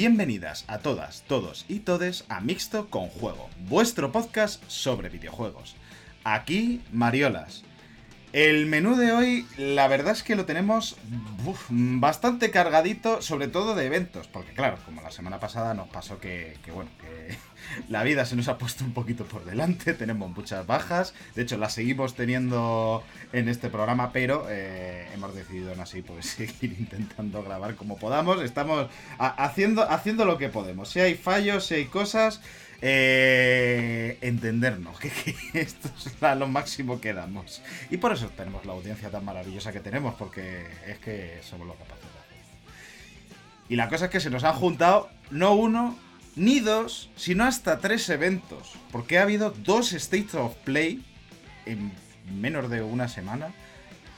Bienvenidas a todas, todos y todes a Mixto con Juego, vuestro podcast sobre videojuegos. Aquí, Mariolas. El menú de hoy, la verdad es que lo tenemos bastante cargadito, sobre todo de eventos, porque claro, como la semana pasada nos pasó que, que, bueno, que la vida se nos ha puesto un poquito por delante, tenemos muchas bajas, de hecho las seguimos teniendo en este programa, pero eh, hemos decidido aún así pues seguir intentando grabar como podamos, estamos haciendo, haciendo lo que podemos, si hay fallos, si hay cosas... Eh, entendernos, que, esto es lo máximo que damos. Y por eso tenemos la audiencia tan maravillosa que tenemos, porque es que somos los capaces. Y la cosa es que se nos han juntado no uno ni dos, sino hasta tres eventos, porque ha habido dos States of Play en menos de una semana.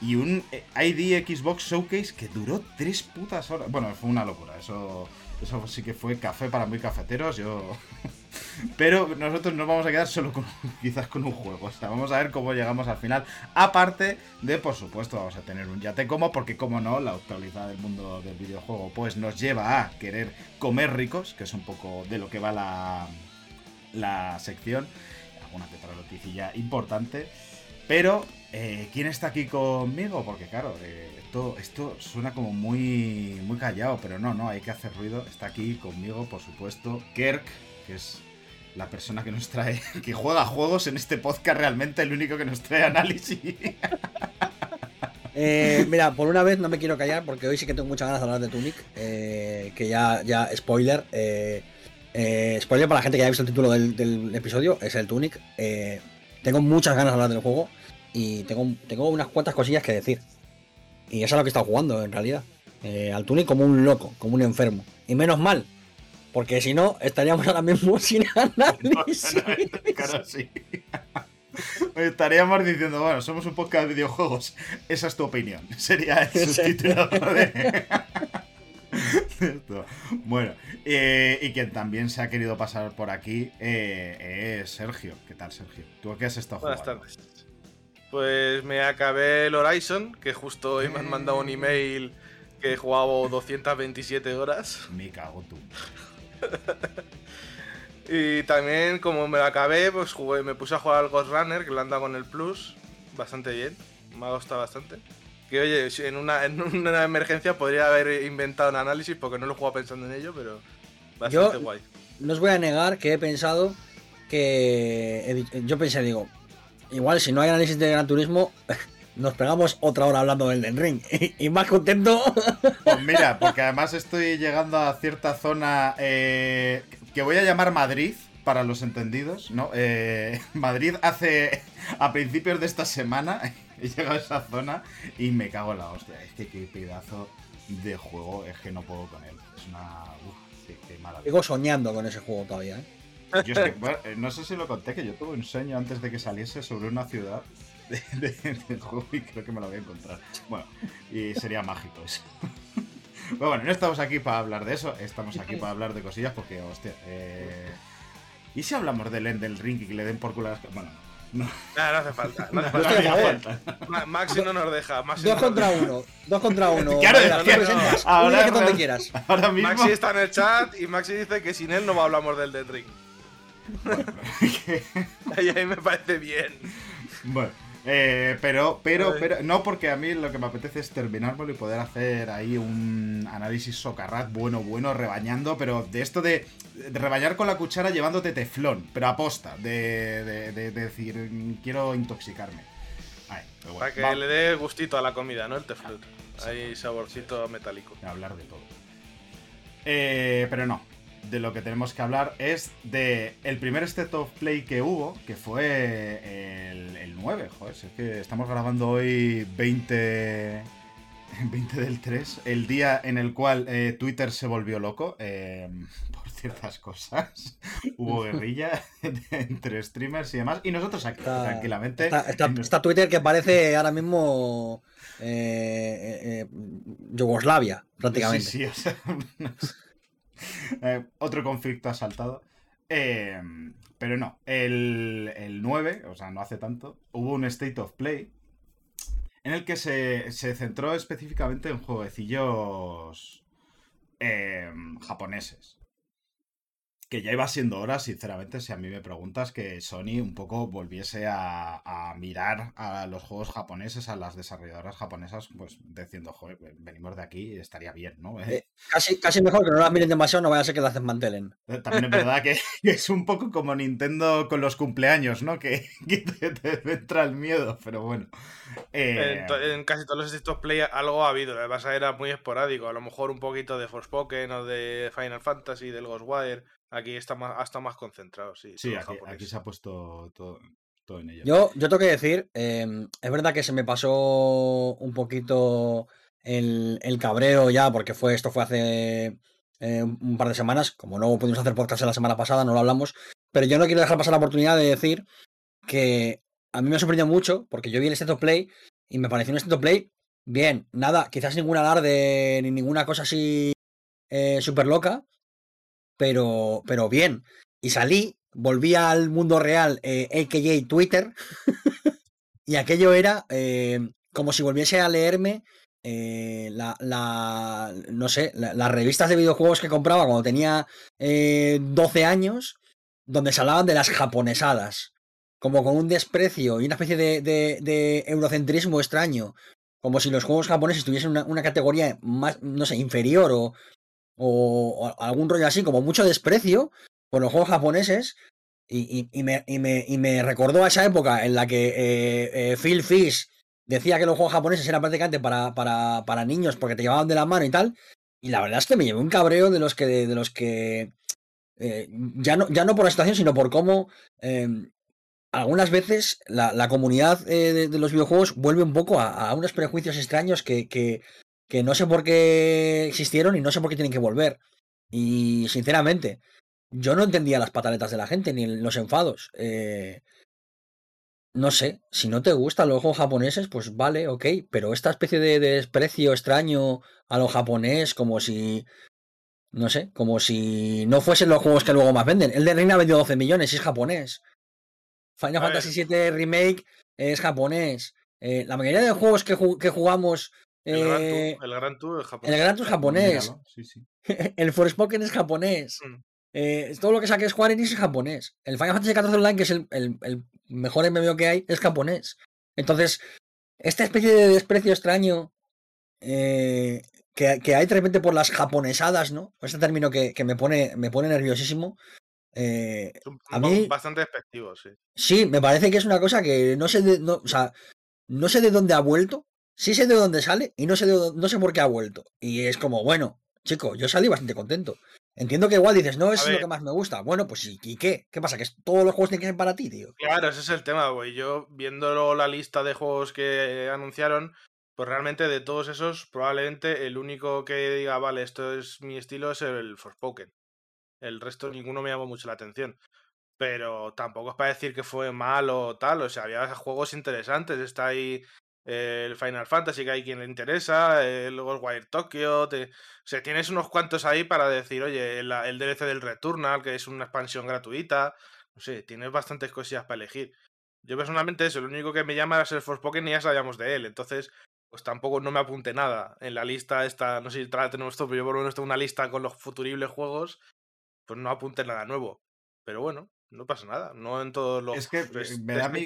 Y un ID Xbox Showcase que duró tres putas horas. Bueno, fue una locura. Eso, eso sí que fue café para muy cafeteros. Yo pero nosotros nos vamos a quedar solo quizás con un juego. O vamos a ver cómo llegamos al final. Aparte de, por supuesto, vamos a tener un yate como, porque como no, la actualidad del mundo del videojuego pues nos lleva a querer comer ricos, que es un poco de lo que va la, la sección. Alguna que otra noticia importante. Pero, eh, ¿quién está aquí conmigo? Porque claro, eh, esto, suena como muy, muy callado, pero no, no, hay que hacer ruido. Está aquí conmigo, por supuesto, Kirk que es la persona que nos trae, que juega juegos en este podcast realmente, el único que nos trae análisis. Eh, mira, por una vez no me quiero callar porque hoy sí que tengo muchas ganas de hablar de Tunic. Eh, que ya, ya, spoiler. Eh, spoiler para la gente que haya visto el título del, del episodio, es el Tunic. Tengo muchas ganas de hablar del juego y tengo, tengo unas cuantas cosillas que decir. Y eso es lo que he estado jugando en realidad. al Tunic como un loco, como un enfermo. Y menos mal, porque si no, estaríamos ahora mismo sin análisis. claro, sí. Estaríamos diciendo, bueno, somos un podcast de videojuegos. Esa es tu opinión. Sería el subtítulo de... Esto. Bueno, eh, y quien también se ha querido pasar por aquí eh, es Sergio. ¿Qué tal, Sergio? ¿Tú qué has estado Buenas jugando? tardes. Pues me acabé el Horizon, que justo hoy me han mandado un email que he jugado 227 horas. Me cago tú. y también, como me lo acabé, pues jugué, me puse a jugar al Ghost Runner, que lo anda con el Plus, bastante bien, me ha gustado bastante. Que oye, en una, en una emergencia podría haber inventado un análisis porque no lo he jugado pensando en ello, pero bastante Yo guay. No os voy a negar que he pensado que. Yo pensé, digo, igual si no hay análisis de Gran Turismo, nos pegamos otra hora hablando del Den Ring. Y más contento. Pues mira, porque además estoy llegando a cierta zona eh, que voy a llamar Madrid, para los entendidos, ¿no? Eh, Madrid hace, a principios de esta semana, he llegado a esa zona y me cago en la hostia. Es que qué pedazo de juego, es que no puedo con él. Es una... Uf, qué, qué maravilla. Sigo soñando con ese juego todavía, ¿eh? Yo es que, bueno, eh, no sé si lo conté, que yo tuve un sueño antes de que saliese sobre una ciudad de, de- juego y creo que me lo voy a encontrar. Bueno, y sería mágico eso. Pero bueno, no estamos aquí para hablar de eso, estamos aquí para hablar de cosillas porque, hostia, eh... ¿Y si hablamos del End del Ring y que le den por culo a las... Bueno, no, Nah, no hace falta. No hace falta. falta. Ma- Maxi no nos deja. Maxi Dos contra deja. uno. Dos contra uno. Claro, ahora que donde quieras. Ahora mismo... Maxi está en el chat y Maxi dice que sin él no hablamos del Dead Ring. Y a mí me parece bien. Bueno, eh, pero, pero, pero, no porque a mí lo que me apetece es terminármelo y poder hacer ahí un análisis socarrat bueno, bueno, rebañando, pero de esto de, rebañar con la cuchara llevándote teflón, pero aposta, de, de, de- de decir, quiero intoxicarme. Ay, bueno, Para que va- le dé gustito a la comida, ¿no? El teflut. Hay saborcito metálico. hablar de todo. Eh, pero no. De lo que tenemos que hablar es de el primer State of Play que hubo, que fue el, el 9. Joder, si es que estamos grabando hoy 20, 20 del 3, el día en el cual eh, Twitter se volvió loco eh, por ciertas cosas. Hubo guerrilla entre streamers y demás. Y nosotros aquí, Está- tranquilamente. Está, está- en- está Twitter que parece ahora mismo eh, eh, eh, Yugoslavia, prácticamente. Sí, sí, o sea, eh, otro conflicto asaltado. Eh, pero no, el, el 9, o sea, no hace tanto, hubo un State of Play en el que se, se centró específicamente en jueguecillos em, japoneses que ya iba siendo hora, sinceramente, si a mí me preguntas, que Sony un poco volviese a, mirar a los juegos japoneses, a las desarrolladoras japonesas, pues diciendo, joder, venimos de aquí, estaría bien, ¿no? Eh, casi, casi mejor que no las miren demasiado, no vaya a ser que las desmantelen. Eh, también es verdad que, es un poco como Nintendo con los cumpleaños, ¿no? Que, te, entra el miedo, pero bueno. Eh, en, casi todos los estos play algo ha habido, además era muy esporádico, a lo mejor un poquito de Forspoken o de Final Fantasy, del Ghostwire Aquí está más, hasta más concentrado, sí. Sí, aquí, se ha puesto todo, en ello. Yo, yo tengo que decir, em, es verdad que se me pasó un poquito el, cabreo ya, porque fue esto fue hace eh, un par de semanas. Como no pudimos hacer podcast la semana pasada, no lo hablamos. Pero yo no quiero dejar pasar la oportunidad de decir que a mí me ha sorprendido mucho, porque yo vi el State of Play y me pareció un State of Play bien. Nada, quizás ningún alarde ni ninguna cosa así eh, súper loca, pero, pero bien. Y salí, volví al mundo real, eh, AKJ Twitter, y aquello era eh, como si volviese a leerme eh, la, no sé, las revistas de videojuegos que compraba cuando tenía 12 años, donde se hablaban de las japonesadas, como con un desprecio y una especie de, de, eurocentrismo extraño, como si los juegos japoneses tuviesen una, una, categoría más, no sé, inferior o, o, algún rollo así, como mucho desprecio por los juegos japoneses. Y, me, recordó a esa época en la que eh, eh, Phil Fish decía que los juegos japoneses eran prácticamente para, para, niños porque te llevaban de la mano y tal. Y la verdad es que me llevé un cabreo de los que, de, los que eh, ya, no, ya no por la situación, sino por cómo em, algunas veces la, comunidad de, los videojuegos vuelve un poco a, unos prejuicios extraños que, que no sé por qué existieron y no sé por qué tienen que volver. Y sinceramente, yo no entendía las pataletas de la gente ni los enfados. Eh, no sé, si no te gustan los juegos japoneses, pues vale, ok, pero esta especie de, desprecio extraño a lo japonés, como si, no sé, como si no fuesen los juegos que luego más venden. El de Reina vendió 12 millones y es japonés. Final Fantasy VII Remake es japonés. Eh, la mayoría de juegos que, que jugamos el, Gran Tour, es japonés. El Gran Tour es japonés. el Forspoken es japonés. Mm. Eh, todo lo que saque Square Enix es japonés. El Final Fantasy XIV Online, que es el, mejor MMO que hay, es japonés. Entonces, esta especie de desprecio extraño eh, que, hay de repente por las japonesadas, ¿no? Este término que, me, pone, me pone nerviosísimo. Eh, a mí, bastante despectivo, sí. Sí, me parece que es una cosa que no sé de, no, o sea, no sé de dónde ha vuelto, sí sé de dónde sale y no sé, de no sé por qué ha vuelto. Y es como, bueno, chico, yo salí bastante contento. Entiendo que igual dices, no es lo que más me gusta. Bueno, pues ¿y qué? ¿Qué pasa? ¿Que todos los juegos tienen que ser para ti, tío? Claro, ese es el tema, güey. Yo, viendo la lista de juegos que anunciaron, pues realmente de todos esos, probablemente el único que diga, vale, esto es mi estilo es el Forspoken. El resto, ninguno me llamó mucho la atención. Pero tampoco es para decir que fue malo o tal. O sea, había juegos interesantes. Está ahí el Final Fantasy, que hay quien le interesa, el Ghostwire Tokyo. Te... O sea, tienes unos cuantos ahí para decir, oye, el, el, DLC del Returnal, que es una expansión gratuita. No sé, tienes bastantes cosillas para elegir. Yo personalmente eso, lo único que me llama es el Forspoken y ya sabíamos de él. Entonces, pues tampoco no me apunte nada. En la lista esta, no sé si tenemos esto, pero yo por lo menos tengo una lista con los futuribles juegos. Pues no apunte nada nuevo. Pero bueno, no pasa nada. No en todos los. Es que pues, me da mi...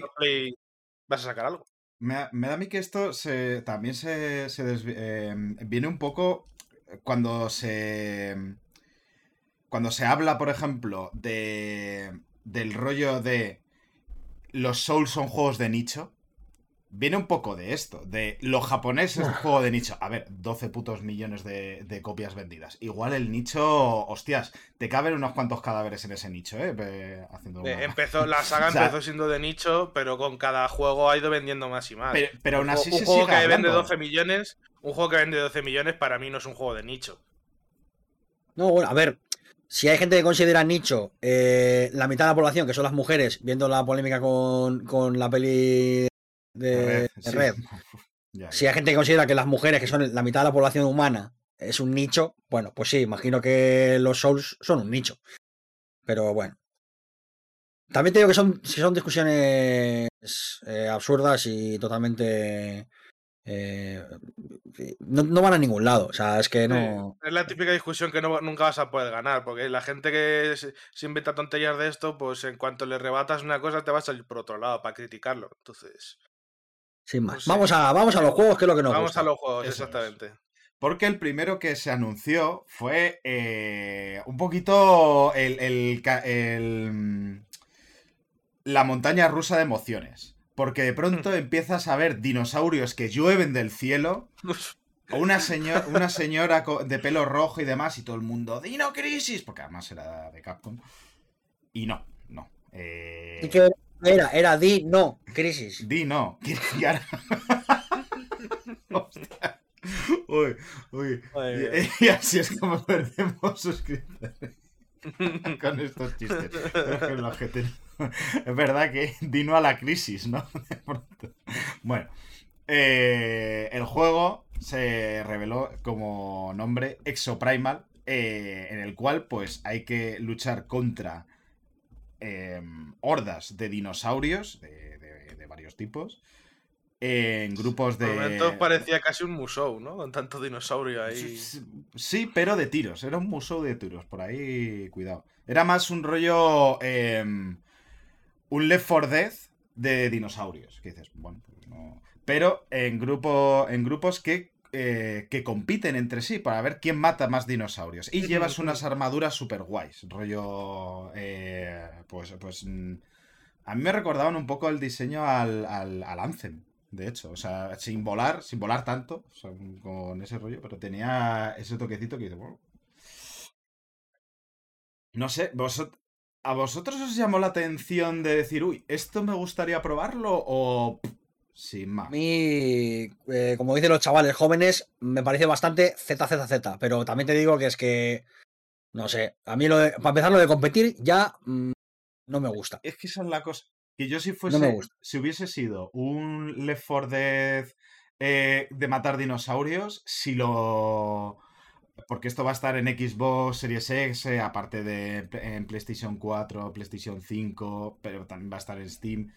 vas a sacar algo. Me, da a mí que esto se, también se, em, viene un poco cuando se cuando se habla, por ejemplo, de del rollo de los Souls son juegos de nicho viene un poco de esto, de los japoneses un juego de nicho. A ver, 12 putos millones de, copias vendidas. Igual el nicho, hostias, te caben unos cuantos cadáveres en ese nicho, ¿eh? Haciendo eh, empezó, la saga empezó siendo de nicho, pero con cada juego ha ido vendiendo más y más. Pero, aún así un, juego que vende 12 millones, un juego que vende 12 millones para mí no es un juego de nicho. No, bueno, a ver, si hay gente que considera nicho eh, la mitad de la población, que son las mujeres, viendo la polémica con, con la peli de, red. Si hay gente que considera que las mujeres, que son la mitad de la población humana, es un nicho, bueno, pues sí, imagino que los Souls son un nicho. Pero bueno. También te digo que son, si son discusiones eh, absurdas y totalmente Eh, no, no van a ningún lado. O sea, es que no. Sí, Es la típica discusión que no- nunca vas a poder ganar, porque la gente que se, se inventa tonterías de esto, pues en cuanto le rebatas una cosa te va a salir por otro lado para criticarlo. Entonces, Sin más. Pues sí. Vamos, a, vamos a los juegos, que es lo que nos vamos gusta. a los juegos, Eso es. exactamente. Porque el primero que se anunció fue eh, un poquito el, el mm, la montaña rusa de emociones. Porque de pronto empiezas a ver dinosaurios que llueven del cielo. Una, señor, una señora de pelo rojo y demás, y todo el mundo, Dino Crisis, porque además era de Capcom. Y no, no. Eh, ¿Y qué era? Era Di, no, Crisis. Di no. Y ahora- Hostia. Uy, uy. Y, y así es como perdemos suscriptores. Con estos chistes. Es que verdad que Dino a la crisis, ¿no? De pronto. Bueno. eh, el juego se reveló como nombre Exoprimal. eh, en el cual, pues, hay que luchar contra em, hordas de dinosaurios de, de- de varios tipos. En grupos de. Por momentos parecía casi un musou, ¿no? Con tanto dinosaurio ahí. Sí, Sí, pero de tiros. Era un museo de tiros. Por ahí, cuidado. Era más un rollo. em, un Left 4 Dead de dinosaurios. Que dices, bueno, pues no. Pero en, grupo, en grupos que, eh, que compiten entre sí para ver quién mata más dinosaurios. Y llevas unas armaduras super guays. Rollo. eh, pues. pues mm, a mí me recordaban un poco el diseño al, al, al Anthem. De hecho, o sea, sin volar, sin volar tanto, o sea, con ese rollo, pero tenía ese toquecito que dice, bueno. No sé, ¿a vosotros os llamó la atención de decir, uy, esto me gustaría probarlo o sin A más? mí, eh, como dicen los chavales jóvenes, me parece bastante ZZZ, pero también te digo que es que, no sé, a mí lo de, para empezar lo de competir ya mm, no me gusta. Es que esa es la cosa. Que yo si me fuese, gusta. si hubiese sido un Left 4 Dead eh, de matar dinosaurios, si lo... Porque esto va a estar en Xbox Series X, eh, aparte de en PlayStation 4, PlayStation 5, pero también va a estar en Steam.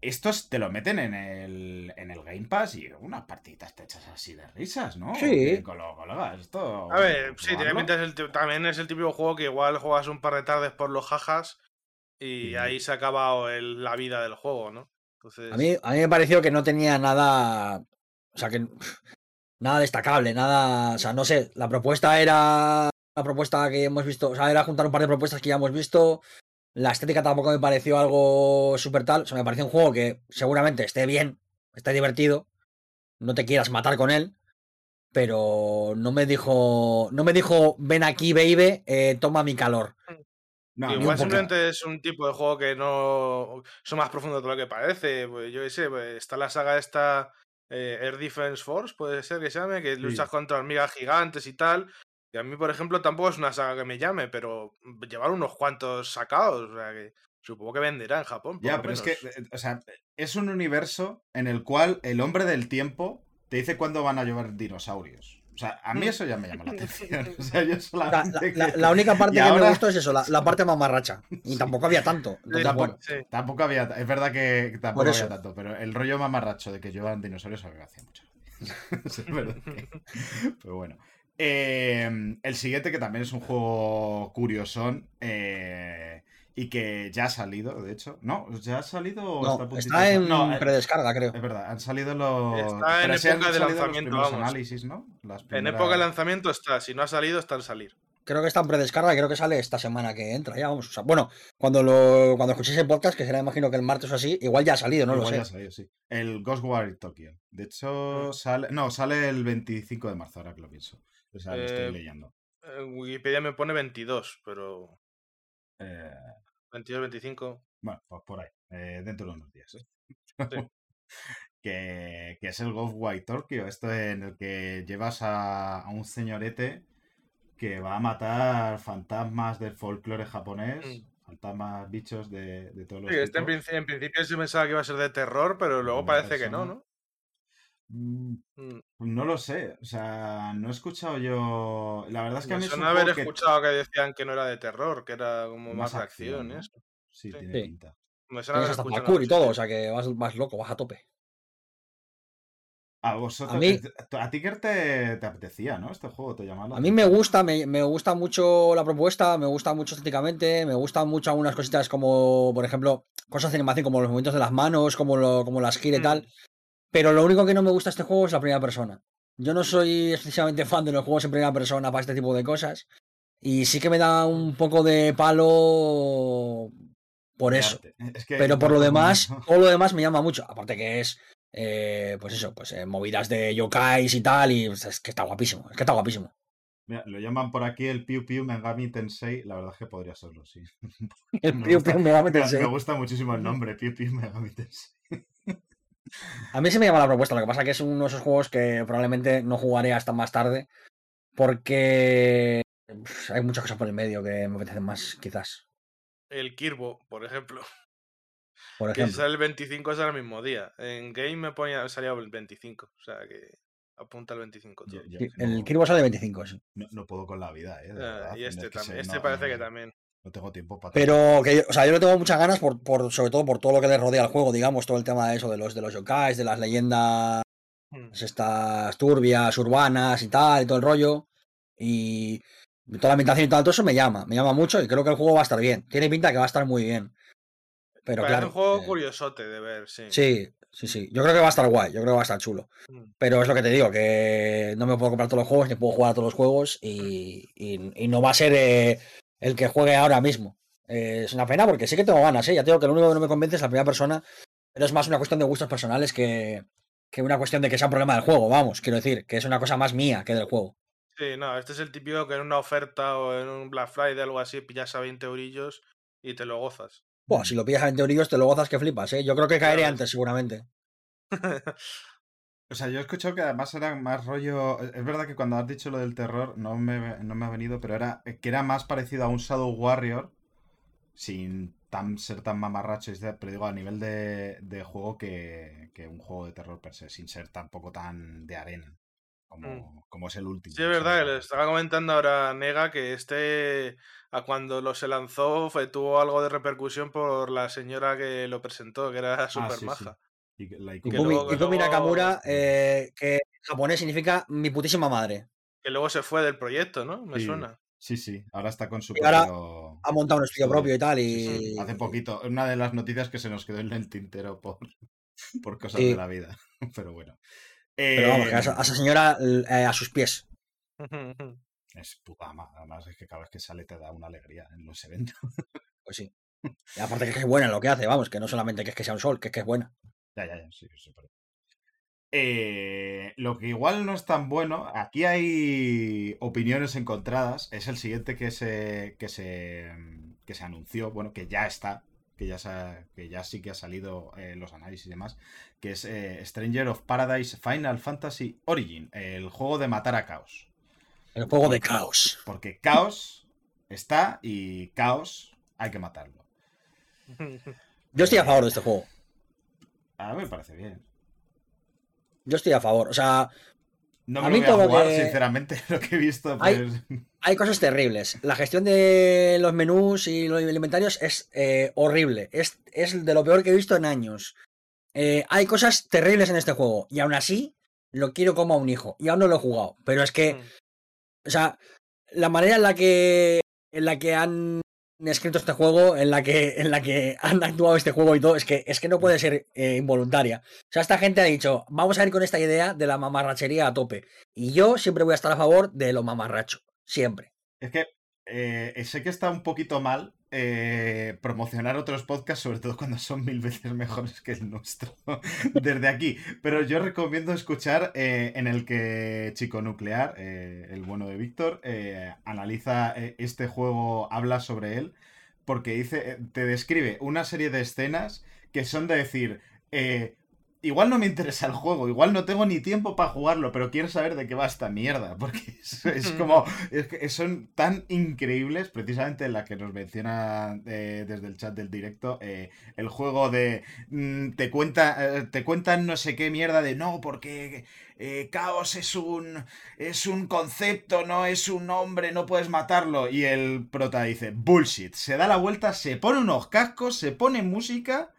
Estos te lo meten en el, en el Game Pass y unas partiditas te echas así de risas, ¿no? Sí. Que Con los colegas, esto... A ver, sí, es el también es el típico juego que igual juegas un par de tardes por los jajas y Sí. ahí se ha acabado el- la vida del juego, ¿no? Entonces, A mí, a mí me pareció que no tenía nada, o sea, que nada destacable, nada, o sea, no sé, la propuesta era la propuesta que hemos visto, o sea, era juntar un par de propuestas que ya hemos visto. La estética tampoco me pareció algo súper tal, o sea, me pareció un juego que seguramente esté bien, esté divertido, no te quieras matar con él, pero no me dijo, no me dijo, ven aquí, baby, eh, toma mi calor. No, ni un Igual simplemente es un tipo de juego que no son más profundo de lo que parece. Pues yo qué sé, pues está la saga esta eh, Air Defense Force, puede ser que se llame, que luchas contra hormigas gigantes y tal. Y a mí, por ejemplo, tampoco es una saga que me llame, pero llevar unos cuantos sacados, o sea que supongo que venderá en Japón. Ya, pero es que, eh, o sea, es un universo en el cual el hombre del tiempo te dice cuándo van a llover dinosaurios. O sea, a mí Mm. eso ya me llama la atención. O sea, yo La, solamente. la- que- la única parte que ahora- me gustó es eso, la, la parte mamarracha. Y tampoco había tanto. Entonces, Tampoco- bueno, Sí. Tampoco había. Es verdad que tampoco había tanto, pero el rollo mamarracho de que llevan dinosaurios a mí me hacía mucho. es verdad que- Pero bueno. Eh, el siguiente, que también es un juego curiosón. eh, y que ya ha salido, de hecho. No, ¿ya ha salido o no, está está de en No, eh, predescarga, creo. Es verdad, han salido los. Está en pero época de lanzamiento, vamos. análisis, ¿no? Las En época de lanzamiento está, si no ha salido, está al salir. Creo que está en predescarga y creo que sale esta semana que entra. Ya vamos. o sea, bueno, cuando lo cuando escuchéis el podcast, que será imagino que el martes o así, igual ya ha salido, no Igual lo ya sé. ha salido, sí. El Ghostwire Tokyo. De hecho, sale. No, sale el 25 de marzo, ahora que lo pienso. Estoy Eh, leyendo. En Wikipedia me pone 22, pero Eh, 22, 25. bueno, pues por ahí. eh, dentro de unos días. ¿eh? que, que es el Ghostwire Tokyo. Esto en el que llevas a, a un señorete que va a matar fantasmas del folclore japonés. Mm. Fantasmas, bichos de, de todos los Sí, este en, en principio se pensaba que iba a ser de terror, pero luego parece que no. ¿no? Mm, Mm, No lo sé, o sea, no he escuchado yo. La verdad es que a Me mí es un suena haber juego que- escuchado que decían que no era de terror, que era como Más más, de acción, acción. ¿no? eso. Sí, Sí. tiene Sí. pinta. Me suena Tienes haber hasta escuchado parkour y todo, o sea que vas, vas loco, vas a tope. A vosotros, A mí- a ti Ker, te, te apetecía, ¿no? Este juego te llamaba. la A mí me atención. gusta, me, me gusta mucho la propuesta, me gusta mucho estéticamente, me gustan mucho algunas cositas como, por ejemplo, cosas de animación como los movimientos de las manos, como, lo, como las gira y Mm. tal. Pero lo único que no me gusta de este juego es la primera persona. Yo no soy excesivamente fan de los juegos en primera persona para este tipo de cosas. Y sí que me da un poco de palo por eso. arte. Es que Pero por lo demás, todo lo demás me llama mucho. Aparte que es, eh, pues eso, pues eh, movidas de yokais y tal. Y pues, es que está guapísimo, es que está guapísimo. Mira, lo llaman por aquí el Piu Piu Megami Tensei. La verdad es que podría serlo, sí. El Me Piu Piu Megami Me, Tensei. me gusta muchísimo el nombre, Piu Piu Megami Tensei. A mí sí me llama la propuesta, lo que pasa que es uno de esos juegos que probablemente no jugaré hasta más tarde, porque hay muchas cosas por el medio que me apetecen más, quizás. El Kirbo, por ejemplo. Por Que ejemplo. sale el 25 es el mismo día. En Game me ponía, salía el 25. O sea que apunta el 25 todo. Yo- yo Sí, no- El Kirby sale de 25, sí. no, no puedo con la vida, ¿eh? de Ah, verdad, y este es que también. se- Este no- parece que no- también. No tengo tiempo para Pero que yo, o sea, yo le tengo muchas ganas por, por, sobre todo por todo lo que le rodea al juego, digamos, todo el tema de eso, de los de los yokais, de las leyendas Mm. estas turbias, urbanas y tal, y todo el rollo. Y toda la ambientación y tal, todo eso me llama, me llama mucho y creo que el juego va a estar bien. Tiene pinta que va a estar muy bien. Pero claro. un juego eh, curiosote de ver, sí. Sí, sí, sí. Yo creo que va a estar guay, yo creo que va a estar chulo. Mm. Pero es lo que te digo, que no me puedo comprar todos los juegos, ni puedo jugar a todos los juegos y, y- y no va a ser eh, el que juegue ahora mismo. Eh, es una pena porque sí que tengo ganas, ¿eh? Ya te digo que lo único que no me convence es la primera persona, pero es más una cuestión de gustos personales que, que una cuestión de que sea un problema del juego, vamos, quiero decir, que es una cosa más mía que del juego. Sí, no, este es el típico que en una oferta o en un Black Friday o algo así pillas a 20 eurillos y te lo gozas. Buah, si lo pillas a 20 eurillos te lo gozas que flipas, ¿eh? Yo creo que caeré Claro. antes, seguramente. O sea, yo he escuchado que además era más rollo. Es verdad que cuando has dicho lo del terror no me, no me ha venido, pero era que era más parecido a un Shadow Warrior, sin tan, ser tan mamarracho, pero digo a nivel de, de juego que, que un juego de terror per se, sin ser tampoco tan de arena como, como es el último. Sí, es verdad, que le estaba comentando ahora Nega que este, a cuando lo se lanzó, fue, tuvo algo de repercusión por la señora que lo presentó, que era Ah, sí, sí. Y la luego- Ikumi luego- Nakamura, eh, que en japonés significa mi putísima madre. Que luego se fue del proyecto, ¿no? Me Sí. suena. Sí, sí, ahora está con su Y ahora propio- Ha montado un estudio Sí, propio y tal. Y... Sí, sí, Hace poquito, una de las noticias que se nos quedó en el tintero por, por cosas Sí. de la vida. Pero bueno. Pero vamos, que a esa, Eh, a esa señora eh, a sus pies. Es puta ama- Además, es que cada vez que sale te da una alegría en los eventos. Pues sí. Y aparte que es que es buena en lo que hace, vamos, que no solamente que es que sea un sol, que es que es buena. Ya, ya, ya, sí, sí, Eh, lo que igual no es tan bueno, aquí hay opiniones encontradas. Es el siguiente que se, que se, que se anunció, bueno, que ya está, que ya, ha- que ya sí que ha salido eh, los análisis y demás, que es eh, Stranger of Paradise Final Fantasy Origin, el juego de matar a Chaos. El juego de caos. Porque Chaos está y Chaos hay que matarlo. Yo estoy a favor de este juego. A mí me parece bien. Yo estoy a favor. O sea, No A me mí lo voy a jugar, que- sinceramente, lo que he visto, Hay- pues... hay cosas terribles. La gestión de los menús y los inventarios es eh, horrible. Es, es de lo peor que he visto en años. Eh, hay cosas terribles en este juego. Y aún así, lo quiero como a un hijo. Y aún no lo he jugado. Pero es que Mm. O sea, la manera en la que en la que han escrito este juego, en la que en la que han actuado este juego y todo, es que es que no puede ser eh, involuntaria. O sea, esta gente ha dicho, vamos a ir con esta idea de la mamarrachería a tope. Y yo siempre voy a estar a favor de lo mamarracho, siempre. Es que eh, sé que está un poquito mal eh, promocionar otros podcasts, sobre todo cuando son mil veces mejores que el nuestro, desde aquí. Pero yo recomiendo escuchar eh, en el que Chico Nuclear, eh, el bueno de Víctor, analiza este juego, habla sobre él, porque dice, te describe una serie de escenas que son de decir, igual no me interesa el juego, igual no tengo ni tiempo para jugarlo, pero quiero saber de qué va esta mierda, porque es, es como, es que son tan increíbles, precisamente la que nos menciona eh, desde el chat del directo, eh, el juego de mm, te cuenta, eh, te cuentan no sé qué mierda de no, porque eh, caos es un es un concepto, no es un hombre, no puedes matarlo. Y el prota dice, bullshit, se da la vuelta, se pone unos cascos, se pone música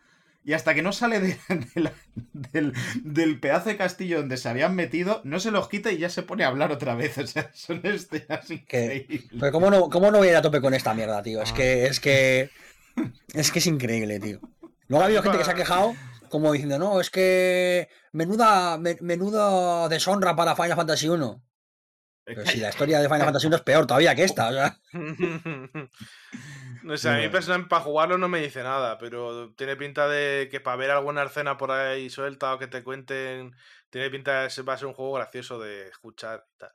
y hasta que no sale de, de la- del, del pedazo de castillo donde se habían metido, no se los quita y ya se pone a hablar otra vez. O sea, son escenas increíbles. Pero ¿cómo no, cómo no voy a ir a tope con esta mierda, tío? Es que, es que. Es que es increíble, tío. Luego ha habido gente que se ha quejado como diciendo, no, es que. Menuda, me- menuda deshonra para Final Fantasy 1. Pero si la historia de Final Fantasy 1 es peor todavía que esta, o sea. no sé, a mí personalmente para jugarlo no me dice nada, pero tiene pinta de que para ver alguna escena por ahí suelta o que te cuenten, tiene pinta de que va a ser un juego gracioso de escuchar y tal.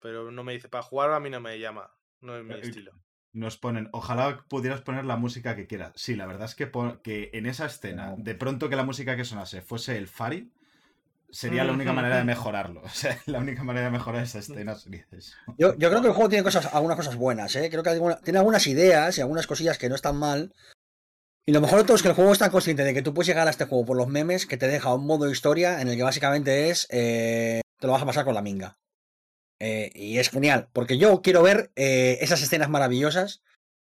Pero no me dice, para jugar a mí no me llama, no es mi Eh, estilo. Nos ponen, ojalá pudieras poner la música que quieras. Sí, la verdad es que, que en esa escena, de pronto que la música que sonase fuese el Fari, sería la única manera de mejorarlo. O sea, la única manera de mejorar esa escena sería eso. Yo, yo creo que el juego tiene cosas, algunas cosas buenas, ¿eh? Creo que alguna- tiene algunas ideas y algunas cosillas que no están mal. Y lo mejor de todo es que el juego es tan consciente de que tú puedes llegar a este juego por los memes que te deja un modo historia en el que básicamente es. eh, te lo vas a pasar con la minga. Eh, y es genial, porque yo quiero ver eh, esas escenas maravillosas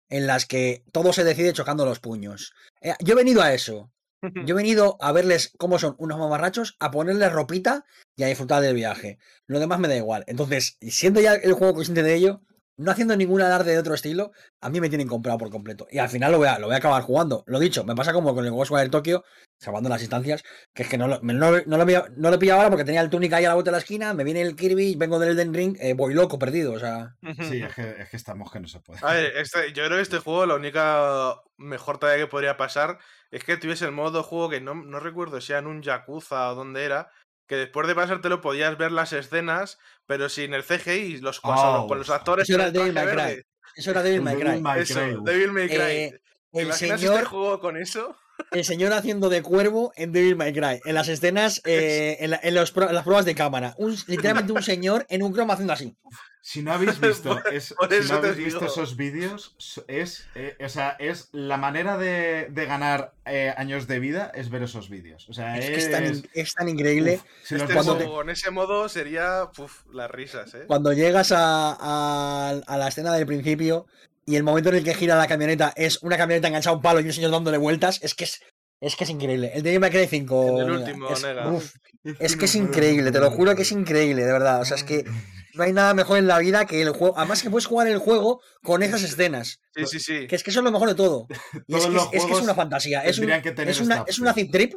en las que todo se decide chocando los puños. Eh, yo he venido a eso. Yo he venido a verles cómo son unos mamarrachos, a ponerles ropita y a disfrutar del viaje. Lo demás me da igual. Entonces, siendo ya el juego consciente de ello, no haciendo ningún alarde de otro estilo, a mí me tienen comprado por completo. Y al final lo voy a, lo voy a acabar jugando. Lo dicho, me pasa como con el Ghostwire Tokyo, salvando las instancias, que es que no lo, me- no, no lo, pillo- no lo he pillado ahora porque tenía el Tunic ahí a la vuelta de la esquina, me viene el Kirby, vengo del Elden Ring, eh, voy loco, perdido. O sea, Sí, es que, es que estamos que no se puede. A ver, este- yo creo que este juego la única mejor tarea que podría pasar es que tuviese el modo de juego que no, no recuerdo si era en un Yakuza o dónde era, que después de pasártelo podías ver las escenas, pero sin el CGI los, Oh, con los eso. actores Eso era Devil May Cry. eso era Devil May Cry. Eso. Devil May Cry. Eh, ¿Te el imaginas señor, este juego con eso? El señor haciendo de cuervo en Devil May Cry, en las escenas, eh, en, la- en los en las pruebas de cámara. Un- literalmente un señor en un croma haciendo así. Si no habéis visto, es- Por si no habéis visto esos vídeos, es, eh, o sea, es la manera de, de ganar eh, años de vida es ver esos vídeos. O sea, Es es, que es tan, in- es tan increíble. Uf, si Este te- en ese modo sería puf, las risas, ¿eh? Cuando llegas a, a- a la escena del principio y el momento en el que gira la camioneta es una camioneta enganchada a un palo y un señor dándole vueltas, es que es, es que es increíble. El de May Cry 5. En el último, es, nega. uf, es que es increíble, te lo juro que es increíble, de verdad. O sea, es que no hay nada mejor en la vida que el juego. Además, que puedes jugar el juego con esas escenas. Sí, sí, sí. Que es que eso es lo mejor de todo. Y es que los es, que una fantasía. Es, un- que tener es una, es una zip trip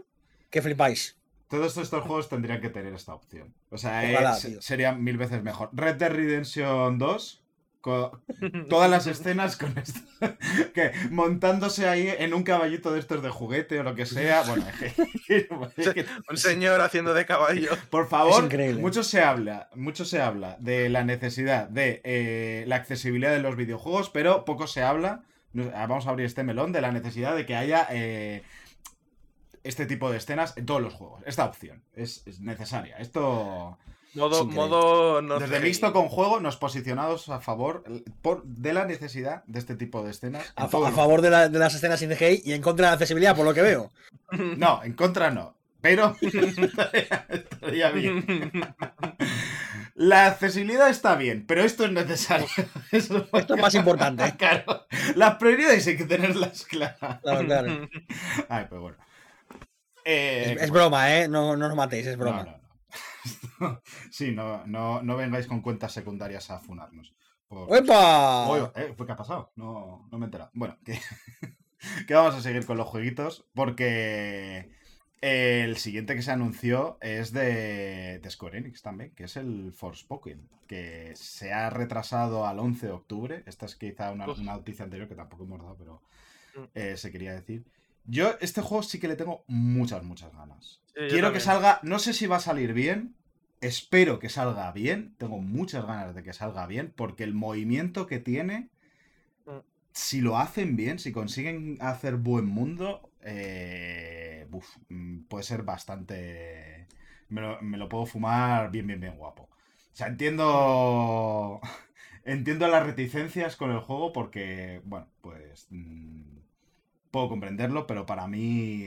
que flipáis. Todos estos juegos tendrían que tener esta opción. O sea, Ojalá, es- tío. sería mil veces mejor. Red Dead Redemption 2, todas las escenas con esto, que montándose ahí en un caballito de estos de juguete o lo que sea. Bueno, es que- es que- Un señor haciendo de caballo. por favor, increíble. mucho se habla, mucho se habla de la necesidad de eh, la accesibilidad de los videojuegos, pero poco se habla. ah, Vamos a abrir este melón de la necesidad de que haya eh, este tipo de escenas en todos los juegos. Esta opción es, es necesaria. Esto. Modo, modo no Desde CGI. mixto con juego nos posicionamos a favor eh, por, de la necesidad de este tipo de escenas. en A, fa- favor de, la- de las escenas sin CGI y en contra de la accesibilidad, por lo que veo. No, en contra no. Pero estaría, estaría bien. La accesibilidad está bien, pero esto es necesario. Eso es Esto es más importante. Claro, las prioridades hay que tenerlas claras. Claro, claro. Ay, pues bueno. Eh, Es, es broma, ¿eh? No, no os matéis, es no, broma. no, no. sí, no, no, no vengáis con cuentas secundarias a funarnos. Por- ¡Epa! Oye, eh, ¿Qué ha pasado? No, no me he enterado. Bueno, que, que vamos a seguir con los jueguitos porque el siguiente que se anunció es de, de Square Enix también, que es el Forspoken, que se ha retrasado al 11 de octubre. Esta es quizá una, una noticia anterior que tampoco hemos dado, pero Mm. eh, se quería decir. Yo este juego sí que le tengo muchas, muchas ganas. Sí, Quiero que salga, no sé si va a salir bien, espero que salga bien, tengo muchas ganas de que salga bien, porque el movimiento que tiene, Mm. si lo hacen bien, si consiguen hacer buen mundo, eh, mm, puede ser bastante... Me lo, me lo puedo fumar bien, bien, bien guapo. O sea, entiendo... Entiendo las reticencias con el juego porque, bueno, pues... mm, puedo comprenderlo, pero para mí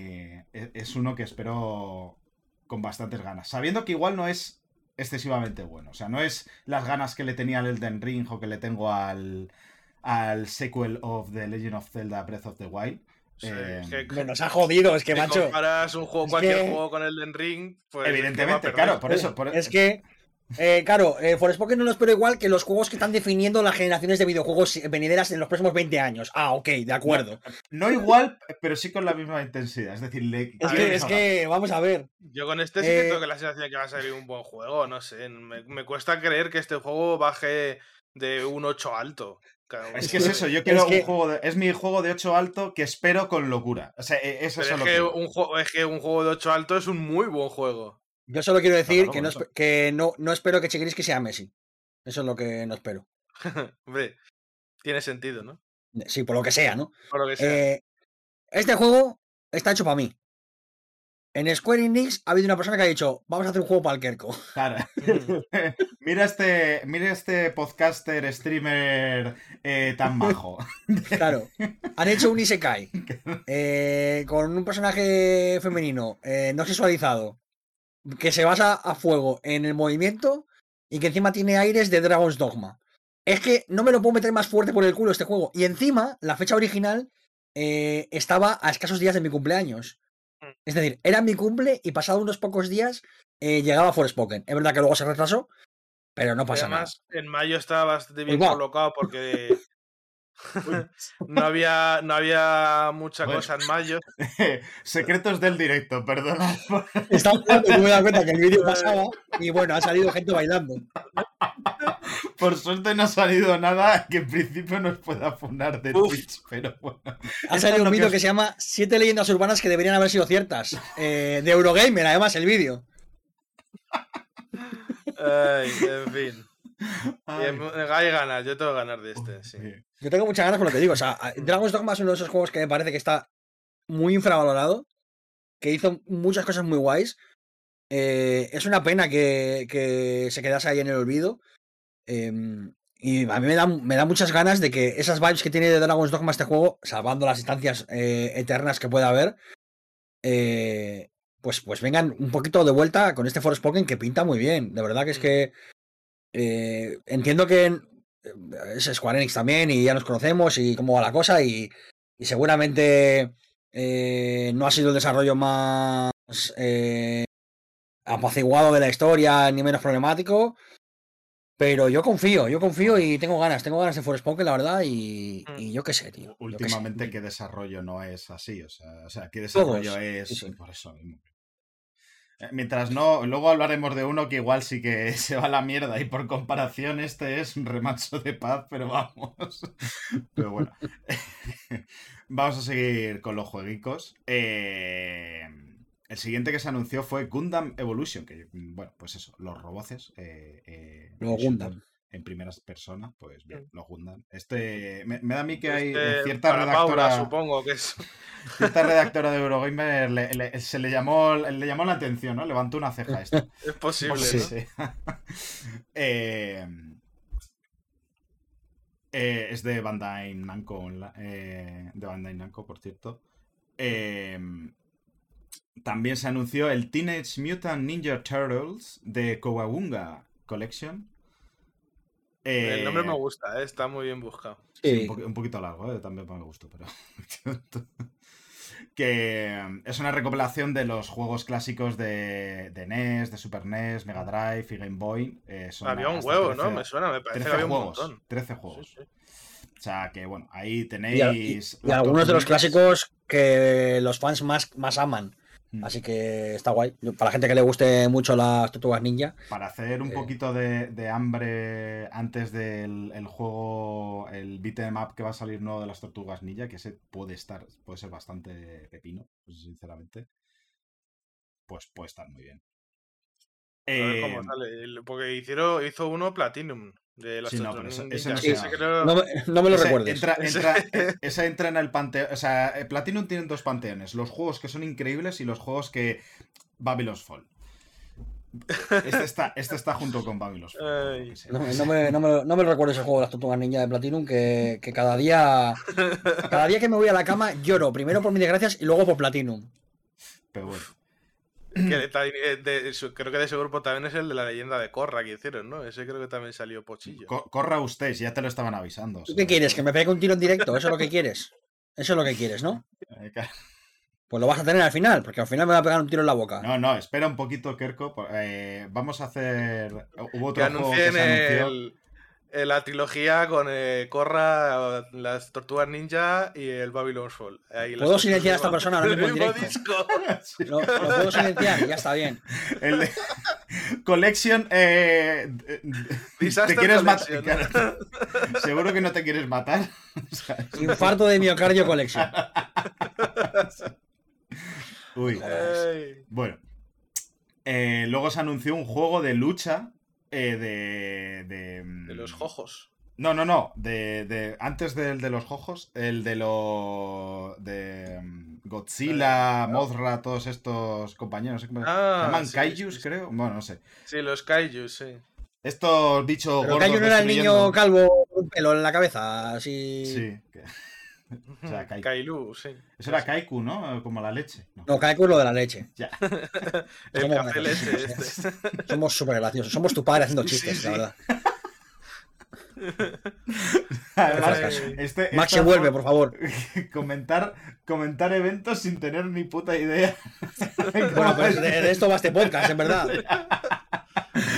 e- es uno que espero con bastantes ganas. Sabiendo que igual no es excesivamente bueno. O sea, no es las ganas que le tenía al Elden Ring o que le tengo al, al sequel of The Legend of Zelda Breath of the Wild. Sí, Eh, que Me nos ha jodido, es que, si macho. comparas un juego, cualquier que- juego con el Den Ring, pues. Evidentemente, claro, por eso. por- Es que, eh, claro, eh, Forspoken no lo espero igual que los juegos que están definiendo las generaciones de videojuegos venideras en los próximos 20 años. Ah, ok, de acuerdo. No igual, pero sí con la misma intensidad. Es decir, le. Es que, ver, es que, vamos a ver. Yo con este sí que Eh, tengo la sensación de que va a salir un buen juego, no sé. Me, me cuesta creer que este juego baje de un 8 alto. Claro, Es que es eso, yo quiero que- un juego de, es mi juego de 8 alto que espero con locura. O sea, e- es Pero eso es lo que, que. un juego, es que un juego de 8 alto es un muy buen juego. Yo solo quiero decir no, espe- que no, no espero que Chigriski sea Messi. Eso es lo que no espero. Hombre, tiene sentido, ¿no? Sí, por lo que sea, ¿no? Por lo que sea. Eh, este juego está hecho para mí. En Square Enix ha habido una persona que ha dicho, vamos a hacer un juego para el Kerko. Claro. mira este. Mira este podcaster, streamer eh, tan majo. Claro. Han hecho un Isekai eh, con un personaje femenino eh, no sexualizado que se basa a fuego en el movimiento y que encima tiene aires de Dragon's Dogma. Es que no me lo puedo meter más fuerte por el culo este juego. Y encima, la fecha original eh, estaba a escasos días de mi cumpleaños. Es decir, era mi cumple y pasado unos pocos días eh, llegaba Forspoken. Es verdad que luego se retrasó, pero no pasa nada. Además, en mayo estaba bastante bien Uy, va. colocado porque no había, no había mucha Bueno. cosa en mayo. Secretos del directo, perdona. Estaba hablando y no me he dado cuenta que el vídeo pasaba y bueno, ha salido gente bailando. Por suerte no ha salido nada que en principio nos pueda funar de Uf. Twitch, pero bueno. Ha salido un que vídeo os- que se llama Siete leyendas urbanas que deberían haber sido ciertas. Eh, de Eurogamer, además, el vídeo. Ay, en fin. Bien, Hay ganas, yo tengo ganas de este, sí. Yo tengo muchas ganas con lo que digo. O sea, Dragon's Dogma es uno de esos juegos que me parece que está muy infravalorado. Que hizo muchas cosas muy guays. Eh, es una pena que, que se quedase ahí en el olvido. Em, y a mí me da, me da muchas ganas de que esas vibes que tiene de Dragon's Dogma este juego, salvando las instancias eh, eternas que pueda haber, eh, pues, pues vengan un poquito de vuelta con este Forspoken que pinta muy bien. De verdad que es que eh, entiendo que en- es Square Enix también y ya nos conocemos y cómo va la cosa y, y seguramente eh, no ha sido el desarrollo más eh, apaciguado de la historia ni menos problemático. Pero yo confío, yo confío y tengo ganas, tengo ganas de Forspoken, la verdad, y, Mm. y yo qué sé, tío. sé. Últimamente, ¿qué desarrollo no es así? O sea, o sea ¿qué Todos, desarrollo es sí, sí. por eso mismo? Eh, Mientras no, luego hablaremos de uno que igual sí que se va a la mierda y por comparación este es un remanso de paz, pero vamos. Pero bueno, vamos a seguir con los jueguicos. Eh, el siguiente que se anunció fue Gundam Evolution, que bueno, pues eso, los roboces. eh, eh, Gundam. En primeras personas, pues bien, los Gundam. Este, me, me da a mí que hay Este, eh, cierta redactora. Paula, supongo que es. Cierta redactora de Eurogamer le, le- se le llamó, le llamó la atención, ¿no? Levantó una ceja esto. Es posible, Sí, ¿no? sí. Eh, eh, es de Bandai Namco, eh, de Bandai Namco, por cierto. Eh, también se anunció el Teenage Mutant Ninja Turtles de Kowabunga Collection. El nombre Eh, me gusta, ¿eh? está muy bien buscado. Sí, Sí. un, poqu- un poquito largo, ¿eh? también me gustó, pero. que eh, es una recopilación de los juegos clásicos de, de NES, de Super NES, Mega Drive y Game Boy. eh, son Había un huevo, 13 ¿no? Me suena, me parece 13 que había un juegos. montón. 13 juegos. Sí, sí. O sea que, bueno, ahí Y, a- y- tenéis. y algunos de los clásicos que los fans más, más aman. Mm. Así que está guay. Para la gente que le guste mucho las tortugas ninja. Para hacer un Eh. poquito de, de hambre antes del el juego, el beat'em up que va a salir nuevo de las tortugas ninja, que ese puede estar, puede ser bastante pepino, pues, sinceramente. Pues puede estar muy bien. A ver cómo Eh, sale. Porque hicieron, hizo uno Platinum de las Sí, no, pero Sí, creo- me, no me lo recuerdes. Entra, esa entra en el panteón. O sea, eh, Platinum tiene dos panteones: los juegos que son increíbles y los juegos que. Babylon's Fall. Este está, este está junto con Babylon's Fall. lo. No, me- no me, no, me, me recuerdo ese juego de las tortugas ninja de Platinum que, que cada día cada día que me voy a la cama lloro primero por mis desgracias y luego por Platinum. Pero bueno. Que de- de- de- su- creo que de ese grupo también es el de la leyenda de Corra que hicieron, ¿no? Ese creo que también salió pochillo. Co- corra usted, si ya te lo estaban avisando. ¿Tú qué quieres? ¿Que me pegue un tiro en directo? ¿Eso es lo que quieres? Eso es lo que quieres, ¿no? Eh, Pues lo vas a tener al final, porque al final me va a pegar un tiro en la boca. No, no, espera un poquito, Kerko. eh, vamos a hacer. Hubo Que otro juego que anuncien se anunció. el, el- la trilogía con eh, Corra, las Tortugas Ninja y el Babylon's Fall. Ahí ¿Puedo silenciar a esta persona ahora mismo en mismo directo? disco. Lo, lo puedo silenciar ya está bien. El de- Collection. eh, Disaster te quieres matar. Collection. Seguro que no te quieres matar. O sea, Infarto de miocardio collection. Uy. Bueno. Eh, luego se anunció un juego de lucha. Eh, de, de. De los jojos. No, no, no. De, de- antes del de los jojos, el de los. de mm, Godzilla, Mothra, todos estos compañeros. ¿Se Ah, llaman sí, Kaijus, sí, sí. creo? Bueno, no sé. Sí, los Kaijus, sí. Estos bichos gordos. Cayo no era el niño calvo con un pelo en la cabeza, así. Sí. O sea, Kai- Kailu, sí. Eso era Kaiku, ¿no? Como la leche. No. No, Kaiku es lo de la leche. Ya. El Somos café leche este. Somos súper graciosos. Somos tu padre haciendo chistes, sí. la verdad. Además, Ay. este, Maxi, esta- vuelve, por favor. comentar, comentar eventos sin tener ni puta idea. Bueno, pues de, de esto va este podcast, en verdad.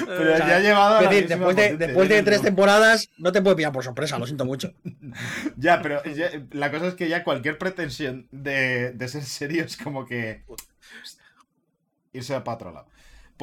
Pero o sea, ya ha llevado a Es la decir, después de, después tres no- temporadas, no te puede pillar por sorpresa, lo siento mucho. Ya, pero ya- la cosa es que ya cualquier pretensión de, de ser serio es como que. irse para otro lado.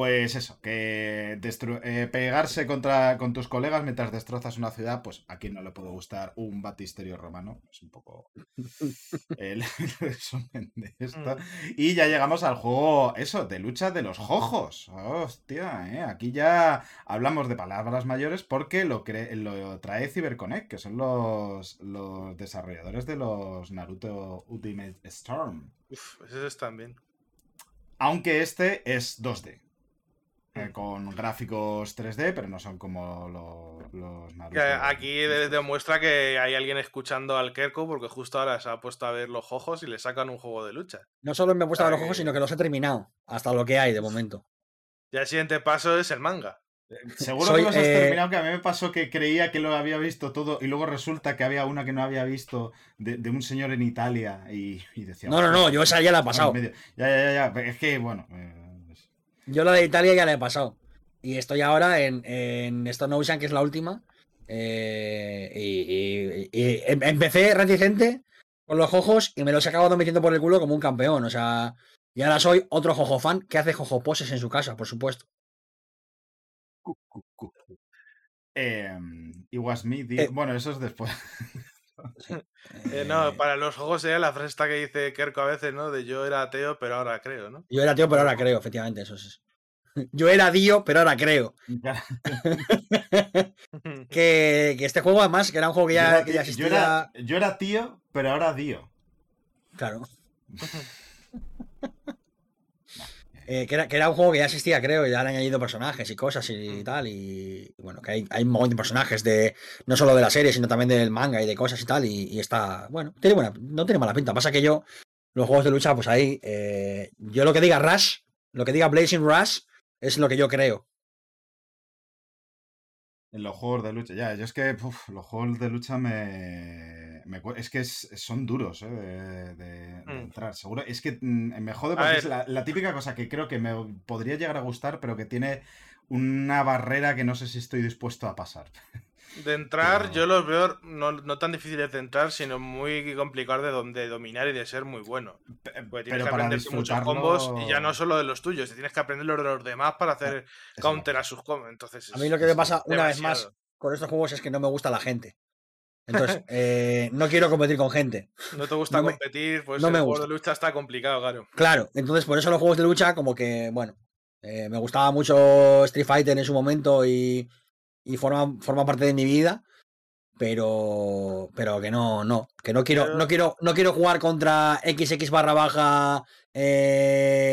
Pues eso, que eh, pegarse contra, con tus colegas mientras destrozas una ciudad, pues a quien no le puede gustar un batisterio romano. Es un poco el resumen de esto. Y ya llegamos al juego, eso, de lucha de los jojos. Hostia, ¿eh? Aquí ya hablamos de palabras mayores porque lo, cre- lo trae CyberConnect, que son los, los desarrolladores de los Naruto Ultimate Storm. Uf, esos están bien. Aunque este es 2D. Eh, con gráficos 3D, pero no son como lo- los Naruto. Que aquí demuestra que hay alguien escuchando al Kerko porque justo ahora se ha puesto a ver los jojos y le sacan un juego de lucha. No solo me he puesto a ver los ojos, sino que los he terminado. Hasta lo que hay de momento. Y el siguiente paso es el manga. Seguro Soy, que los has eh, terminado, que a mí me pasó que creía que lo había visto todo y luego resulta que había una que no había visto de, de un señor en Italia y, y decía... No, no, no, "Hostia, yo esa ya la he pasado. medio". Ya, ya, ya, ya, es que, bueno... eh, Yo la de Italia ya la he pasado. Y estoy ahora en, en Stone Ocean, que es la última. eh, y, y- y em- empecé reticente con los jojos y me los he acabado metiendo por el culo como un campeón. O sea, y ahora soy otro jojo fan que hace jojo poses en su casa, por supuesto. cu. Eh, It was me, Eh. Bueno, eso es después. Eh, no, Eh, para los juegos sería la frase esta que dice Kerko a veces, ¿no? De yo era ateo, pero ahora creo, ¿no? Yo era tío, pero ahora creo, efectivamente, eso es. Yo era Dio, pero ahora creo. Que, que este juego, además, que era un juego que yo, ya, era, que ya existía. yo era- yo era tío, pero ahora Dio. Claro. Eh, que, era, que era un juego que ya existía, creo, y ya han añadido personajes y cosas y tal. Y y bueno, que hay, hay un montón de personajes de no solo de la serie, sino también del manga y de cosas y tal. Y, y está, bueno, tiene buena, no tiene mala pinta. Pasa que yo, los juegos de lucha, pues ahí, eh, yo lo que diga Rush, lo que diga Blazing Rush, es lo que yo creo. En los juegos de lucha, ya, yo es que los juegos de lucha me. es que es- son duros, ¿eh? De, de- de Mm. entrar. Seguro. Es que mm, me jode porque es la, la típica cosa que creo que me podría llegar a gustar, pero que tiene una barrera que no sé si estoy dispuesto a pasar. De entrar, Pero- yo los veo no, no tan difíciles de entrar, sino muy complicados de, dom- de dominar y de ser muy bueno. Pe- Porque tienes Pero que para aprenderte muchos combos y ya no solo de los tuyos, te tienes que aprender los de los demás para hacer Eso counter a sus combos. Entonces, A mí lo que me pasa una vez más con estos juegos es que no me gusta la gente. Entonces, eh, no quiero competir con gente. No te gusta no me- competir, pues no el me juego gusta. de lucha está complicado, claro. Claro, entonces por eso los juegos de lucha, como que, bueno, eh, me gustaba mucho Street Fighter en su momento y, y forma, forma parte de mi vida, pero, pero que no, no, que no quiero, no quiero, no quiero jugar contra XX barra baja eh,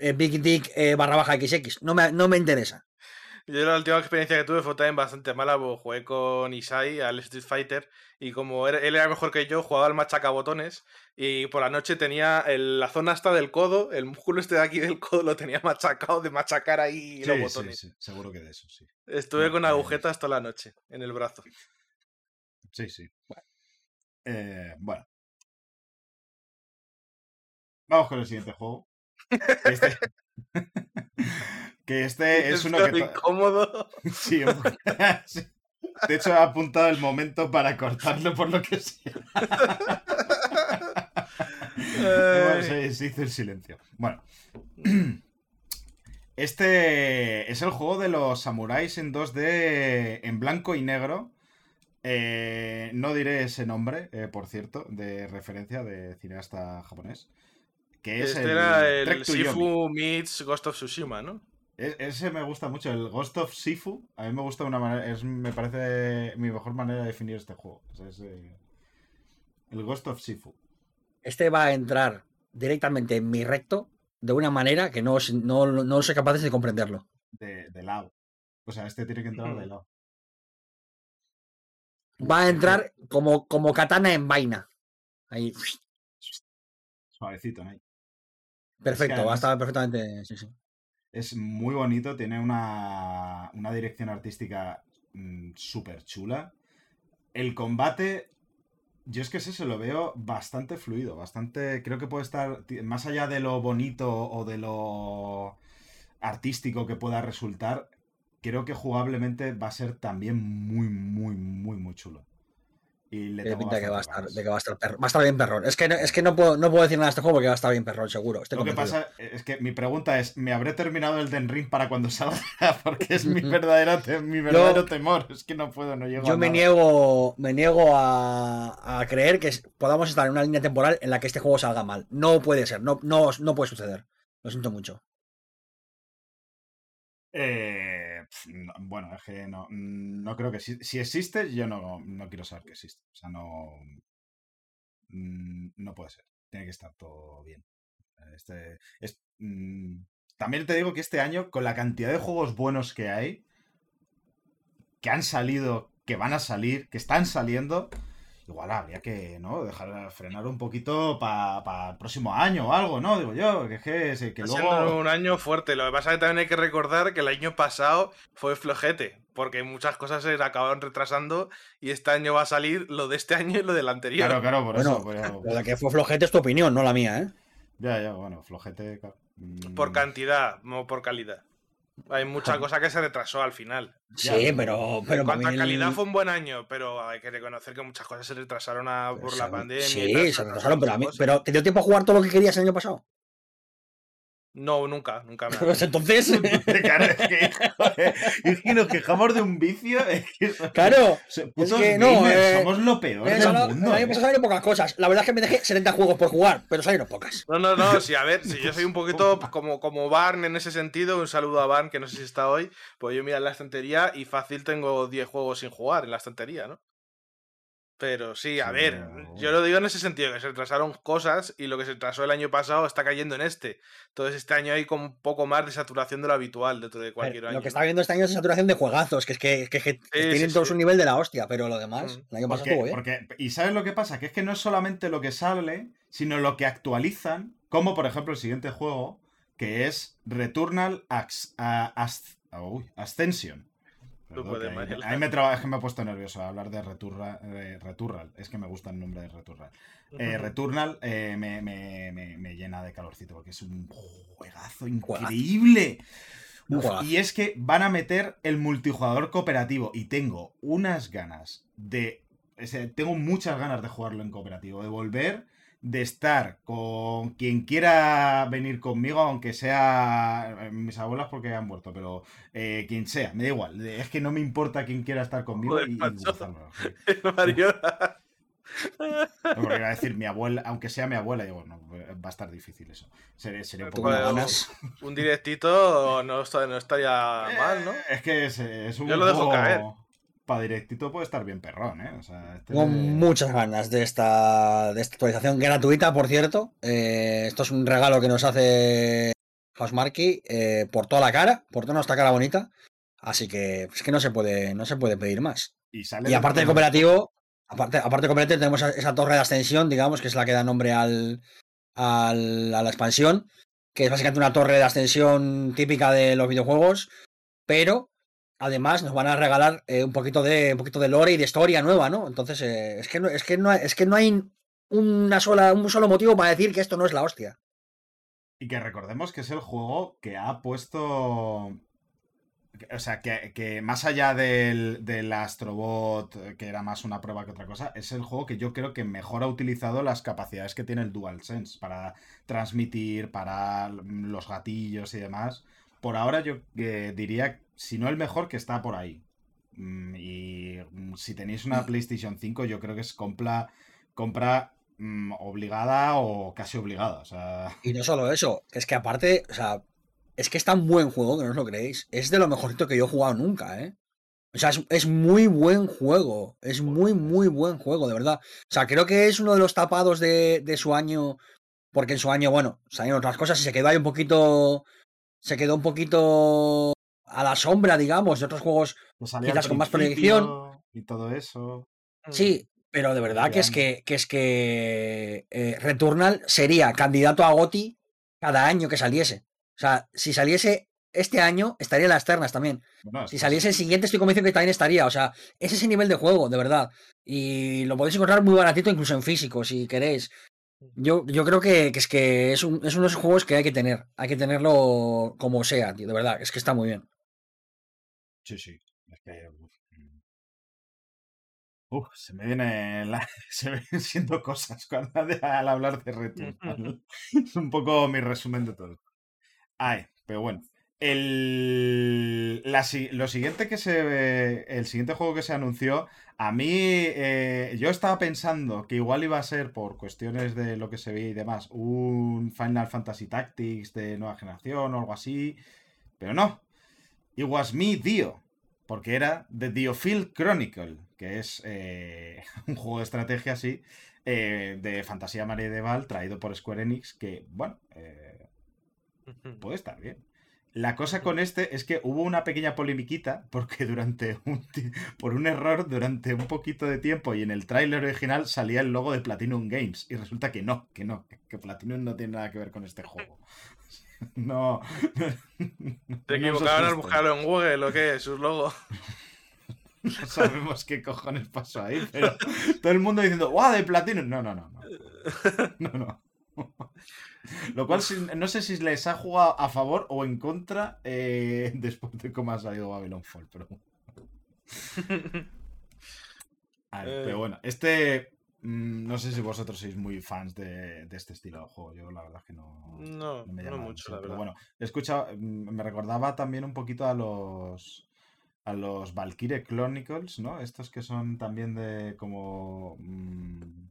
eh, Big Dick eh, barra baja XX, no me, no me interesa. Yo la última experiencia que tuve fue también bastante mala, porque jugué con Isai al Street Fighter y como él era mejor que yo, jugaba al machacabotones y por la noche tenía el- la zona hasta del codo, el músculo este de aquí del codo lo tenía machacado de machacar ahí Sí, los sí, botones. sí, seguro que de eso, sí. Estuve No, con pues- agujetas toda la noche en el brazo. Sí, sí. Eh, bueno. Vamos con el siguiente juego. Este, que este es uno que... Incómodo. Sí, sí. De hecho, he apuntado el momento para cortarlo por lo que sea. Bueno, se, se hizo el silencio. Bueno. Este es el juego de los samuráis en 2D en blanco y negro. Eh, no diré ese nombre, eh, por cierto, de referencia de cineasta japonés. Que es Este el era el. Sifu meets Ghost of Tsushima, ¿no? Ese me gusta mucho, el Ghost of Sifu. A mí me gusta de una manera, es, me parece mi mejor manera de definir este juego. Es, eh, el Ghost of Sifu. Este va a entrar directamente en mi recto de una manera que no, no, no soy capaz de comprenderlo. De, de lado. O sea, este tiene que entrar de lado. Va a entrar como, como katana en vaina. Ahí, Suavecito, ¿no? perfecto, va a estar perfectamente. Sí, sí. Es muy bonito, tiene una, una dirección artística súper chula. El combate, yo es que ese se lo veo bastante fluido, bastante, creo que puede estar, más allá de lo bonito o de lo artístico que pueda resultar, creo que jugablemente va a ser también muy, muy, muy, muy chulo. Y le tengo pinta que va a estar, de que va a estar perro- Va a estar bien perrón. Es que, no- es que no, puedo, no puedo decir nada de este juego porque va a estar bien perrón, seguro. Estoy Lo que pasa es que mi pregunta es, ¿me habré terminado el Den Ring para cuando salga? Porque es mi, verdadero temor. Es que no puedo, no llego a Yo me nada. niego, me niego a, a creer que podamos estar en una línea temporal en la que este juego salga mal. No puede ser, no, no, no puede suceder. Lo siento mucho. Eh, no, bueno, es que no, no creo que si, si existe, yo no, no quiero saber que existe. O sea, no. mm, No puede ser. Tiene que estar todo bien. Este, es, mm, también te digo que este año, con la cantidad de juegos buenos que hay, que han salido, que van a salir, que están saliendo, igual habría que, ¿no? Dejar frenar un poquito para el próximo año o algo, ¿no? Digo yo, que, es que, se- que luego. un año fuerte. Lo que pasa es que también hay que recordar que el año pasado fue flojete, porque muchas cosas se acabaron retrasando y este año va a salir lo de este año y lo del anterior. Claro, claro, por Bueno, eso. pero- de que fue flojete es tu opinión, no la mía, ¿eh? Ya, ya, bueno, flojete. claro. Mm, Por cantidad, no por calidad. Hay mucha cosa que se retrasó al final. Sí, pero- pero, pero en cuanto a calidad el- fue un buen año, pero hay que reconocer que muchas cosas se retrasaron a- por la pandemia. y Sí, tal, se retrasaron, pero a mí, pero ¿te dio tiempo a jugar todo lo que querías el año pasado? No, nunca, nunca me ha Pues entonces, Claro, es que, joder, es que nos quejamos de un vicio. Es que claro, que no, eh, somos lo peor el del año mundo. eh. pasado salieron pocas cosas. La verdad es que me dejé 70 juegos por jugar, pero salieron pocas. No, no, no, sí, a ver, si yo soy un poquito como, como Barn en ese sentido, un saludo a Barn, que no sé si está hoy, pues yo miro en la estantería y fácil tengo 10 juegos sin jugar en la estantería, ¿no? Pero sí, a Sí, ver, yo lo digo en ese sentido, que se retrasaron cosas y lo que se retrasó el año pasado está cayendo en este. Entonces este año hay como un poco más de saturación de lo habitual dentro de cualquier Lo año. que está viendo este año es saturación de juegazos, que es que, que- que tienen sí, todos sí. un nivel de la hostia, pero lo demás, Mm. el año pasado Porque, estuvo bien. porque- y sabes lo que pasa, que es que no es solamente lo que sale, sino lo que actualizan, como por ejemplo el siguiente juego, que es Returnal Ax- a- As- uy, Ascension. Tú puedes, Mariela. ahí me traba- es que me he puesto nervioso hablar de Returra- Returnal. Es que me gusta el nombre de Returnal. Eh, Returnal eh, me, me- me- me llena de calorcito porque es un juegazo increíble. Uf, y es que van a meter el multijugador cooperativo y tengo unas ganas de... o sea, tengo muchas ganas de jugarlo en cooperativo, de volver, de estar con quien quiera venir conmigo, aunque sea eh, mis abuelas porque han muerto, pero eh, quien sea, me da igual. Es que no me importa quién quiera estar conmigo Joder, y, y. Mario, No, porque iba a decir mi abuela, aunque sea mi abuela, digo, no, va a estar difícil eso. Sería, sería un poco ganas. un directito no, está- no estaría mal, ¿no? Es que es, es un Yo lo dejo caer. Para directito puede estar bien perrón, ¿eh? O sea, este- Tengo muchas ganas de esta, de esta actualización gratuita, por cierto. Eh, esto es un regalo que nos hace Housemarque eh, por toda la cara, por toda nuestra cara bonita. Así que es que no se puede, no se puede pedir más. Y, sale Y aparte de- cooperativo, aparte, aparte del cooperativo tenemos esa- esa torre de ascensión, digamos, que es la que da nombre al, al- a la expansión, que es básicamente una torre de ascensión típica de los videojuegos, pero además nos van a regalar eh, un poquito de un poquito de lore y de historia nueva, ¿no? Entonces eh, es que no es que es que no hay una sola un solo motivo para decir que esto no es la hostia. Y que recordemos que es el juego que ha puesto o sea, que, más allá del, del, Astrobot, que era más una prueba que otra cosa, es el juego que yo creo que mejor ha utilizado las capacidades que tiene el DualSense para transmitir, para los gatillos y demás. Por ahora yo eh, diría, si no el mejor, que está por ahí. Mm, y mm, si tenéis una PlayStation 5, yo creo que es compra, compra mm, obligada o casi obligada. O sea... Y no solo eso, es que aparte, o sea, es que es tan buen juego que no os lo creéis. Es de lo mejorito que yo he jugado nunca, ¿eh? O sea, es, muy buen juego. Es muy, muy buen juego, de verdad. O sea, creo que es uno de los tapados de, su año. Porque en su año, bueno, salieron otras cosas y se quedó ahí un poquito. Se quedó un poquito a la sombra, digamos, de otros juegos quizás con más proyección. Y todo eso. Sí, pero de verdad que es que, que es que eh, Returnal sería candidato a GOTI cada año que saliese. O sea, si saliese este año, estaría en las ternas también. si saliese el siguiente, estoy convencido que también estaría. O sea, es ese nivel de juego, de verdad. Y lo podéis encontrar muy baratito, incluso en físico, si queréis. Yo, yo creo que, es que es, uno de esos juegos que hay que tener. Hay que tenerlo como sea, tío, de verdad. Es que está muy bien. Sí, sí. Es que. Uf, se me viene se me vienen siendo cosas cuando, al hablar de reto. es un poco mi resumen de todo. Ay, pero bueno. El, lo siguiente que se el siguiente juego que se anunció, a mí eh, yo estaba pensando que igual iba a ser por cuestiones de lo que se ve y demás, un Final Fantasy Tactics de nueva generación o algo así, pero no. It was me, Dio, porque era The Diofield Chronicle, que es eh, un juego de estrategia así, eh, de fantasía medieval traído por Square Enix, que, bueno, Puede estar bien. La cosa con este es que hubo una pequeña polemiquita porque durante un por un error durante un poquito de tiempo y en el tráiler original salía el logo de Platinum Games y resulta que no, que no, que Platinum no tiene nada que ver con este juego. No. Te equivocaban al buscarlo en Google o qué, sus logos. No sabemos qué cojones pasó ahí, pero todo el mundo diciendo, ¡guau, de Platinum! No, no, no, no. No, no. Lo cual no sé si les ha jugado a favor o en contra eh, después de cómo ha salido Babylon Fall, pero. pero bueno, este. Mm, no sé si vosotros sois muy fans de, este estilo de juego. Yo la verdad que no. No, me llama mucho, la verdad. Pero bueno, he escuchado. Mm, me recordaba también un poquito a los. A los Valkyrie Chronicles, ¿no? Estos que son también de como. Mm,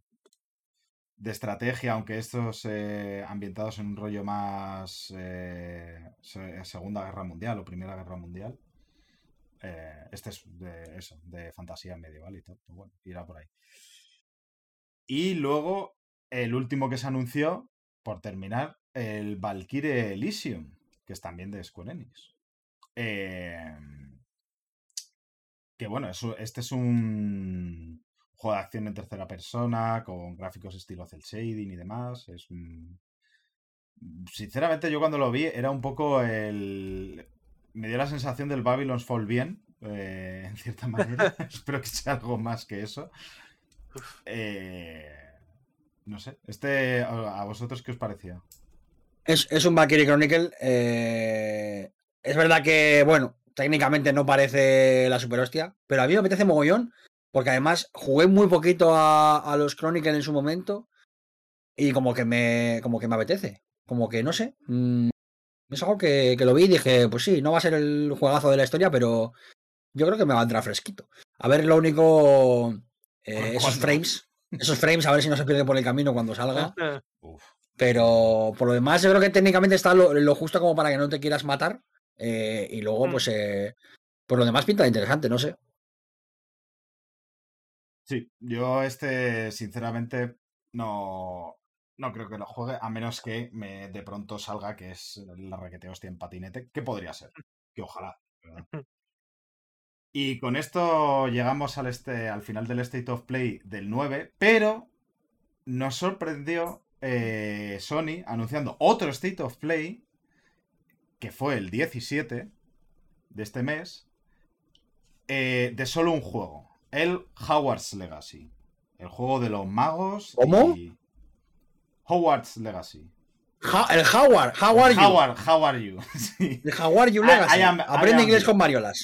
de estrategia, aunque estos eh, ambientados en un rollo más eh, Segunda Guerra Mundial o Primera Guerra Mundial. Eh, este es de eso, de fantasía medieval y todo. Bueno, irá por ahí. Y luego, el último que se anunció, por terminar, el Valkyrie Elysium, que es también de Square Enix. Em, que bueno, eso, este es un juego de acción en tercera persona, con gráficos estilo cel shading y demás. Es Sinceramente, yo cuando lo vi era un poco el. Me dio la sensación del Babylon's Fall bien, eh, en cierta manera. Espero que sea algo más que eso. Eh, no sé. Este, ¿a vosotros qué os parecía? Es, un Valkyrie Chronicle. Eh, es verdad que, bueno, técnicamente no parece la super hostia, pero a mí me apetece mogollón porque además jugué muy poquito a, los Chronicles en su momento. Y como que me. como que me apetece. Como que no sé. Mm, es algo que, lo vi y dije, pues sí, no va a ser el juegazo de la historia, pero yo creo que me va a entrar fresquito. A ver, lo único. Eh, esos frames. Esos frames, a ver si no se pierde por el camino cuando salga. Pero por lo demás, yo creo que técnicamente está lo, justo como para que no te quieras matar. Eh, y luego, mm. pues. Eh, por lo demás pinta interesante, no sé. Sí, yo este, sinceramente, no, no creo que lo juegue, a menos que me de pronto salga que es la requete hostia en patinete, que podría ser, que ojalá. Y con esto llegamos al, este, al final del State of Play del 9, pero nos sorprendió eh, Sony anunciando otro State of Play, que fue el 17 de este mes, eh, de solo un juego el Howard's Legacy. El juego de los magos. ¿Cómo? Howard's Legacy. Ja- el Howard, how are you? Howard, how are you? Sí. El How are you I- Legacy. I am- I Aprende am inglés you. con Mariolas.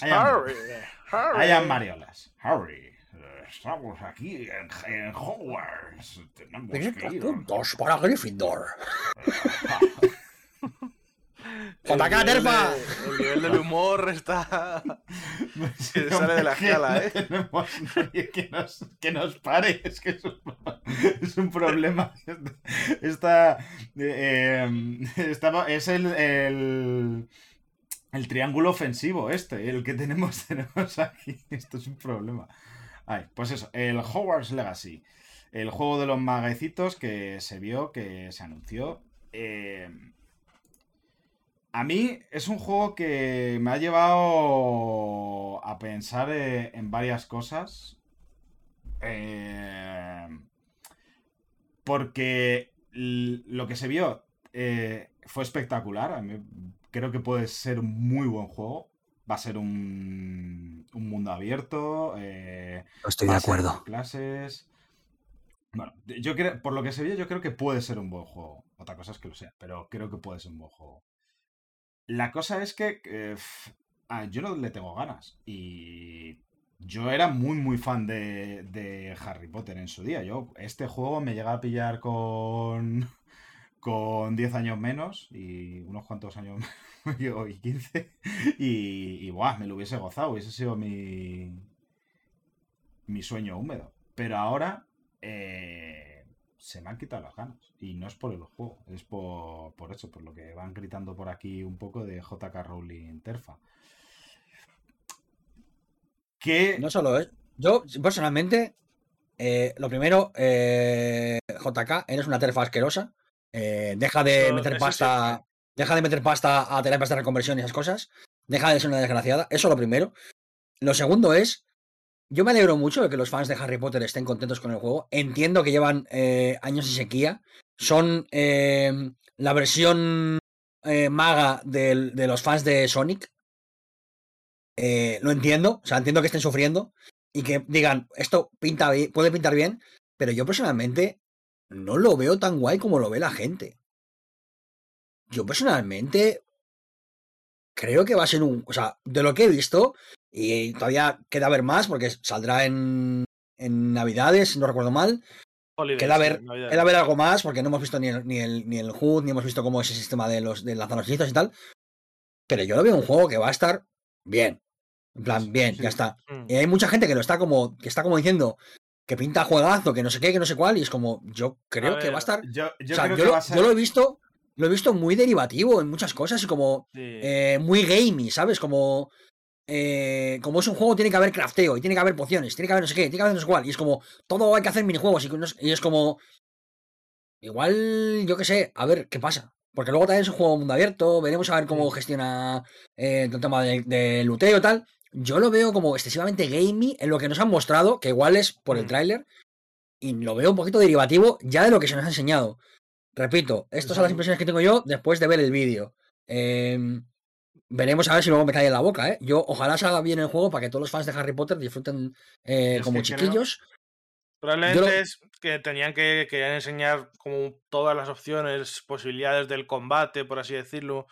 I am, Harry, am Mariolas. Harry, estamos aquí en, en Hogwarts. Tenemos Tiene que dos ir. puntos para Gryffindor. El ¡JK, nivel Terfa! de- El nivel del humor está. Sí, Que sale de la escala, ¿eh? No tenemos nadie que nos, que nos pare. Es que es un, es un problema. Esta, eh, estaba- es el, el, el triángulo ofensivo este, el que tenemos, tenemos aquí. Esto es un problema. Ay, pues eso, el Hogwarts Legacy. El juego de los maguecitos que se vio, que se anunció. Eh, a mí es un juego que me ha llevado a pensar eh, en varias cosas. Eh, porque lo que se vio fue espectacular. A mí creo que puede ser un muy buen juego. Va a ser un, un mundo abierto. eh, estoy va a ser con clases. Bueno, yo creo, por lo que se vio, yo creo que puede ser un buen juego. Otra cosa es que lo sea, pero creo que puede ser un buen juego. La cosa es que eh, yo no le tengo ganas. Y yo era muy, muy fan de, de Harry Potter en su día. Yo, este juego me llega a pillar con, con 10 años menos y unos cuantos años y 15. Y, me lo hubiese gozado. Hubiese sido mi, mi sueño húmedo. Pero ahora eh, se me han quitado las ganas. Y no es por el juego, es por, por eso, por lo que van gritando por aquí un poco de JK Rowling Terfa. Que No solo es. Yo, personalmente, eh, lo primero, eh, JK, eres una terfa asquerosa. Eh, deja de meter pasta. siempre. Deja de meter pasta a terapias de reconversión y esas cosas. Deja de ser una desgraciada. Eso lo primero. Lo segundo es. Yo me alegro mucho de que los fans de Harry Potter estén contentos con el juego. Entiendo que llevan eh, años de sequía. Son eh, la versión eh, maga de los fans de Sonic. Eh, lo entiendo. O sea, entiendo que estén sufriendo y que digan, esto pinta puede pintar bien, pero yo personalmente no lo veo tan guay como lo ve la gente. Yo personalmente creo que va a ser un, o sea, de lo que he visto, y todavía queda ver más porque saldrá en, en Navidades, si no recuerdo mal, Holidays, queda ver, queda ver algo más porque no hemos visto ni el, ni el, ni el HUD, ni hemos visto cómo es el sistema de los de hechizos y tal, pero yo lo veo un juego que va a estar bien. En plan, bien, Sí. ya está. Mm. Y hay mucha gente que lo está como, que está como diciendo que pinta juegazo, que no sé qué, que no sé cuál, y es como, yo creo que va a estar. yo, yo o sea, creo yo, que lo, va a ser. yo lo he visto, lo he visto muy derivativo en muchas cosas y como Sí. eh, muy gamey, ¿sabes? Como. eh, como es un juego, tiene que haber crafteo y tiene que haber pociones, tiene que haber no sé qué, tiene que haber no sé cuál. Y es como, todo hay que hacer minijuegos y, no sé- y es como. Igual, yo qué sé, a ver qué pasa. Porque luego también es un juego mundo abierto, veremos a ver cómo gestiona eh, el tema de, de luteo y tal. Yo lo veo como excesivamente gamey en lo que nos han mostrado, que igual es por el Mm. tráiler, y lo veo un poquito derivativo ya de lo que se nos ha enseñado. Repito, estas son las impresiones que tengo yo después de ver el vídeo. Em, veremos a ver si luego me cae en la boca, ¿eh? Yo ojalá salga bien el juego para que todos los fans de Harry Potter disfruten eh, como que creo- chiquillos. Probablemente lo- es que tenían que querían enseñar como todas las opciones, posibilidades del combate, por así decirlo.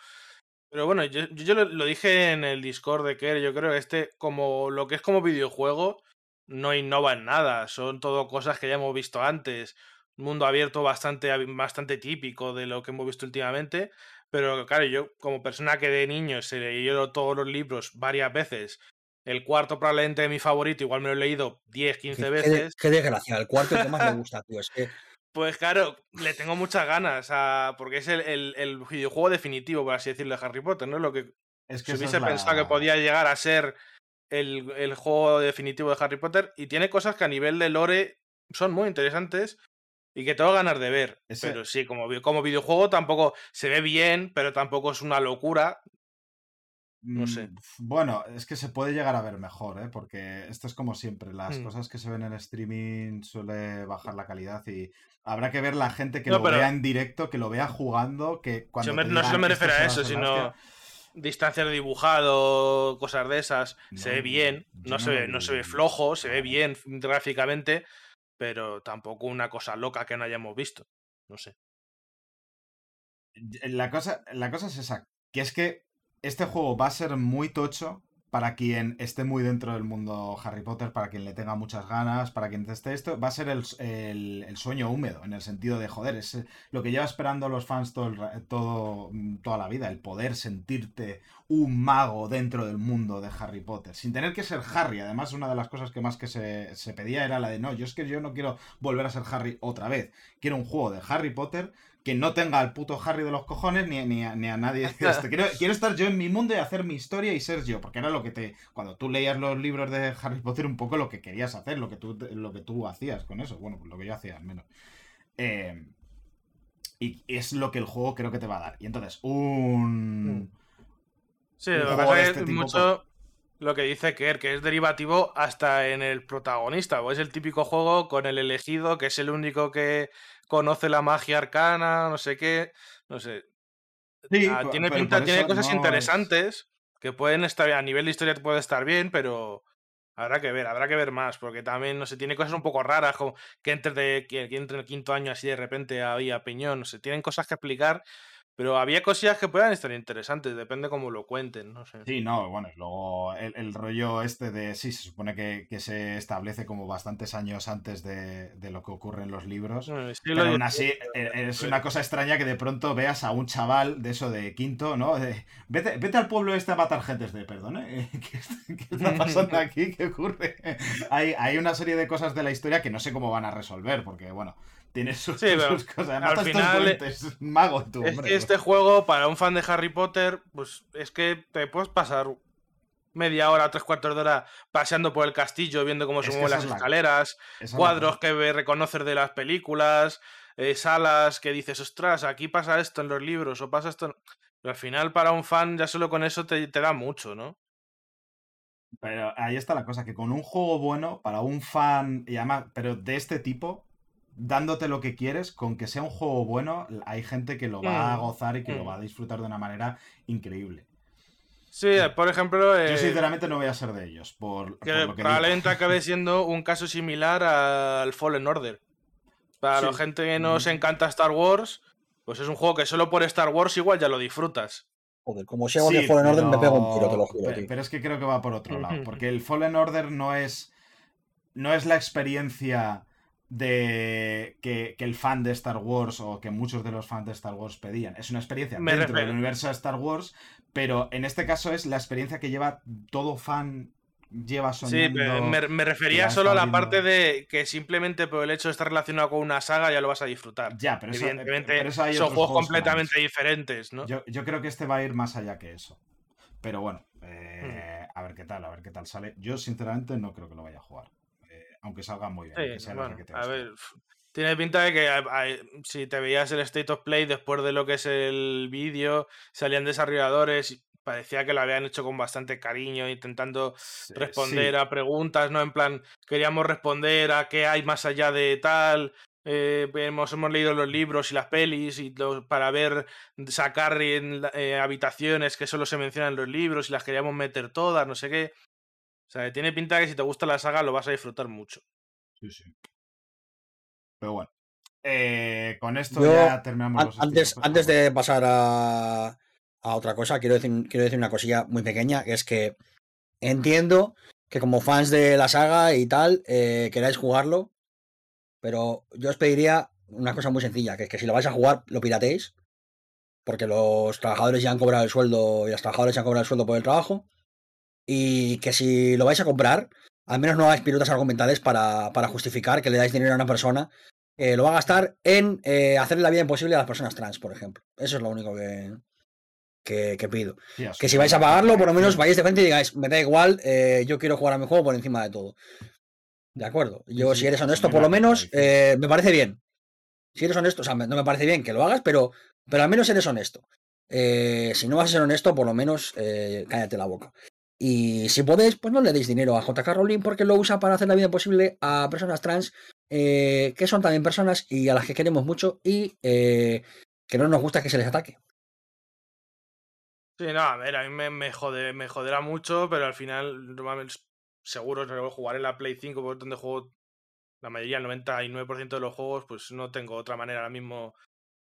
Pero bueno, yo, yo- yo lo, lo dije en el Discord de que yo creo que este, como lo que es como videojuego, no innova en nada. Son todo cosas que ya hemos visto antes. Un mundo abierto bastante, bastante típico de lo que hemos visto últimamente. Pero claro, yo como persona que de niño se leyó todos los libros varias veces. El cuarto probablemente mi favorito, igual me lo he leído 10, 15 Qué, qué veces. de- qué desgracia, el cuarto que más me gusta, tío. Es que Pues claro, le tengo muchas ganas, a- porque es el, el- el videojuego definitivo, por así decirlo, de Harry Potter, ¿no? Lo que Es que se esa hubiese es la- pensado que podía llegar a ser el, el juego definitivo de Harry Potter, y tiene cosas que a nivel de lore son muy interesantes y que tengo ganas de ver. Ese- Pero sí, como, como videojuego tampoco se ve bien, pero tampoco es una locura. No sé. Mm, Bueno, es que se puede llegar a ver mejor, ¿eh? Porque esto es como siempre, las Mm. cosas que se ven en streaming suele bajar la calidad y habrá que ver la gente que No, lo pero- vea en directo, que lo vea jugando, que cuando Se me- no digan, me "Esto refiero a se eso, sino hostia", distancia de dibujado, cosas de esas. se ve bien, no, se, no ve, no se ve flojo, se ve bien gráficamente, pero tampoco una cosa loca que no hayamos visto. No sé. La cosa, la cosa es esa, que es que este juego va a ser muy tocho para quien esté muy dentro del mundo Harry Potter, para quien le tenga muchas ganas, para quien esté esto, va a ser el, sueño húmedo, en el sentido de, joder, es lo que lleva esperando los fans todo, todo, toda la vida, el poder sentirte un mago dentro del mundo de Harry Potter, sin tener que ser Harry. Además, una de las cosas que más que se, se pedía era la de, no, yo es que yo no quiero volver a ser Harry otra vez, quiero un juego de Harry Potter que no tenga al puto Harry de los cojones ni, ni, a, nadie. Este. Quiero, quiero, estar yo en mi mundo y hacer mi historia y ser yo, porque era lo que te. Cuando tú leías los libros de Harry Potter, un poco lo que querías hacer, lo que tú, lo que tú hacías con eso. Bueno, pues lo que yo hacía al menos. Eh, y es lo que el juego creo que te va a dar. Y entonces, un. Mm. Sí, lo que pasa es este mucho pues lo que dice Kerr, que es derivativo hasta en el protagonista. O es el típico juego con el elegido, que es el único que conoce la magia arcana, no sé qué, no sé. Ah, tiene pinta, tiene cosas interesantes que pueden estar a nivel de historia puede estar bien, pero habrá que ver, habrá que ver más, porque también, no sé, tiene cosas un poco raras, como que entre, de, que, entre el quinto año así de repente había peñón, no sé, tienen cosas que explicar pero había cosillas que puedan estar interesantes, depende cómo lo cuenten, no sé. Sí, no, bueno, luego el, rollo este de, sí, se supone que, se establece como bastantes años antes de, lo que ocurre en los libros. pero aún así, e, es una cosa extraña que de pronto veas a un chaval de eso de quinto, ¿no? vete, vete al pueblo este a matar gentes de, perdón, ¿eh? ¿Qué, está pasando aquí? ¿Qué ocurre? hay, hay una serie de cosas de la historia que no sé cómo van a resolver, porque, bueno, tiene sus, cosas. al final, es mago tú, es que este juego, para un fan de Harry Potter, pues es que te puedes pasar media hora, tres cuartos de hora paseando por el castillo, viendo cómo se mueven las escaleras, cuadros que reconocer de las películas, eh, salas que dices, ostras, aquí pasa esto en los libros o pasa esto. Pero al final, para un fan, ya solo con eso te, te da mucho, ¿no? Pero ahí está la cosa, que con un juego bueno, para un fan, y además, pero de este tipo, dándote lo que quieres, con que sea un juego bueno, hay gente que lo va a mm, gozar y que lo mm. va a disfrutar de una manera increíble. Sí, por ejemplo. Yo, eh, sinceramente, no voy a ser de ellos. Por, que, probablemente acabe siendo un caso similar al Fallen Order. Para la gente que nos encanta Star Wars, pues es un juego que solo por Star Wars igual ya lo disfrutas. Joder, como sea sí, Fallen Order me pego un tiro, te lo juro. Pero, es que creo que va por otro lado. Porque el Fallen Order no es. No es la experiencia de que, el fan de Star Wars o que muchos de los fans de Star Wars pedían. Es una experiencia dentro del universo de Star Wars, pero en este caso es la experiencia que lleva todo fan lleva soñando. Sí, me, refería solo a la parte de que simplemente por el hecho de estar relacionado con una saga ya lo vas a disfrutar. Ya, pero evidentemente son juegos, completamente diferentes, ¿no? Yo, creo que este va a ir más allá que eso. Pero bueno, eh, hmm. a ver qué tal, a ver qué tal sale. Yo sinceramente no creo que lo vaya a jugar aunque salga muy bien. a ver, tiene pinta de que si te veías el State of Play después de lo que es el vídeo, salían desarrolladores y parecía que lo habían hecho con bastante cariño, intentando responder a preguntas, ¿no? En plan, queríamos responder a qué hay más allá de tal. Eh, hemos, hemos, leído los libros y las pelis y para ver, sacar en, eh, habitaciones que solo se mencionan en los libros y las queríamos meter todas, no sé qué. O sea, tiene pinta que si te gusta la saga lo vas a disfrutar mucho. Sí, sí. Pero bueno. Eh, con esto ya terminamos los antes, antes de pasar a, a, otra cosa, quiero decir, quiero decir una cosilla muy pequeña, que es que entiendo que como fans de la saga y tal, eh, queráis jugarlo, pero yo os pediría una cosa muy sencilla, que es que si lo vais a jugar, lo pirateéis, porque los trabajadores ya han cobrado el sueldo y los trabajadores ya han cobrado el sueldo por el trabajo, y que si lo vais a comprar, al menos no hagáis pirutas argumentales para, para justificar que le dais dinero a una persona que lo va a gastar en eh, hacerle la vida imposible a las personas trans, por ejemplo. Eso es lo único que, que, pido. que si vais a pagarlo, por lo menos vayáis de frente y digáis, me da igual, eh, yo quiero jugar a mi juego por encima de todo. De acuerdo. Yo, si eres honesto, por lo menos, eh, me parece bien. Si eres honesto, o sea, no me parece bien que lo hagas, pero, pero al menos eres honesto. si no vas a ser honesto, por lo menos cállate la boca. Y si podéis, pues no le deis dinero a JK Rowling porque lo usa para hacer la vida posible a personas trans eh, que son también personas y a las que queremos mucho y eh, que no nos gusta que se les ataque. Sí, no, a ver, a mí me, me, me joderá mucho, pero al final, normalmente, seguro jugar en la Play 5, por donde juego la mayoría, el 99% de los juegos, pues no tengo otra manera ahora mismo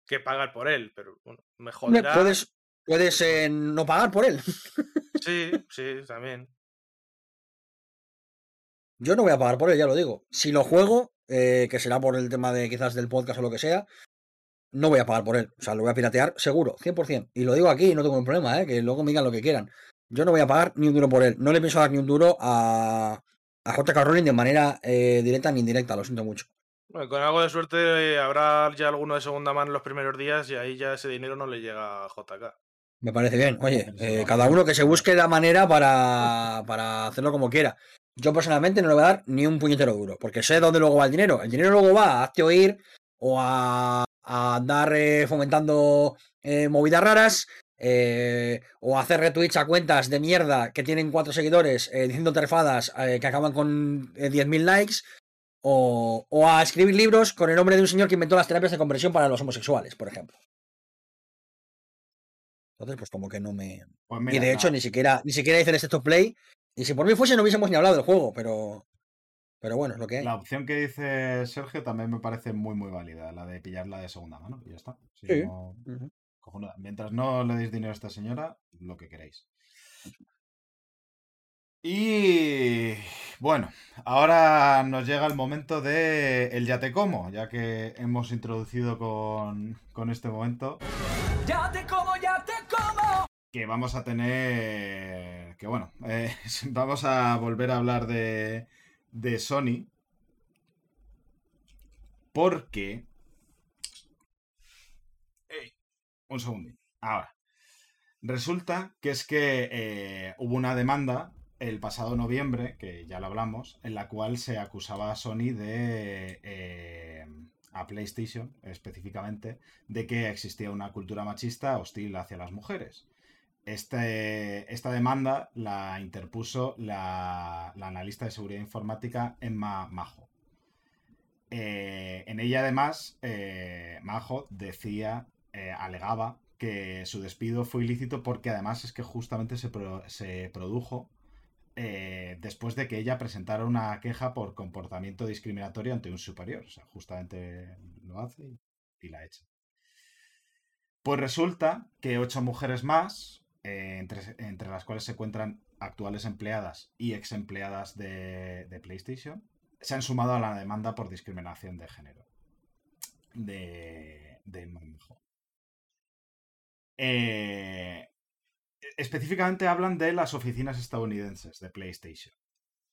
que pagar por él, pero bueno, me joderá. Puedes, puedes eh, no pagar por él. Sí, sí, también. Yo no voy a pagar por él, ya lo digo. Si lo juego, eh, que será por el tema de quizás del podcast o lo que sea, no voy a pagar por él. O sea, lo voy a piratear seguro, 100%. Y lo digo aquí y no tengo ningún problema, ¿eh? que luego me digan lo que quieran. Yo no voy a pagar ni un duro por él. No le pienso dar ni un duro a, a JK Rowling de manera eh, directa ni indirecta, lo siento mucho. Bueno, con algo de suerte eh, habrá ya alguno de segunda mano en los primeros días y ahí ya ese dinero no le llega a JK. Me parece bien. Oye, eh, cada uno que se busque la manera para, para hacerlo como quiera. Yo personalmente no le voy a dar ni un puñetero duro, porque sé dónde luego va el dinero. El dinero luego va a hazte oír o a, a andar eh, fomentando eh, movidas raras eh, o a hacer retweets a cuentas de mierda que tienen cuatro seguidores diciendo terfadas que acaban con eh, 10.000 likes o, o a escribir libros con el nombre de un señor que inventó las terapias de conversión para los homosexuales, por ejemplo. Entonces, pues como que no me... Pues Y de hecho, ni siquiera, ni siquiera hice el of Play. Y si por mí fuese, no hubiésemos ni hablado del juego, pero. Pero bueno, es lo que hay. La opción que dice Sergio también me parece muy, muy válida, la de pillarla de segunda mano. Y ya está. Si Sí. no- Ujú. cojonuda. Mientras no le deis dinero a esta señora, lo que queréis. Y bueno, ahora nos llega el momento de el ya te como, ya que hemos introducido con, con este momento Ya te como, ya. Que vamos a tener, que bueno, eh, vamos a volver a hablar de, de Sony, porque... Ey, un segundo. Ahora. Resulta que es que eh, hubo una demanda el pasado noviembre, que ya lo hablamos, en la cual se acusaba a Sony de... eh, a PlayStation específicamente, de que existía una cultura machista hostil hacia las mujeres. Este- esta demanda la interpuso la, analista de seguridad informática Emma Majo. Eh, en ella, además, eh, Majo decía, eh, alegaba que su despido fue ilícito porque además es que justamente se, pro- se produjo después de que ella presentara una queja por comportamiento discriminatorio ante un superior. O sea, justamente lo hace y la echa. Pues resulta que ocho mujeres más, eh, entre, las cuales se encuentran actuales empleadas y ex empleadas de, PlayStation, se han sumado a la demanda por discriminación de género. De, de. Eh, específicamente hablan de las oficinas estadounidenses de PlayStation.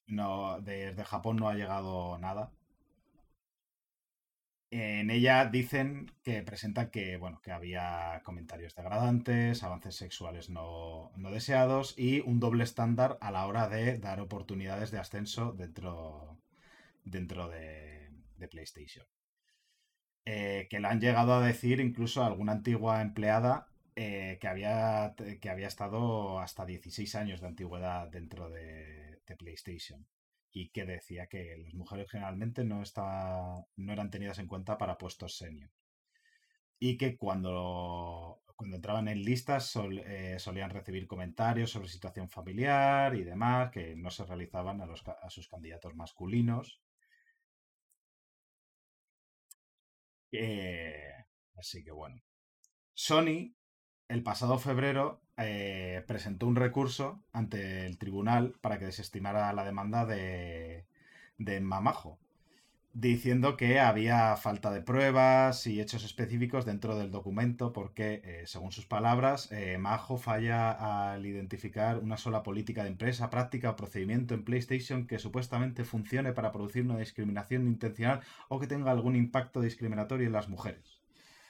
No, desde Japón no ha llegado nada. En ella dicen que presentan que, bueno, que había comentarios degradantes, avances sexuales no, no deseados y un doble estándar a la hora de dar oportunidades de ascenso dentro, dentro de, PlayStation. Eh, que le han llegado a decir incluso a alguna antigua empleada eh, que, había, que había estado hasta 16 años de antigüedad dentro de, de PlayStation y que decía que las mujeres generalmente no, estaba, no eran tenidas en cuenta para puestos senior. Y que cuando, cuando entraban en listas sol- eh, solían recibir comentarios sobre situación familiar y demás, que no se realizaban a, los, a sus candidatos masculinos. Eh, así que bueno. Sony, el pasado febrero, eh, presentó un recurso ante el tribunal para que desestimara la demanda de, Mamajo, diciendo que había falta de pruebas y hechos específicos dentro del documento porque, eh, según sus palabras, eh, Majo falla al identificar una sola política de empresa, práctica o procedimiento en PlayStation que supuestamente funcione para producir una discriminación intencional o que tenga algún impacto discriminatorio en las mujeres.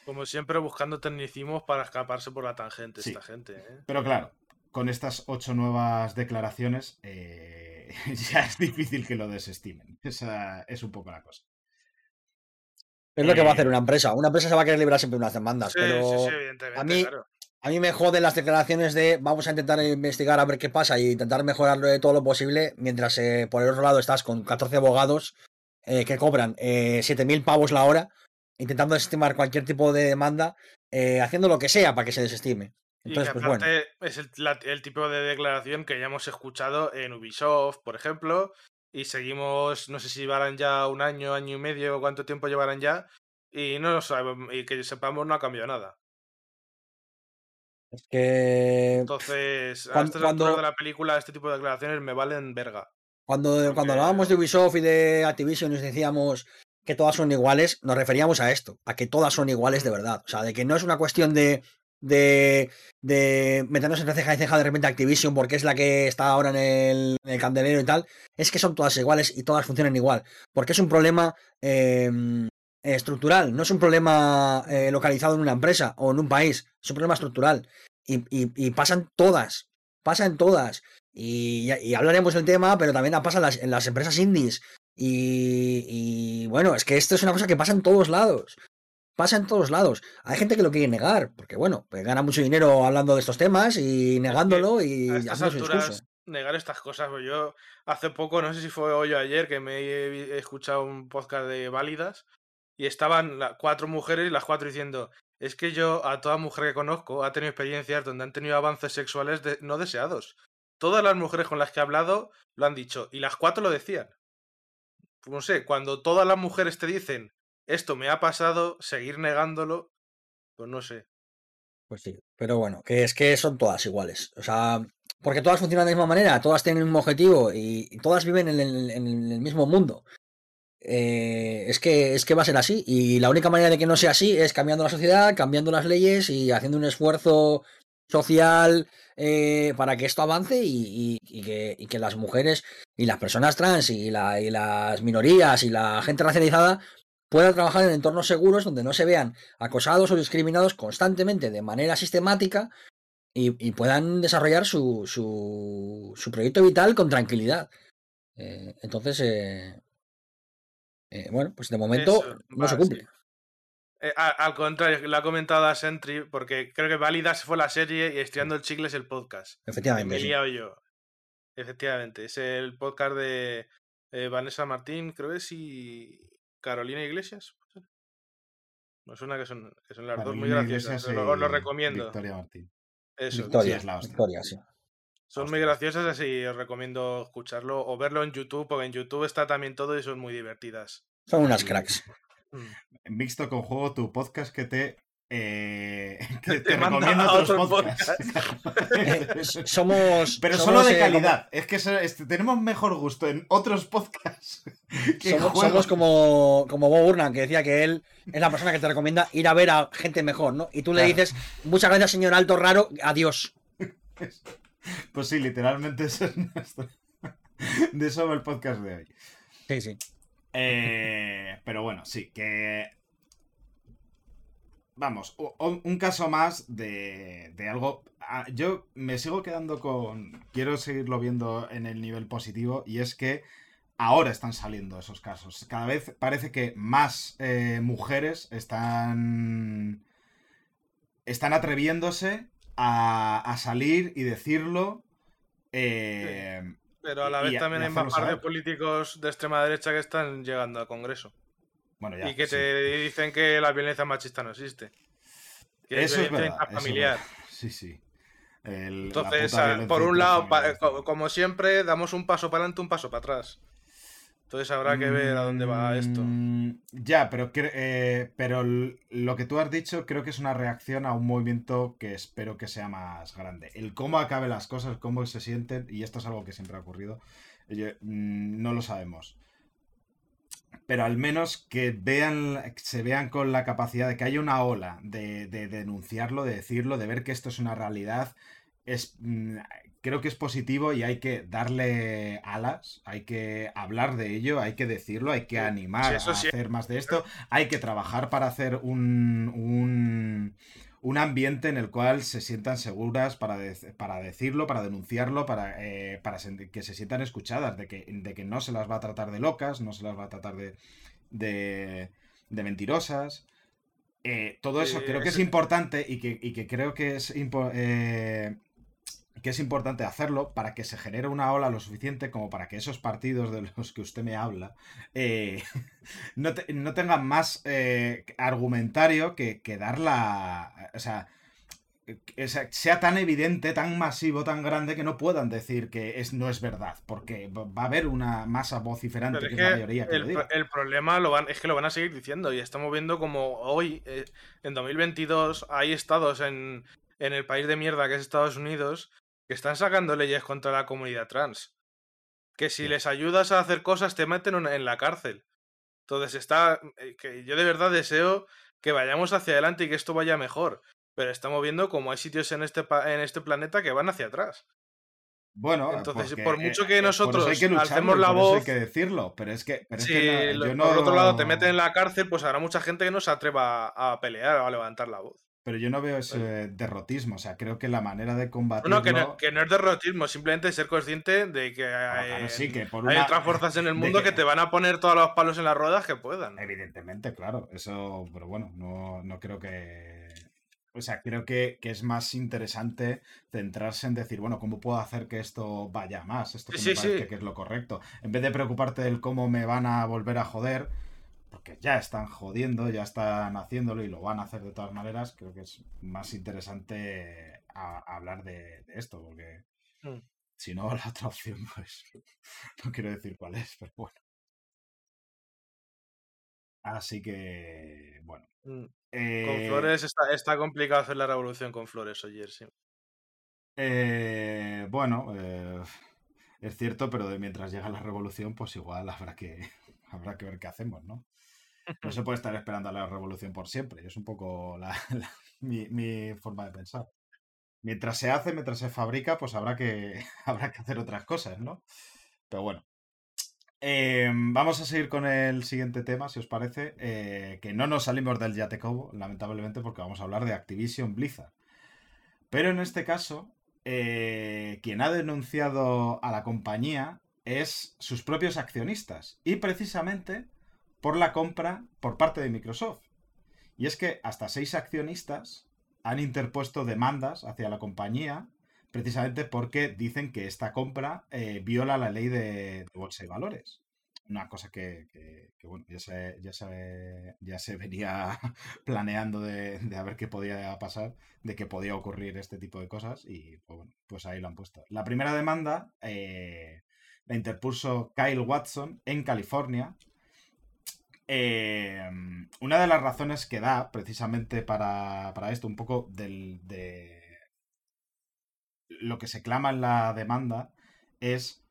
Como siempre, buscando tecnicismos para escaparse por la tangente Sí. esta gente. ¿eh? Pero claro, con estas ocho nuevas declaraciones eh, ya es difícil que lo desestimen. Esa es un poco la cosa. Es lo que va a Eh, hacer una empresa. Una empresa se va a querer librar siempre de unas demandas, Sí, pero sí, sí, evidentemente, a mí- claro. a mí me joden las declaraciones de vamos a intentar investigar a ver qué pasa y intentar mejorarlo de todo lo posible, mientras eh, por el otro lado estás con 14 abogados eh, que cobran eh, 7.000 pavos la hora, intentando desestimar cualquier tipo de demanda, eh, haciendo lo que sea para que se desestime. Y Entonces, pues bueno. es el, la- el tipo de declaración que ya hemos escuchado en Ubisoft, por ejemplo, y seguimos, no sé si llevarán ya un año, año y medio, cuánto tiempo llevarán ya, Y no lo sabemos, y que sepamos no ha cambiado nada. Es que. Entonces, a estas cuando- de la película, este tipo de declaraciones me valen verga. Cuando, Porque- cuando hablábamos de Ubisoft y de Activision nos decíamos que todas son iguales, nos referíamos a esto, a que todas son iguales de verdad. O sea, de que no es una cuestión de, de, de meternos entre ceja y ceja de repente Activision porque es la que está ahora en el, en el candelero y tal. Es que son todas iguales y todas funcionan igual. Porque es un problema eh, estructural, no es un problema eh, localizado en una empresa o en un país, es un problema estructural. Y, y- y pasan todas, pasan todas. Y, y hablaremos del tema, pero también pasa en las, en las empresas indies. Y, y, bueno, es que esto es una cosa que pasa en todos lados. Pasa en todos lados. Hay gente que lo quiere negar, porque bueno, pues gana mucho dinero hablando de estos temas y negándolo y A estas alturas, negar estas cosas. pues Yo hace poco, no sé si fue hoy o ayer, que me he, escuchado un podcast de Válidas y estaban la- cuatro mujeres y las cuatro diciendo: Es que yo, a toda mujer que conozco, ha tenido experiencias donde han tenido avances sexuales de- no deseados. Todas las mujeres con las que he hablado lo han dicho y las cuatro lo decían. No sé, cuando todas las mujeres te dicen esto me ha pasado, seguir negándolo, pues no sé. Pues sí, pero bueno, que es que son todas iguales. O sea, porque todas funcionan de la misma manera, todas tienen el mismo objetivo y, todas viven en el, en el mismo mundo. Eh, es, que, es que va a ser así. Y la única manera de que no sea así es cambiando la sociedad, cambiando las leyes y haciendo un esfuerzo social eh, para que esto avance y, y- y que, y que las mujeres y las personas trans y, la- y las minorías y la gente racializada puedan trabajar en entornos seguros donde no se vean acosados o discriminados constantemente de manera sistemática y, y puedan desarrollar su, su, su proyecto vital con tranquilidad. Eh, entonces, eh, eh, bueno, pues de momento Eso, no se cumple. sí. Eh, a- al contrario, lo ha comentado a Sentry, porque creo que Válidas fue la serie y Estirando el Chicle es el podcast. Que me Efectivamente. he sí. yo. Efectivamente, es el podcast de eh, Vanessa Martín, creo que es, y Carolina Iglesias. Me suena que son, que son las dos muy graciosas. Iglesias Os lo, y recomiendo. Victoria Martín. Eso, Victoria, sí, es la hostia. Victoria, sí. son muy graciosas, así os recomiendo escucharlo o verlo en YouTube, porque en YouTube está también todo y son muy divertidas. Son unas cracks. Mm. Mixto con juego, tu podcast que te. eh, que Te te recomiendo otros otro podcasts. Somos. Pero somos, solo de eh, calidad. Es que tenemos mejor gusto en otros podcasts. que en Somos, juegos. somos como, como Bob Burnham, que decía que él es la persona que te recomienda ir a ver a gente mejor, ¿no? Y tú le dices, muchas gracias, señor alto raro, adiós. Pues sí, literalmente eso es nuestro. De eso va el podcast de hoy. Sí, sí. Eh, pero bueno, sí, que. Vamos, un, caso más de, de algo. Yo me sigo quedando con. Quiero seguirlo viendo en el nivel positivo, y es que ahora están saliendo esos casos. Cada vez parece que más eh, mujeres están. Están atreviéndose a, a salir y decirlo. eh, Pero a la vez y también y hay más de políticos de extrema derecha que están llegando al Congreso. bueno, ya. y que sí. te dicen que la violencia machista no existe. Que Eso es violencia verdad. eso es intrafamiliar. verdad. Sí, sí. El- Entonces, por un lado, como siempre, damos un paso para adelante, un paso para atrás. Entonces habrá que ver a dónde va esto. Mm, Ya, pero, eh, pero lo que tú has dicho creo que es una reacción a un movimiento que espero que sea más grande. El cómo acaben las cosas, cómo se sienten, y esto es algo que siempre ha ocurrido, mm, no lo sabemos. Pero al menos que vean, se vean con la capacidad de que haya una ola de denunciarlo, de decirlo, de ver que esto es una realidad. Es, mm, creo que es positivo y hay que darle alas, hay que hablar de ello, hay que decirlo, hay que animar sí, a sí. hacer más de esto, hay que trabajar para hacer un, un, un ambiente en el cual se sientan seguras para, para decirlo, para denunciarlo, para, eh, para que se sientan escuchadas, de que, de que no se las va a tratar de locas, no se las va a tratar de, de, de mentirosas. Eh, todo eso Sí, creo que es importante y que, y que creo que es, eh, que es importante hacerlo para que se genere una ola lo suficiente como para que esos partidos de los que usted me habla eh, no, te- no tengan más eh, argumentario que, que dar la... O sea, sea, tan evidente, tan masivo, tan grande que no puedan decir que es, no es verdad, porque va a haber una masa vociferante que es es la mayoría que el, lo diga. el problema lo van, es que lo van a seguir diciendo y estamos viendo como hoy, eh, en 2022, hay estados en, en el país de mierda que es Estados Unidos que están sacando leyes contra la comunidad trans. Que si les ayudas a hacer cosas te meten en- la cárcel. Entonces está, eh, que yo de verdad deseo que vayamos hacia adelante y que esto vaya mejor. Pero estamos viendo como hay sitios en este, en este planeta que van hacia atrás. Bueno, Entonces, porque, por mucho que eh, por eso nosotros hay que lucharlo alcemos y la por eso hay voz, que decirlo, pero es que, pero es Si que no- lo- yo no... por otro lado te meten en la cárcel, pues habrá mucha gente que no se atreva a pelear o a levantar la voz. Pero yo no veo ese derrotismo, o sea, creo que la manera de combatirlo... No, no, que no, que no es derrotismo, simplemente ser consciente de que Ah, hay, claro, sí, que por hay una- otras fuerzas en el mundo que- que... te van a poner todos los palos en las ruedas que puedan. Evidentemente, claro, eso, pero bueno, no, no creo que... O sea, creo que, que es más interesante centrarse en decir, bueno, ¿cómo puedo hacer que esto vaya más? Esto que Sí, me sí, parece sí. que es lo correcto. En vez de preocuparte del cómo me van a volver a joder, porque ya están jodiendo, ya están haciéndolo y lo van a hacer de todas maneras, creo que es más interesante a- a hablar de, de esto, porque Mm. si no, la otra opción, pues no quiero decir cuál es, pero bueno. Así que, bueno. Mm. Con Eh, Flores está, está complicado hacer la revolución con Flores, oye, sí. eh, bueno, eh, es cierto, pero de mientras llega la revolución, pues igual habrá que, habrá que ver qué hacemos, ¿no? No se puede estar esperando a la revolución por siempre. Es un poco la- la- mi, mi forma de pensar. Mientras se hace, mientras se fabrica, pues habrá que, habrá que hacer otras cosas, ¿no? Pero bueno. Eh, vamos a seguir con el siguiente tema, si os parece. eh, que no nos salimos del Yatecobo, lamentablemente, porque vamos a hablar de Activision Blizzard. Pero en este caso, eh, quien ha denunciado a la compañía es sus propios accionistas. Y precisamente por la compra por parte de Microsoft. Y es que hasta seis accionistas han interpuesto demandas hacia la compañía precisamente porque dicen que esta compra eh, viola la ley de, bolsa y valores. Una cosa que, ya se, ya se, ya se venía planeando de, de a ver qué podía pasar, de que podía ocurrir este tipo de cosas y pues, bueno, pues ahí lo han puesto. La primera demanda eh, la interpuso Kyle Watson en California eh, una de las razones que da precisamente para, para esto, un poco del, de lo que se clama en la demanda, es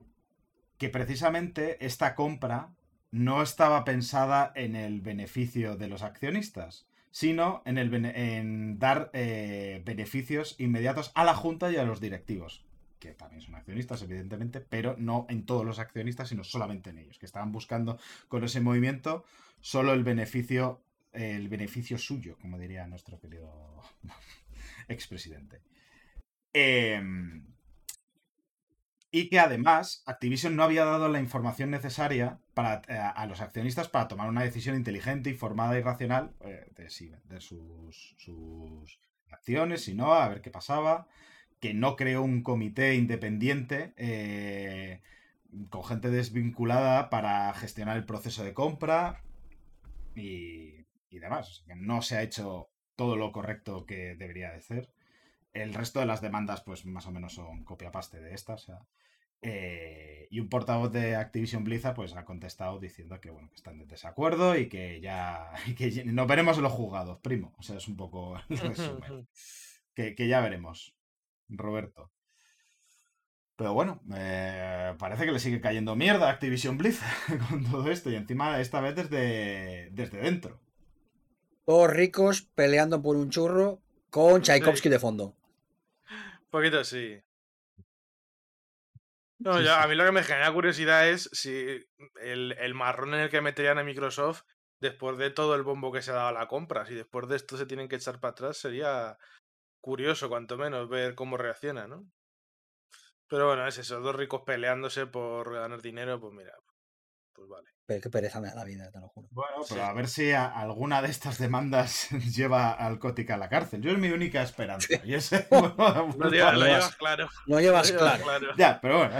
que precisamente esta compra no estaba pensada en el beneficio de los accionistas, sino en, el, en dar eh, beneficios inmediatos a la Junta y a los directivos que también son accionistas, evidentemente, pero no en todos los accionistas, sino solamente en ellos, que estaban buscando con ese movimiento solo el beneficio, el beneficio suyo, como diría nuestro querido expresidente. Em, y que además Activision no había dado la información necesaria para, eh, a los accionistas para tomar una decisión inteligente, informada y racional eh, de, sí, sus acciones, si no, a ver qué pasaba, que no creó un comité independiente eh, con gente desvinculada para gestionar el proceso de compra y, y demás. O sea, que no se ha hecho todo lo correcto que debería de ser. El resto de las demandas, pues más o menos son copia-paste de esta. O sea, eh, y un portavoz de Activision Blizzard, pues ha contestado diciendo que bueno, que están en desacuerdo y que ya. y que nos veremos en los juzgados, primo. O sea, es un poco el resumen. que, que ya veremos. Roberto. Pero bueno, eh, parece que le sigue cayendo mierda a Activision Blizzard con todo esto. Y encima, esta vez desde, desde dentro. Todos ricos peleando por un churro con Tchaikovsky de fondo. Un poquito sí. No, sí. a mí lo que me genera curiosidad es si el, el marrón en el que meterían a Microsoft después de todo el bombo que se ha dado a la compra. Si después de esto se tienen que echar para atrás, sería curioso, cuanto menos, ver cómo reacciona, ¿no? Pero bueno, es eso, dos ricos peleándose por ganar dinero, pues mira, pues vale. Pero qué pereza me da la vida, te lo juro. Bueno, pero Sí. a ver si a- alguna de estas demandas lleva al Cótica a la cárcel. Yo es mi única esperanza. Y ese, Lo llevas, lo llevas- claro. No lo llevas llevas claro. claro. ya, pero bueno.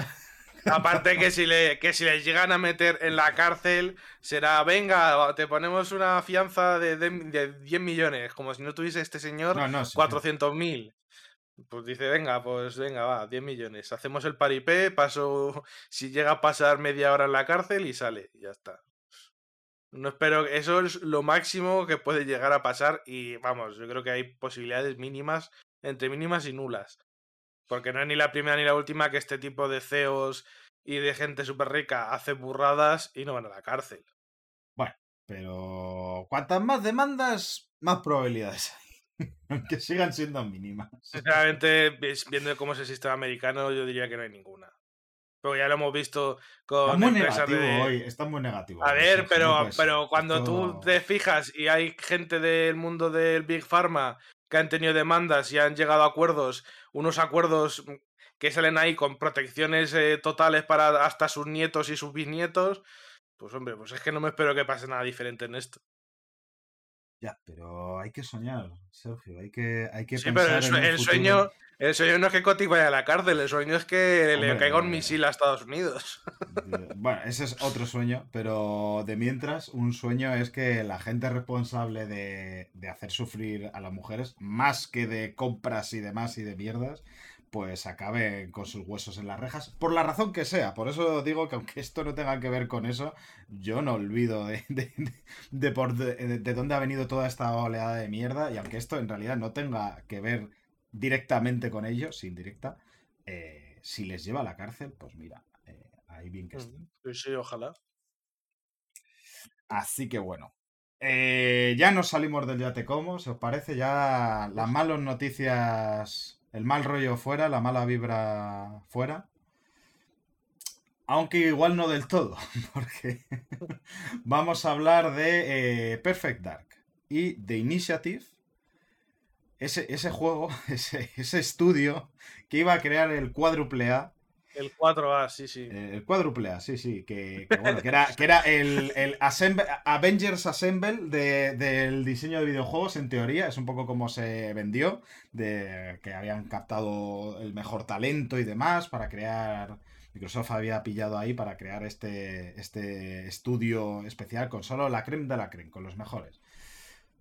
Aparte que si, le, que si les llegan a meter en la cárcel, será, venga, te ponemos una fianza de, de, de 10 millones, como si no tuviese este señor No, no, sí, sí. 400.000. Pues dice, venga, pues venga, va, 10 millones. Hacemos el paripé, paso, si llega a pasar media hora en la cárcel y sale, y ya está. No espero, eso es lo máximo que puede llegar a pasar y vamos, yo creo que hay posibilidades mínimas, entre mínimas y nulas. Porque no es ni la primera ni la última que este tipo de CEOs y de gente súper rica hace burradas y no van a la cárcel. Bueno, pero cuantas más demandas, más probabilidades hay. Aunque sigan siendo mínimas. Sinceramente, viendo cómo es el sistema americano, yo diría que no hay ninguna. Porque ya lo hemos visto Está con muy empresas negativo de... hoy, está muy negativo. A ver, pero, no pero cuando tú te fijas y hay gente del mundo del Big Pharma que han tenido demandas y han llegado a acuerdos, unos acuerdos que salen ahí con protecciones eh, totales para hasta sus nietos y sus bisnietos, pues hombre, pues es que no me espero que pase nada diferente en esto. Ya, pero hay que soñar, Sergio, hay que, hay que Sí, pero el, pensar en un el sueño, el sueño no es que Kotick vaya a la cárcel, el sueño es que le caiga un eh, misil a Estados Unidos. Bueno, ese es otro sueño, pero de mientras, un sueño es que la gente responsable de, de hacer sufrir a las mujeres, más que de compras y demás y de mierdas, pues acabe con sus huesos en las rejas, por la razón que sea. Por eso digo que aunque esto no tenga que ver con eso, yo no olvido de, de, de- de por de, de- de dónde ha venido toda esta oleada de mierda, y aunque esto en realidad no tenga que ver directamente con ellos, indirecta, eh, si les lleva a la cárcel, pues mira, eh, ahí bien que estén. Sí, sí, ojalá. Así que bueno. Eh, ya nos salimos del ya te como, si os parece, ya las malas noticias, el mal rollo fuera, la mala vibra fuera. Aunque igual no del todo, porque vamos a hablar de eh, Perfect Dark y de Initiative. Ese, ese juego, ese, ese estudio que iba a crear el cuádruple A El 4A, sí, sí. eh, El cuádruple A, sí, sí. Que, que bueno, que era, que era el, el Assemble- Avengers Assemble de- del diseño de videojuegos, en teoría. Es un poco como se vendió, de que habían captado el mejor talento y demás para crear. Microsoft había pillado ahí para crear este, este estudio especial con solo la creme de la creme, con los mejores.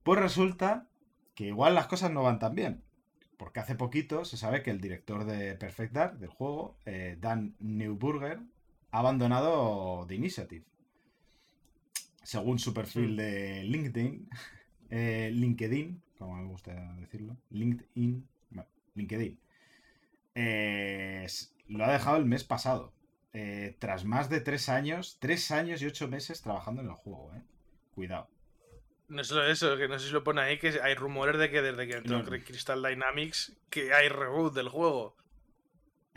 Pues resulta que igual las cosas no van tan bien. Porque hace poquito se sabe que el director de Perfect Dark, del juego, eh, Dan Newburger, ha abandonado The Initiative. Según su perfil de LinkedIn, eh, LinkedIn, como me gusta decirlo, LinkedIn, bueno, LinkedIn, eh, lo ha dejado el mes pasado. eh, tras más de tres años, tres años y ocho meses trabajando en el juego. Cuidado. No solo eso, que no sé si lo pone ahí, que hay rumores de que desde que entró No. Crystal Dynamics, que hay reboot del juego.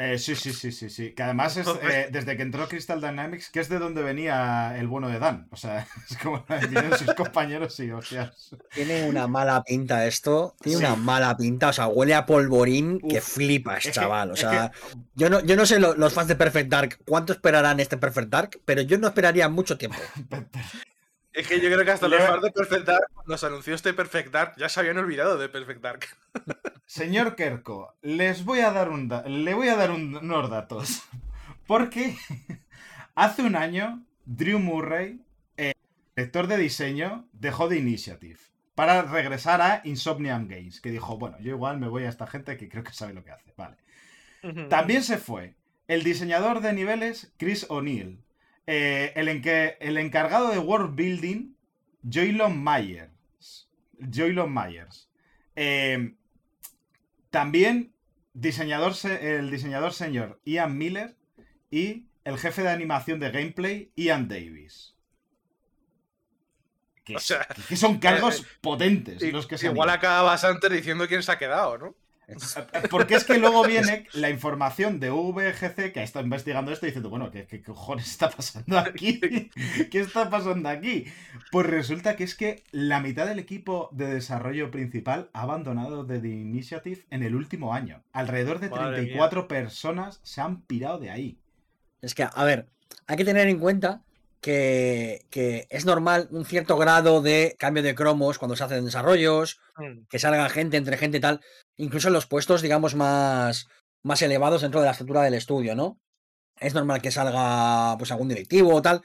Eh, sí, sí, sí, sí, sí. Que además es eh, desde que entró Crystal Dynamics, que es de donde venía el bueno de Dan. O sea, es como vienen sus compañeros y hostias. Tiene una mala pinta esto. Tiene Sí. una mala pinta. O sea, huele a polvorín que flipas, Es que- chaval. O sea, yo, no, yo no sé lo- los fans de Perfect Dark cuánto esperarán este Perfect Dark, pero yo no esperaría mucho tiempo. Es que yo creo que hasta los fans de Perfect Dark, cuando se anunció este Perfect Dark, ya se habían olvidado de Perfect Dark. Señor Kerko, les voy a dar un le voy a dar un- unos datos. Porque hace un año, Drew Murray, eh, director de diseño, dejó de Initiative para regresar a Insomnium Games, que dijo, bueno, yo igual me voy a esta gente que creo que sabe lo que hace. Vale. También se fue el diseñador de niveles Chris O'Neill, eh, el, enque- el encargado de world building Joylon Myers. Joylon Myers. Eh, también diseñador se- el diseñador señor Ian Miller y el jefe de animación de gameplay Ian Davis. Que, O sea, que son cargos potentes Y- los que se Igual ido. acabas antes diciendo quién se ha quedado, ¿no? Porque es que luego viene la información de VGC que ha estado investigando esto y diciendo, bueno, ¿qué, qué cojones está pasando aquí? ¿Qué está pasando aquí? Pues resulta que es que la mitad del equipo de desarrollo principal ha abandonado The Initiative en el último año. Alrededor de Madre 34 personas se han pirado de ahí. Es que, a ver, hay que tener en cuenta que, que es normal un cierto grado de cambio de cromos cuando se hacen desarrollos, que salga gente entre gente y tal, incluso en los puestos, digamos, más, más elevados dentro de la estructura del estudio, ¿no? es normal que salga pues algún directivo o tal.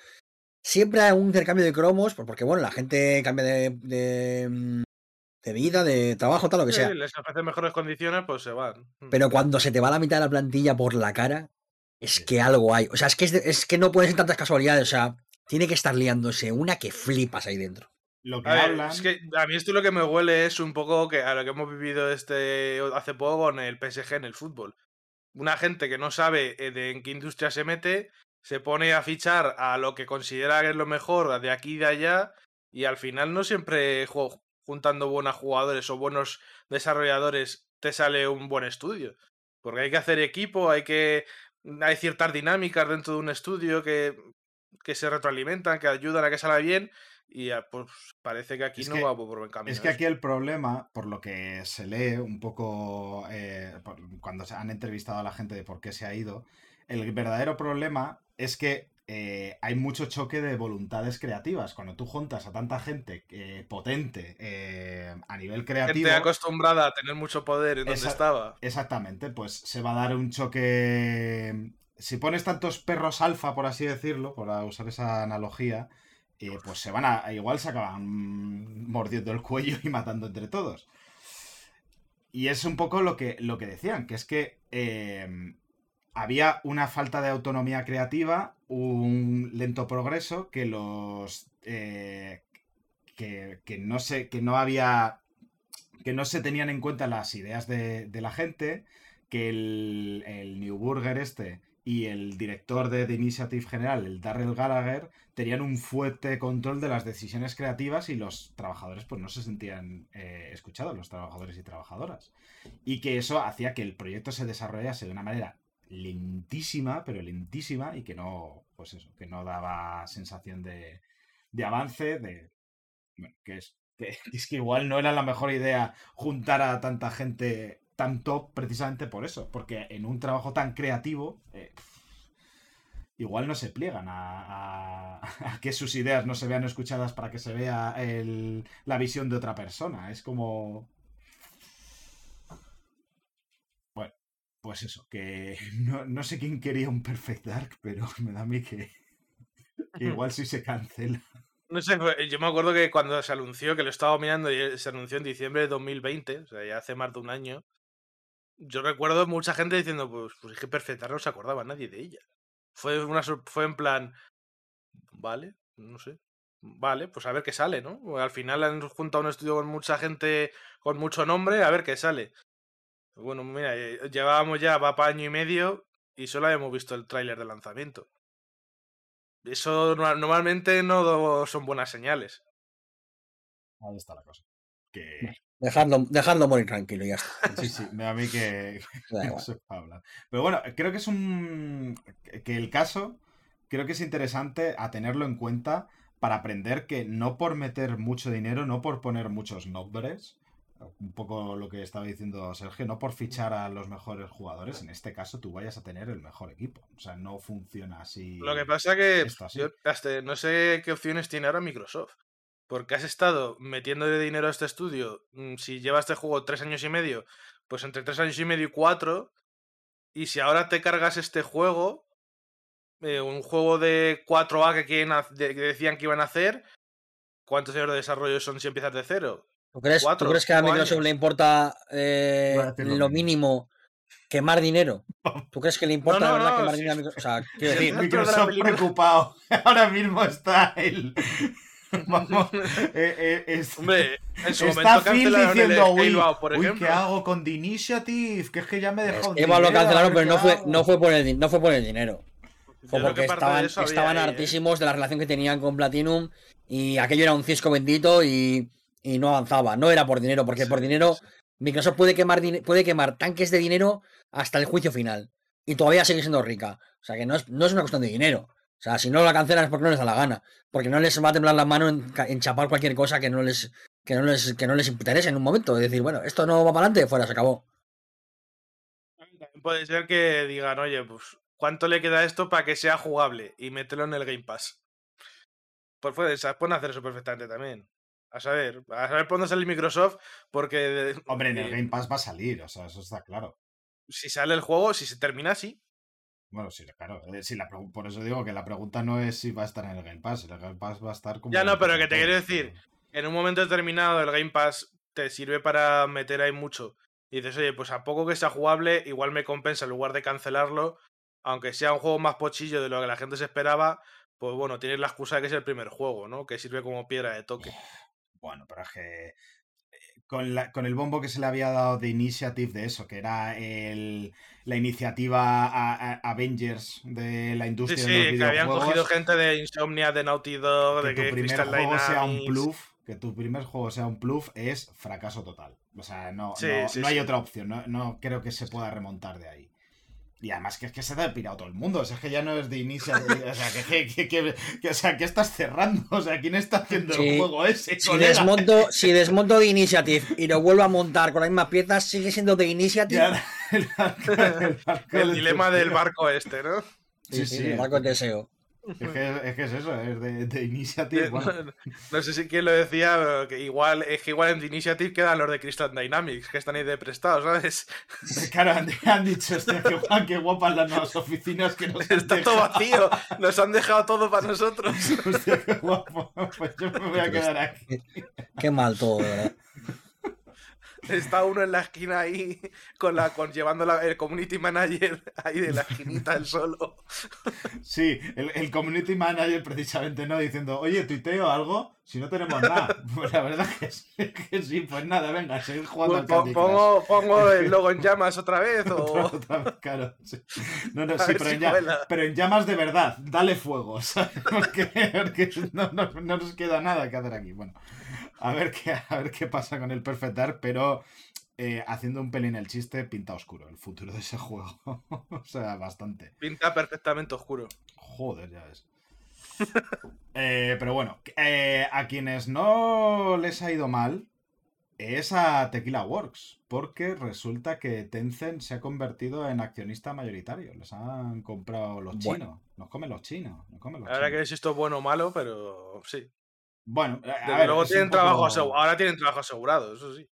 Siempre hay un intercambio de cromos, porque bueno, la gente cambia de, de, mm, de vida, de trabajo, tal, lo que Sí, sea. les ofrecen mejores condiciones, pues se van. Mm. Pero cuando se te va la mitad de la plantilla por la cara, es Sí. que algo hay. O sea, es que, es, de- es que no pueden ser tantas casualidades. O sea, tiene que estar liándose una que flipas ahí dentro. Lo que A ver, hablan. es que a mí esto lo que me huele es un poco que a lo que hemos vivido este hace poco con el PSG en el fútbol. Una gente que no sabe eh, de en qué industria se mete, se pone a fichar a lo que considera que es lo mejor de aquí y de allá, y al final no siempre ju- juntando buenos jugadores o buenos desarrolladores te sale un buen estudio. Porque hay que hacer equipo, hay que. Hay ciertas dinámicas dentro de un estudio que, que se retroalimentan, que ayudan a que salga bien. Y pues parece que aquí Es no que- va por buen camino. Es que eso. aquí el problema, por lo que se lee un poco eh, por- cuando se han entrevistado a la gente de por qué se ha ido, el verdadero problema es que eh, hay mucho choque de voluntades creativas. Cuando tú juntas a tanta gente eh, potente eh, a nivel creativo, Gente acostumbrada a tener mucho poder en donde estaba. exactamente, pues se va a dar un choque. Si pones tantos perros alfa, por así decirlo, por usar esa analogía, pues se van a. Igual se acaban mordiendo el cuello y matando entre todos. Y es un poco lo que, lo que decían, que es que eh, había una falta de autonomía creativa, un lento progreso, que los. eh, que, que no se. que no había. que no se tenían en cuenta las ideas de, de la gente, que el, el New Burger este y el director de The Initiative General, el Darrell Gallagher, tenían un fuerte control de las decisiones creativas y los trabajadores pues no se sentían eh, escuchados, los trabajadores y trabajadoras. Y que eso hacía que el proyecto se desarrollase de una manera lentísima, pero lentísima, y que no, pues eso, que no daba sensación de, de avance, de... Que es, es que igual no era la mejor idea juntar a tanta gente tan top precisamente por eso, porque en un trabajo tan creativo... eh, igual no se pliegan a, a- a que sus ideas no se vean escuchadas para que se vea el- la visión de otra persona. Es como... Bueno, pues eso, que no, no sé quién quería un Perfect Dark, pero me da a mí que, que igual sí se cancela. No sé, yo me acuerdo que cuando se anunció, que lo estaba mirando y se anunció en diciembre de 2020, o sea, ya hace más de un año, yo recuerdo mucha gente diciendo, pues, pues es que Perfectar no se acordaba nadie de ella. Fue, una, fue en plan, vale, no sé, vale, pues a ver qué sale, ¿no? Pues Al final han juntado un estudio con mucha gente con mucho nombre, a ver qué sale. Bueno, mira, eh, llevábamos ya, va para año y medio y solo habíamos visto el tráiler de lanzamiento. Eso no- normalmente no son buenas señales. Ahí está la cosa. Que Dejadlo, dejadlo morir tranquilo ya está. sí, sí, me da a mí que, puede hablar. Pero bueno, creo que es un. que el caso. Creo que es interesante a tenerlo en cuenta para aprender que no por meter mucho dinero, no por poner muchos nombres, un poco lo que estaba diciendo Sergio, no por fichar a los mejores jugadores, en este caso tú vayas a tener el mejor equipo. O sea, no funciona así. Lo que pasa que yo hasta no sé qué opciones tiene ahora Microsoft. Porque has estado metiéndole dinero a este estudio. mm, Si lleva este juego tres años y medio, pues entre tres años y medio y cuatro. Y si ahora te cargas este juego, eh, un juego de 4A que, quieren, haz- de- que decían que iban a hacer, ¿cuántos años de desarrollo son si empiezas de cero? ¿Tú crees, tú crees que a Microsoft años. le importa eh, lo mínimo quemar dinero? ¿Tú crees que le importa no, verdad no, quemar sí, dinero a. Microsoft? O sea, quiero decir, Microsoft preocupado. Ahora mismo está el. Vamos. eh, eh, es- Hombre, en su Está momento Phil diciendo, uy, por uy, ¡Oh, ¿qué hago con The Initiative? Que es que ya me he dejado Eva lo dinero, a cancelaron, pero no fue, hago". no fue por el, no fue por el dinero. Fue Yo porque estaban, estaban ahí, ¿eh? hartísimos de la relación que tenían con Platinum y aquello era un cisco bendito y, y no avanzaba. No era por dinero, porque Sí, por dinero sí. Microsoft puede quemar, puede quemar tanques de dinero hasta el juicio final. Y todavía sigue siendo rica. O sea que no es, no es una cuestión de dinero. O sea, si no la cancelan es porque no les da la gana. Porque no les va a temblar la mano en, chapar cualquier cosa que no les, que no les, que no les interese en un momento. Es decir, bueno, esto no va para adelante, fuera, se acabó. También Puede ser que digan, oye, pues, ¿cuánto le queda a esto para que sea jugable? Y mételo en el Game Pass. Pues pueden, sa- pueden hacer eso perfectamente también. A saber, a saber por dónde sale Microsoft, porque Hombre, en el Game Pass va a salir, o sea, eso está claro. si sale el juego, si se termina así, Bueno, sí, claro. eh, sí, la por eso digo que la pregunta no es si va a estar en el Game Pass. El Game Pass va a estar como. Ya no, pero que te quiero decir, pero- En un momento determinado el Game Pass te sirve para meter ahí mucho. Y dices, oye, pues a poco que sea jugable, igual me compensa en lugar de cancelarlo. Aunque sea un juego más pochillo de lo que la gente se esperaba, pues bueno, tienes la excusa de que es el primer juego, ¿no? Que sirve como piedra de toque. Bueno, pero es que. Con, la- con el bombo que se le había dado de Initiative de eso, que era el, la iniciativa a- a- Avengers de la Sí, industria sí, de los que habían cogido gente de Insomnia, de Naughty Dog, que de tu que primer Crystal juego sea un bluff, que tu primer juego sea un bluff es fracaso total. O sea, no, Sí, no, sí, no hay sí. otra opción, no, no creo que se pueda remontar de ahí. Y además que es que se te ha pirado todo el mundo, o sea, es que ya no es de inicio, o sea, que, que, que, que- que- o sea, ¿qué estás cerrando? O sea, ¿quién está haciendo Sí. el juego ese? Si colega? desmonto, si desmonto de Initiative y lo vuelvo a montar con las mismas piezas, sigue siendo de Initiative. Ya, el, barco- el barco El de dilema del barco este, ¿no? Sí, sí, el es barco de deseo. Es que, es que es eso, es de, de Initiative. Bueno. no, no sé si quién lo decía, pero que igual, es que igual en The Initiative quedan los de Crystal Dynamics, que están ahí de prestados, ¿sabes? Claro, han, han dicho, hostia, qué, guap- qué guapas las nuevas oficinas que nos han Está todo dejado". vacío, nos han dejado todo para nosotros. Hostia, qué guapo. Pues yo me voy a quedar aquí. Qué mal todo, verdad. Está uno en la esquina ahí, con la, con, llevando la- el community manager ahí de la esquinita el solo. Sí, el, el community manager precisamente no diciendo, oye, tuiteo algo si no tenemos nada. Pues la verdad que sí, que sí, pues nada, venga, seguir jugando al Candy Crush. pongo, pongo el logo en llamas otra vez Otra, o... otra vez, claro. sí. No, no, sí, pero, si en, lla- cuela. pero en llamas de verdad, dale fuego, ¿sabes? Porque, porque no, no- no nos queda nada que hacer aquí. Bueno, a ver qué, a ver qué pasa con el Perfect Dark, pero eh, haciendo un pelín el chiste, pinta oscuro el futuro de ese juego. o sea, bastante. Pinta perfectamente oscuro. Joder, ya ves. Eh, pero bueno, eh, a quienes no les ha ido mal es a Tequila Works, porque resulta que Tencent se ha convertido en accionista mayoritario. Les han comprado los Bueno. chinos. Nos comen los chinos. Nos comen los Ahora que chinos. si esto es bueno o malo, pero sí. Bueno, eh, a Desde ver, luego tienen trabajo poco- asegurado. Ahora tienen trabajo asegurado, eso sí.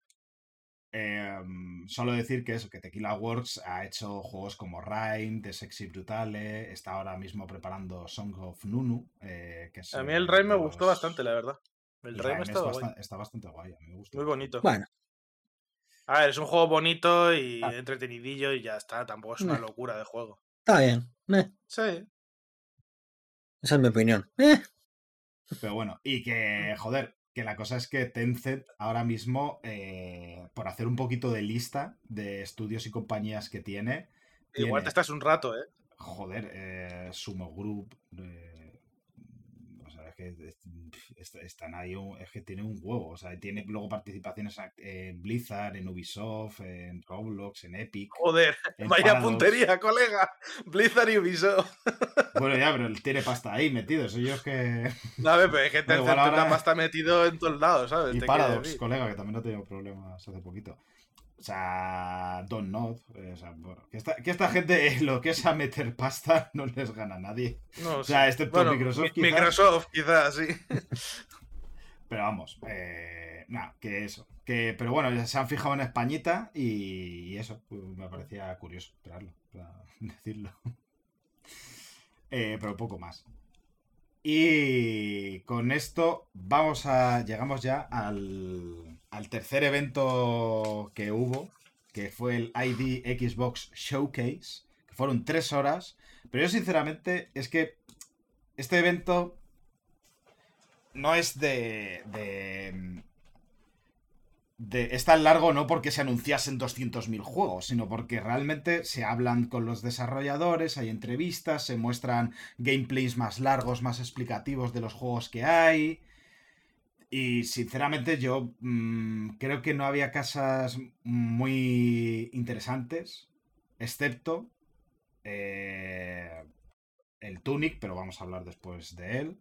Eh, solo decir que eso, que Tequila Works ha hecho juegos como Rhyme, The Sexy Brutale, está ahora mismo preparando Song of Nunu. eh, que es, A mí el Rime me gustó bastante, la verdad. El el está guay. bastan- está bastante guay, a mí me gusta. Muy bonito. Bueno, A ver, es un juego bonito y Ah. entretenidillo y ya está. Tampoco es una locura de juego. está bien. Eh, Sí. esa es mi opinión. Eh, Pero bueno, y que, joder, que la cosa es que Tencent ahora mismo, eh, por hacer un poquito de lista de estudios y compañías que tiene, Igual Tiene- te estás un rato, ¿eh? joder, eh, Sumo Group, eh, es que es- est- están ahí, un- es que tiene un huevo, o sea, tiene luego participaciones en Blizzard, en Ubisoft, en Roblox, en Epic. Joder, en vaya Paradox. puntería, colega. Blizzard y Ubisoft. Bueno, ya, pero él tiene pasta ahí metido, eso yo es que... A ver, pero es que Bueno, Tencent igual ahora- está metido en todos lados, ¿sabes? Y Te Paradox, colega, que también ha tenido problemas hace poquito. O sea, Don't Not. eh, o sea, bueno, que esta, que esta gente, lo que es a meter pasta, no les gana a nadie. No o sea, sé. excepto Bueno, Microsoft, Mi- quizás. Microsoft, quizás, sí. Pero vamos, eh, nada, que eso. Que, pero bueno, ya se han fijado en Españita y, y eso, pues, me parecía curioso esperarlo, para decirlo. Eh, pero poco más. Y con esto vamos a. Llegamos ya al, al tercer evento que hubo, que fue el ID Xbox Showcase, que fueron tres horas. Pero yo sinceramente es que este evento no es de, de, de- Es tan largo no porque se anunciasen 200.000 juegos, sino porque realmente se hablan con los desarrolladores, hay entrevistas, se muestran gameplays más largos, más explicativos de los juegos que hay. Y sinceramente yo mm, creo que no había casas muy interesantes, excepto eh, el Tunic, pero vamos a hablar después de él.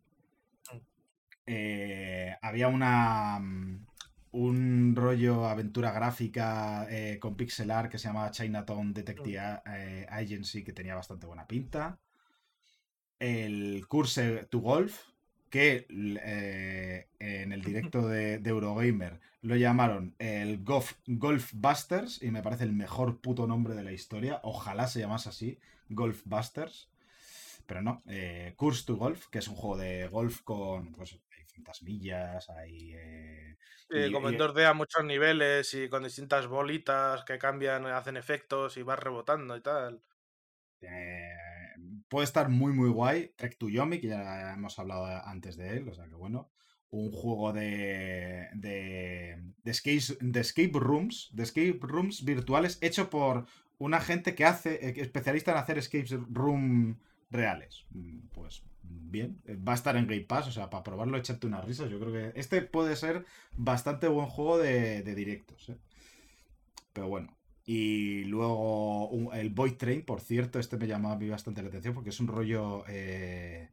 Eh, había una mm, un rollo aventura gráfica eh, con pixel art que se llamaba Chinatown Detective eh, Agency que tenía bastante buena pinta. El Curse to Golf que eh, en el directo de, de Eurogamer lo llamaron el Golf, Golf Busters y me parece el mejor puto nombre de la historia. Ojalá se llamase así, Golf Busters. Pero no, eh, Curse to Golf, que es un juego de golf con pues, hay fantasmillas, hay... eh, Sí, como en y- 2D a muchos niveles y con distintas bolitas que cambian, hacen efectos y vas rebotando y tal. Eh, puede estar muy muy guay. Trek to Yomi, que ya hemos hablado antes de él, o sea que bueno. Un juego de, de, de, escape, de escape rooms, de escape rooms virtuales hecho por una gente que hace, eh, especialista en hacer escape room reales. Mm, Pues bien, eh, va a estar en Game Pass, o sea, para probarlo, echarte unas risas. Yo creo que este puede ser bastante buen juego de, directos. ¿eh? Pero bueno. Y luego el Void Train, por cierto, este me llamaba a mí bastante la atención porque es un rollo eh,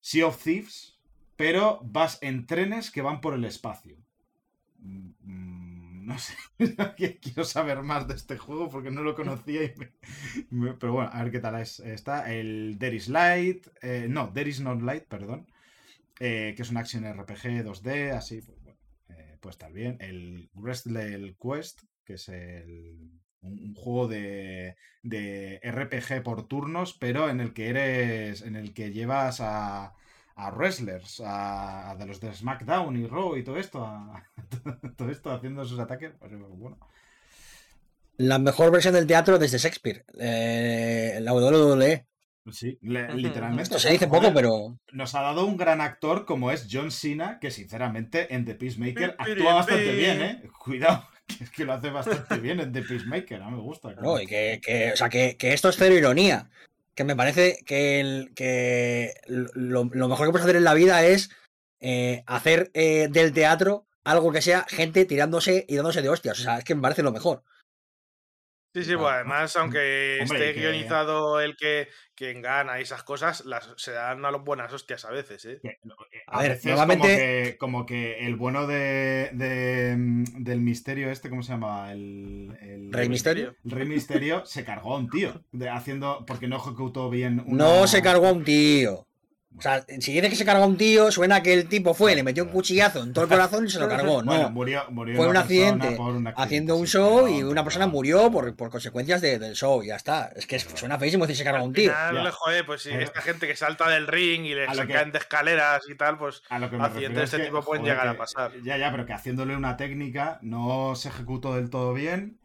Sea of Thieves, pero vas en trenes que van por el espacio. Mm, mm, No sé, quiero saber más de este juego porque no lo conocía. y me- pero bueno, a ver qué tal es. Está el There is Light, eh, no, There is Not Light, perdón, eh, que es un action RPG 2D, así, pues bueno, eh, puede estar bien. El Wrestle Quest, que es el, un, un juego de, de RPG por turnos, pero en el que eres, en el que llevas a, a wrestlers, a, a de los de SmackDown y Raw y todo esto, a- todo esto haciendo sus ataques, pues, bueno. La mejor versión del teatro desde Shakespeare. eh, la WWE. Sí, le- literalmente. Esto se dice poco, pero. Nos ha dado un gran actor como es John Cena, que sinceramente en The Peacemaker actúa bastante bien, ¿eh? Cuidado, que es que lo hace bastante bien en The Peacemaker, a mí me gusta. No, y que, que- o sea, que, que esto es cero ironía. Que me parece que, el, que lo, mejor que puedes hacer en la vida es eh, hacer eh, del teatro algo que sea gente tirándose y dándose de hostias. O sea, es que me parece lo mejor. Sí, sí, Ah, pues además, aunque hombre, esté que- guionizado el que quien gana y esas cosas, las, se dan a las buenas hostias a veces, ¿eh? Que, A a ver, veces normalmente- como, que, como que el bueno de, de, mm, del misterio este, ¿cómo se llama? El, el- Rey Misterio. El Rey Misterio se cargó a un tío, de, haciendo, porque no ejecutó bien una... No se cargó a un tío. O sea, si dice que se cargó a un tío, suena que el tipo fue, le metió un cuchillazo en todo el corazón y se lo cargó. Bueno, No, murió, murió fue un accidente por un accidente, haciendo un show y una persona murió por, por consecuencias de- del show. Y ya está. Es que suena feísimo decir se cargó a un tío. Final, Ya. joder, pues sí, esta gente que salta del ring y que- caen de escaleras y tal, pues A lo que accidentes de es este que, tipo pueden joder, llegar a que- pasar. Ya, ya, pero que haciéndole una técnica no se ejecutó del todo bien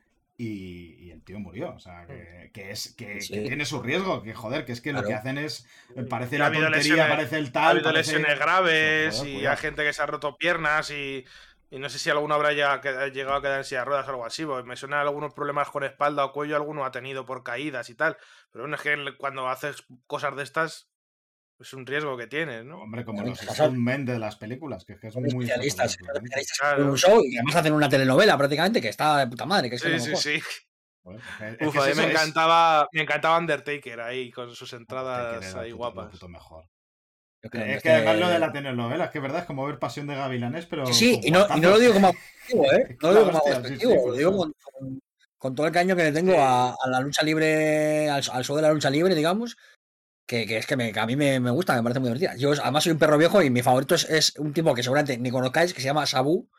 y, y el tío murió. O sea, que, que es, que, Sí. que tiene su riesgo, que joder, que es que lo que hacen es. eh, Parece Y ha la tontería, lesiones- parece el Ha tal. habido parece- lesiones graves Joder, y cuidado. hay gente que se ha roto piernas y, y no sé si alguno habrá ya llegado a quedar en silla de ruedas o algo así, porque me suenan algunos problemas con espalda o cuello, alguno ha tenido por caídas y tal. Pero bueno, es que cuando haces cosas de estas, es un riesgo que tienes, ¿no? Hombre, como los que stuntmen de las películas, que es que muy. especialistas, especialistas Claro. en un show y además hacen una telenovela prácticamente que está de puta madre. Que es que Sí, lo sí, mejor. sí. es que- es Uf, que a mí me es- encantaba, me encantaba Undertaker ahí, con sus entradas ahí puto- guapas. puto mejor. Yo creo Es es que además lo de la telenovela, es que verdad es como ver Pasión de Gavilanes, pero. Sí, y no, y no lo digo como objetivo, ¿eh? No lo digo como objetivo, lo digo con, con- con todo el caño que le tengo a, a la lucha libre, al, al show de la lucha libre, digamos, que, que es que, me- que a mí me, me gusta, me parece muy divertida. Yo además soy un perro viejo y mi favorito es, es un tipo que seguramente ni conozcáis, que se llama Sabu,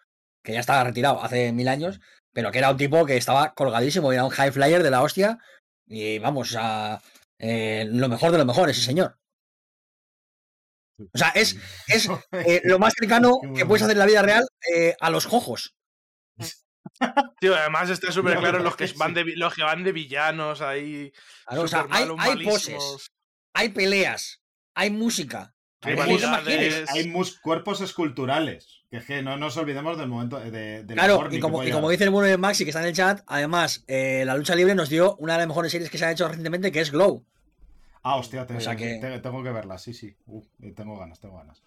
que ya estaba retirado hace mil años, pero que era un tipo que estaba colgadísimo, era un high flyer de la hostia, y vamos, a lo mejor de lo mejor, ese señor. O sea, es, es eh, lo más cercano que puedes hacer en la vida real eh, a los jojos. Tío, además está súper claro los que, van de, los que van de villanos ahí. Claro, o sea, hay, hay poses. Hay peleas, hay música. Hay, cuerpos esculturales. Que es que no nos olvidemos del momento de, de lo Claro, y como, y como dice el bueno de Maxi que está en el chat, además, eh, la lucha libre nos dio una de las mejores series que se ha hecho recientemente, que es Glow. Ah, hostia, te- O sea que- te- tengo que verla, sí, sí. Uh, tengo ganas, tengo ganas.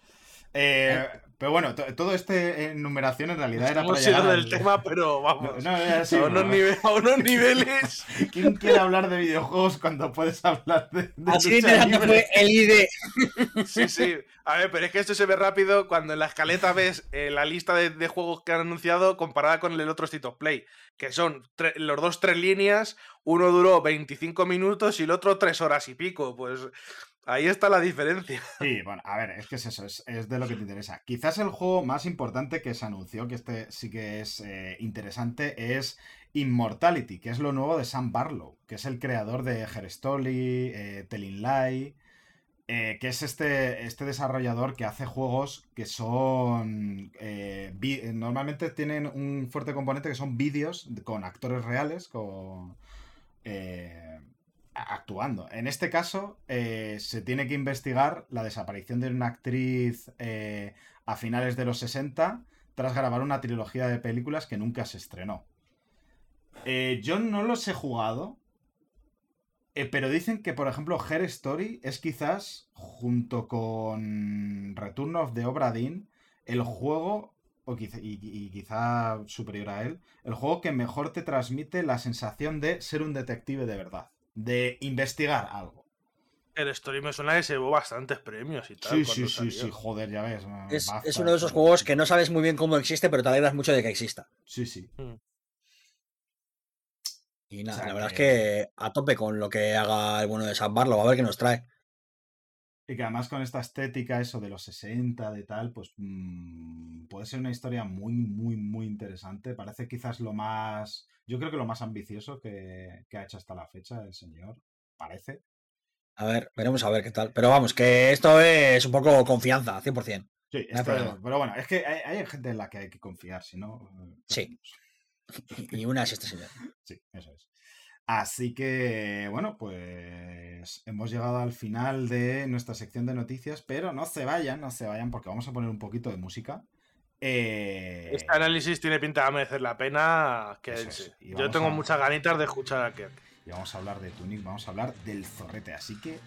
Eh, pero bueno, to- todo este enumeración en realidad era para llegar del al- tema, pero No, vamos. no, era así, a, unos bueno, nive- a unos niveles. ¿Quién quiere hablar de videojuegos cuando puedes hablar de, de Así fue el ID. Sí, sí. A ver, pero es que esto se ve rápido cuando en la escaleta ves eh, la lista de, de juegos que han anunciado comparada con el otro State of Play. Que son los dos tres líneas, uno duró 25 minutos y el otro tres horas y pico. Pues Ahí está la diferencia. Sí, bueno, a ver, es que es eso, es, de lo que te interesa. Quizás el juego más importante que se anunció, que este sí que es eh, interesante, es Immortality, que es lo nuevo de Sam Barlow, que es el creador de Herstory, eh, Telling Lie, eh, que es este, este desarrollador que hace juegos que son... eh, normalmente tienen un fuerte componente que son vídeos de- con actores reales, con... actuando. En este caso, eh, se tiene que investigar la desaparición de una actriz eh, a finales de los 60 tras grabar una trilogía de películas que nunca se estrenó. Eh, yo no los he jugado, pero dicen que, por ejemplo, Her Story es quizás, junto con Return of the Obra Dinn, el juego, o quizá, y, y quizá superior a él, el juego que mejor te transmite la sensación de ser un detective de verdad, de investigar algo. El Story me suena que se llevó bastantes premios y tal. Sí, sí, sí, sí, joder, ya ves. Es, uno de esos joder. juegos que no sabes muy bien cómo existe, pero te alegras mucho de que exista. Sí, sí. Y nada, O sea la verdad que- es que a tope con lo que haga el bueno de Sam Barlow, a ver qué nos trae. Y que además con esta estética, eso de los 60, de tal, pues mm, puede ser una historia muy, muy, muy interesante. Parece quizás lo más, yo creo que lo más ambicioso que, que ha hecho hasta la fecha el señor. Parece. A ver, veremos a ver qué tal. Pero vamos, que esto es un poco confianza, 100%. Sí, No problema. pero bueno, es que hay, hay gente en la que hay que confiar, si no. eh, Sí. Y una es este señor. Sí, eso es. Así que, bueno, pues hemos llegado al final de nuestra sección de noticias, pero no se vayan, no se vayan, porque vamos a poner un poquito de música. Eh, Este análisis tiene pinta de merecer la pena. Que es. Yo tengo a- muchas ganitas de escuchar a Kirk. y vamos a hablar de Tunic, vamos a hablar del zorrete. Así que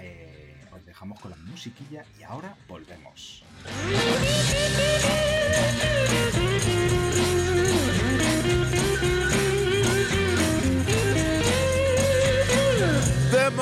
eh, os dejamos con la musiquilla y ahora volvemos.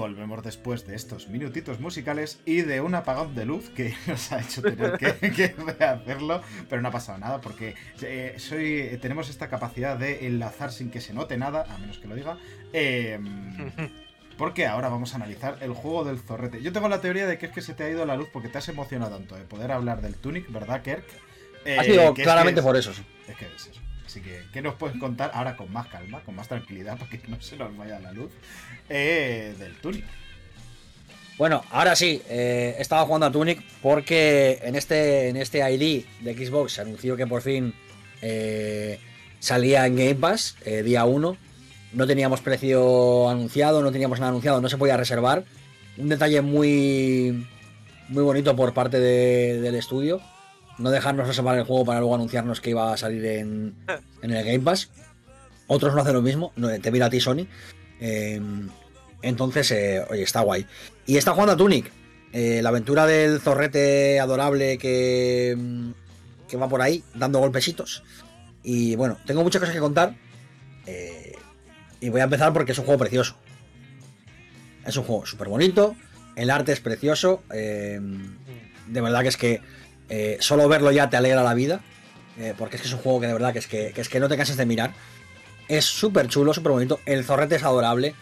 volvemos después de estos minutitos musicales y de un apagón de luz que nos ha hecho tener que, que rehacerlo, pero no ha pasado nada porque eh, soy, tenemos esta capacidad de enlazar sin que se note nada, a menos que lo diga. eh, porque ahora vamos a analizar el juego del zorrete. Yo tengo la teoría de que es que se te ha ido la luz porque te has emocionado tanto de poder hablar del Tunic, ¿verdad, Kirk? Eh, Ha sido es claramente por eso. es que es eso. Así que, ¿qué nos puedes contar ahora con más calma, con más tranquilidad, para que no se nos vaya la luz? eh, del Tunic. Bueno, ahora sí, eh, estaba jugando a Tunic porque en este, en este ID de Xbox se anunció que por fin eh, salía en Game Pass eh, día 1. No teníamos precio anunciado, no teníamos nada anunciado, no se podía reservar. Un detalle muy, muy bonito por parte de- del estudio. No dejarnos reservar el juego para luego anunciarnos que iba a salir en, en el Game Pass. Otros no hacen lo mismo, no, te mira a ti Sony. Eh, entonces, eh, oye, está guay. Y está jugando a Tunic. eh, la aventura del zorrete adorable que, mm, que va por ahí dando golpesitos. Y bueno, tengo muchas cosas que contar. eh, y voy a empezar porque es un juego precioso. Es un juego súper bonito. El arte es precioso. eh, de verdad que es que eh, solo verlo ya te alegra la vida. eh, porque es que es un juego que de verdad que es que, que es que no te cansas de mirar. Es súper chulo, súper bonito. El zorrete es adorable.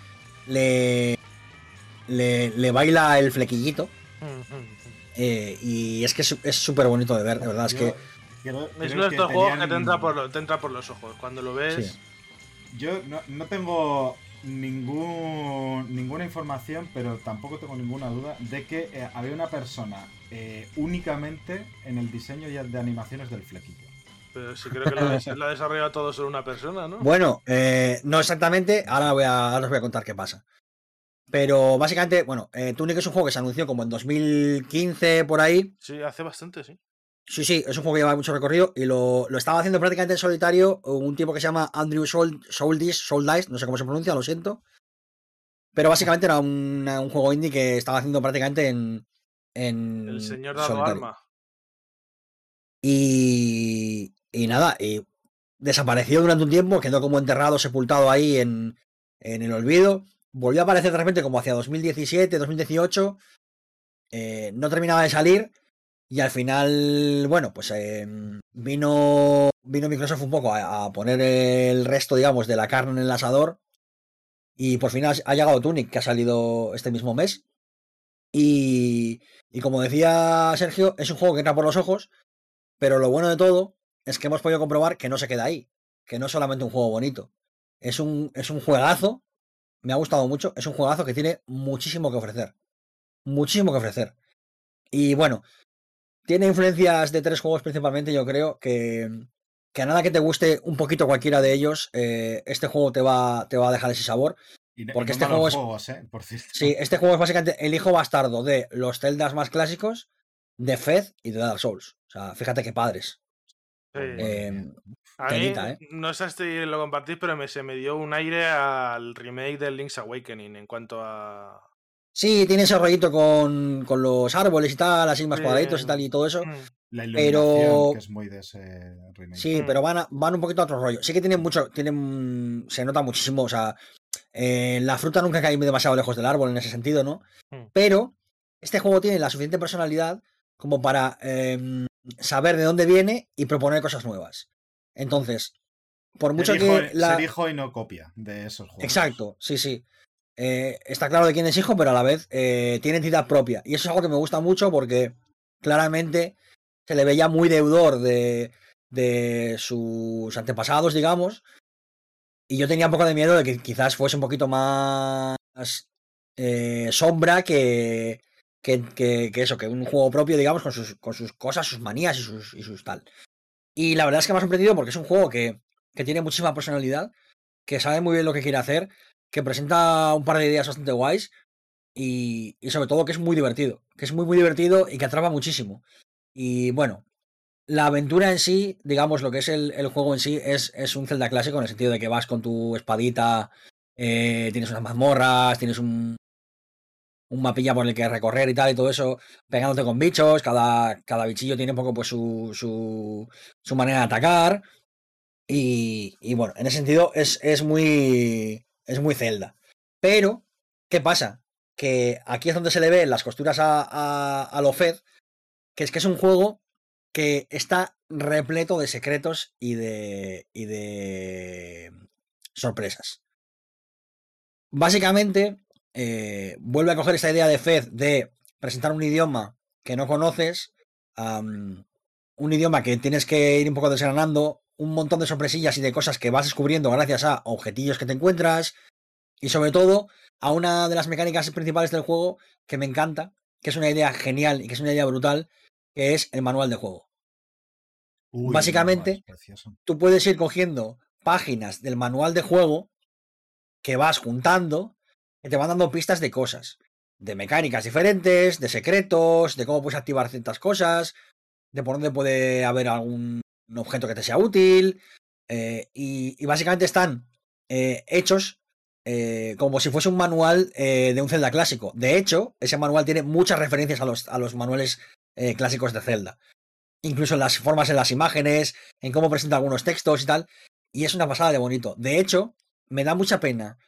Le, le, le baila el flequillito. eh, y es que es súper bonito de ver, de verdad. Es que creo- Es uno de estos juegos que te entra, por, te entra por los ojos. Cuando lo ves. Sí. Yo no, no tengo ningún, ninguna información, pero tampoco tengo ninguna duda de que eh, había una persona eh, únicamente en el diseño de animaciones del flequillo. Pero sí creo que lo ha desarrollado todo solo una persona, ¿no? Bueno, eh, no exactamente, ahora, voy a, ahora os voy a contar qué pasa. Pero básicamente, bueno, eh, Tunic es un juego que se anunció como en 2015 por ahí. Sí, hace bastante, sí. Sí, sí, es un juego que lleva mucho recorrido y lo, lo estaba haciendo prácticamente en solitario un tipo que se llama Andrew Soul, Souldice, Souldice, no sé cómo se pronuncia, lo siento. Pero básicamente era un, un juego indie que estaba haciendo prácticamente en, en El señor dado arma. Y, y nada, y desapareció durante un tiempo, quedó como enterrado, sepultado ahí en, en el olvido. Volvió a aparecer de repente como hacia 2017, 2018. eh, no terminaba de salir. Y al final, bueno, pues eh, vino, vino Microsoft un poco a, a poner el resto, digamos, de la carne en el asador. Y por fin ha, ha llegado Tunic, que ha salido este mismo mes. Y, y como decía Sergio, es un juego que entra por los ojos. Pero lo bueno de todo es que hemos podido comprobar que no se queda ahí. Que no es solamente un juego bonito. Es un, es un juegazo. Me ha gustado mucho. Es un juegazo que tiene muchísimo que ofrecer. Muchísimo que ofrecer. Y bueno, tiene influencias de tres juegos principalmente, yo creo, que, que a nada que te guste un poquito cualquiera de ellos, eh, este juego te va, te va a dejar ese sabor. Y, no- Porque y no este juego es- juegos, ¿eh? Por. Sí, este juego es básicamente el hijo bastardo de los Zeldas más clásicos, de Fez y de Dark Souls. O sea, fíjate qué padres. Sí. Eh, A mí, ¿eh? no sé si lo compartís, pero me, se me dio un aire al remake del Link's Awakening en cuanto a. Sí, tiene ese rollito con, con los árboles y tal, así más cuadraditos y tal y todo eso. Mm, La Pero- iluminación, que es muy de ese remake. Sí, Mm. pero van, a- van un poquito a otro rollo. Sí que tienen mucho, tienen, se nota muchísimo, o sea, eh, la fruta nunca cae demasiado lejos del árbol en ese sentido, ¿no? Mm. Pero este juego tiene la suficiente personalidad como para em, saber de dónde viene y proponer cosas nuevas. Entonces, por mucho ser, hijo, que la... ser hijo y no copia de esos juegos. Exacto, sí, sí. Eh, está claro de quién es hijo, pero a la vez eh, tiene entidad propia. Y eso es algo que me gusta mucho porque claramente se le veía muy deudor de, de sus antepasados, digamos. Y yo tenía un poco de miedo de que quizás fuese un poquito más eh, sombra que, que, que- que eso, que un juego propio, digamos, con sus, con sus cosas, sus manías y sus, y sus tal. Y la verdad es que me ha sorprendido porque es un juego que, que tiene muchísima personalidad, que sabe muy bien lo que quiere hacer, que presenta un par de ideas bastante guays y, y sobre todo que es muy divertido, que es muy muy divertido y que atrapa muchísimo. Y bueno, la aventura en sí, digamos lo que es el, el juego en sí, es, es un Zelda clásico en el sentido de que vas con tu espadita, eh, tienes unas mazmorras, tienes un, un mapilla por el que recorrer y tal y todo eso, pegándote con bichos, cada, cada bichillo tiene un poco pues su, su, su manera de atacar. Y, y bueno, en ese sentido es, es muy. Es muy Zelda. Pero, ¿qué pasa? Que aquí es donde se le ven las costuras a, a, a lo Fed, que es que es un juego que está repleto de secretos y de. y de sorpresas. Básicamente, eh, vuelve a coger esta idea de Fed de presentar un idioma que no conoces, un idioma que tienes que ir un poco desgranando, un montón de sorpresillas y de cosas que vas descubriendo gracias a objetillos que te encuentras y sobre todo a una de las mecánicas principales del juego que me encanta, que es una idea genial y que es una idea brutal, que es el manual de juego. Uy, básicamente-. Tú puedes ir cogiendo páginas del manual de juego que vas juntando que te van dando pistas de cosas, de mecánicas diferentes, de secretos, de cómo puedes activar ciertas cosas, de por dónde puede haber algún objeto que te sea útil. eh, y, básicamente están eh, hechos eh, como si fuese un manual de un Zelda clásico. De hecho, ese manual tiene muchas referencias a los, a los manuales clásicos de Zelda. Incluso en las formas en las imágenes, en cómo presenta algunos textos y tal. Y es una pasada de bonito. De hecho, me da mucha pena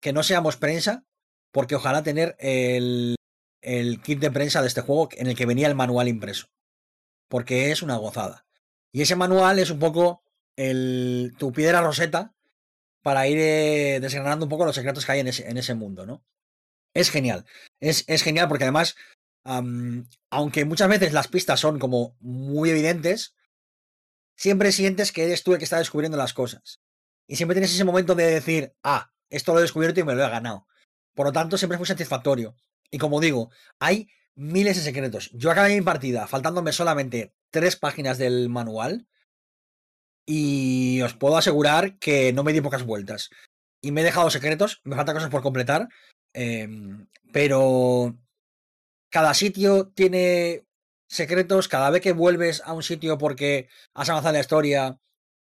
que no seamos prensa, porque ojalá tener el, el kit de prensa de este juego en el que venía el manual impreso. Porque es una gozada. Y ese manual es un poco el, tu piedra roseta para ir eh, desgranando un poco los secretos que hay en ese, mundo, ¿no? Es genial. Es, genial porque además, aunque muchas veces las pistas son como muy evidentes, siempre sientes que eres tú el que está descubriendo las cosas. Y siempre tienes ese momento de decir, ah, esto lo he descubierto y me lo he ganado. Por lo tanto, siempre es muy satisfactorio. Y como digo, hay miles de secretos. Yo acabé mi partida faltándome solamente tres páginas del manual y os puedo asegurar que no me di pocas vueltas. Y me he dejado secretos, me faltan cosas por completar, em, pero cada sitio tiene secretos, cada vez que vuelves a un sitio porque has avanzado en la historia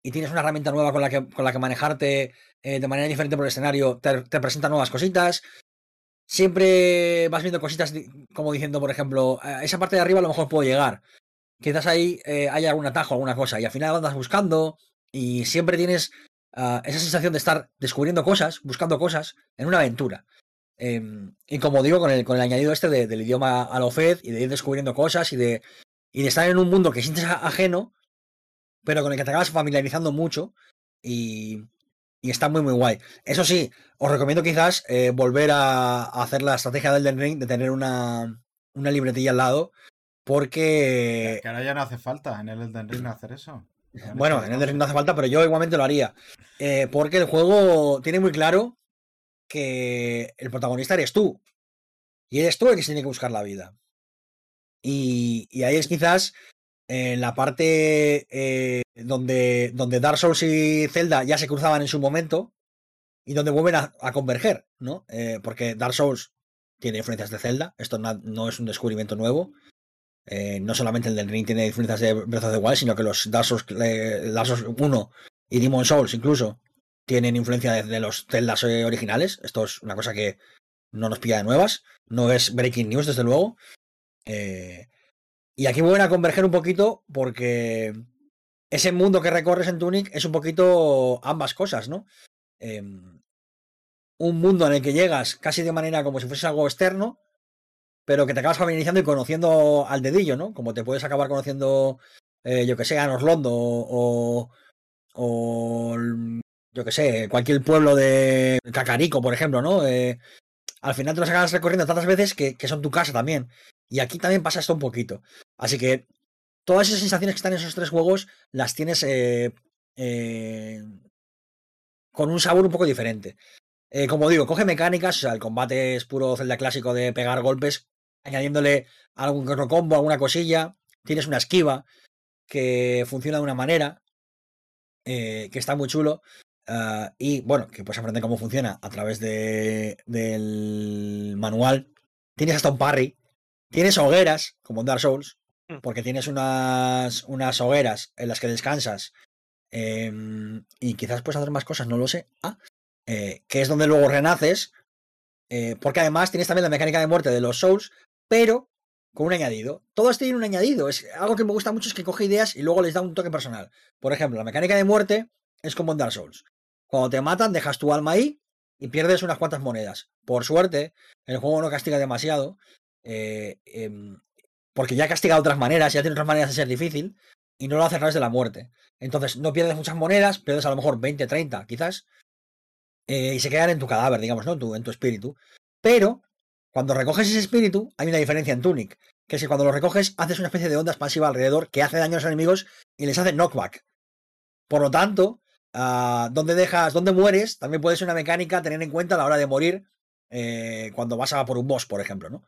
y tienes una herramienta nueva con la que, con la que manejarte eh, de manera diferente por el escenario, te, te presentan nuevas cositas. Siempre vas viendo cositas como diciendo, por ejemplo, esa parte de arriba a lo mejor puedo llegar. Quizás ahí eh, haya algún atajo, alguna cosa, y al final andas buscando y siempre tienes ah, esa sensación de estar descubriendo cosas, buscando cosas en una aventura. Em, y como digo, con el, con el añadido este de- del idioma a lo Fed y de ir descubriendo cosas y de, y de estar en un mundo que sientes ajeno, pero con el que te acabas familiarizando mucho y, y está muy, muy guay. Eso sí, os recomiendo quizás eh, volver a, a hacer la estrategia del Elden Ring de tener una, una libretilla al lado, porque Que ahora ya no hace falta en el Elden Ring hacer eso. Bueno, en de Elden Ring no hace falta, pero yo igualmente lo haría. Eh, porque el juego tiene muy claro que el protagonista eres tú. Y eres tú el que se tiene que buscar la vida. Y, y ahí es quizás eh, la parte eh, donde, donde Dark Souls y Zelda ya se cruzaban en su momento y donde vuelven a, converger, ¿no? Eh, porque Dark Souls tiene influencias de Zelda, esto no es un descubrimiento nuevo. Eh, no solamente el del Ring tiene influencias de Breath of the Wild, sino que los Dark Souls, Dark Souls 1 y Demon Souls incluso tienen influencia de, los Zeldas originales. Esto es una cosa que no nos pilla de nuevas. No es breaking news, desde luego. Eh, y aquí vuelven a converger un poquito porque ese mundo que recorres en Tunic es un poquito ambas cosas, ¿no? Em, un mundo en el que llegas casi de manera como si fuese algo externo, pero que te acabas familiarizando y conociendo al dedillo, ¿no? Como te puedes acabar conociendo, eh, yo que sé, a Norlondo o, o, yo que sé, cualquier pueblo de Cacarico, por ejemplo, ¿no? Eh, al final te los acabas recorriendo tantas veces que, que son tu casa también. Y aquí también pasa esto un poquito. Así que todas esas sensaciones que están en esos tres juegos las tienes eh, eh, con un sabor un poco diferente. Eh, como digo, coge mecánicas, o sea, el combate es puro Zelda clásico de pegar golpes, añadiéndole algún combo, alguna cosilla. Tienes una esquiva que funciona de una manera que está muy chulo. ah, y bueno, que puedes aprender cómo funciona a través de, del manual. Tienes hasta un parry. Tienes hogueras, como en Dark Souls. Porque tienes unas, unas hogueras en las que descansas. em, y quizás puedes hacer más cosas, no lo sé. Ah, eh, que es donde luego renaces. eh, porque además tienes también la mecánica de muerte de los Souls, pero con un añadido. Todo esto tiene un añadido. Es algo que me gusta mucho es que coge ideas y luego les da un toque personal. Por ejemplo, la mecánica de muerte es como en Dark Souls. Cuando te matan, dejas tu alma ahí y pierdes unas cuantas monedas. Por suerte, el juego no castiga demasiado. eh, em, porque ya castiga de otras maneras, ya tiene otras maneras de ser difícil. Y no lo hace a través de la muerte. Entonces, no pierdes muchas monedas, pierdes a lo mejor 20, 30, quizás. eh, y se quedan en tu cadáver, digamos, ¿no? En tu, espíritu. Pero, cuando recoges ese espíritu, hay una diferencia en Tunic. Que es que cuando lo recoges, haces una especie de onda expansiva alrededor que hace daño a los enemigos y les hace knockback. Por lo tanto, ah, donde dejas, donde mueres, también puede ser una mecánica tener en cuenta a la hora de morir eh, cuando vas a por un boss, por ejemplo, ¿no?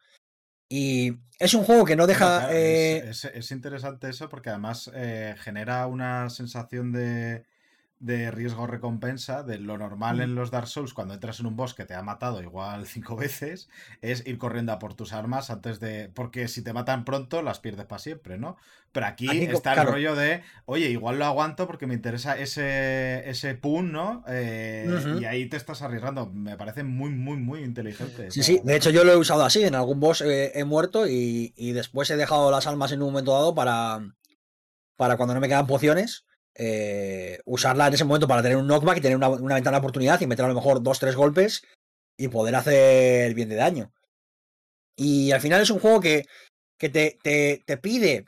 Y es un juego que no deja. claro, eh, es, es- es interesante eso porque además eh, genera una sensación de, de riesgo-recompensa, de lo normal en los Dark Souls cuando entras en un boss que te ha matado igual cinco veces, es ir corriendo a por tus armas antes de... Porque si te matan pronto, las pierdes para siempre, ¿no? Pero aquí, Aquí, está claro. el rollo de, oye, igual lo aguanto porque me interesa ese, ese pun, ¿no? Eh. Y ahí te estás arriesgando. Me parece muy, muy, muy inteligente. Sí, sí, de hecho yo lo he usado así, en algún boss eh, he muerto y, y después he dejado las almas en un momento dado para, para cuando no me quedan pociones, eh, usarla en ese momento para tener un knockback y tener una, ventana de oportunidad y meter a lo mejor dos, tres golpes y poder hacer bien de daño. Y al final es un juego que, que te, te, te pide,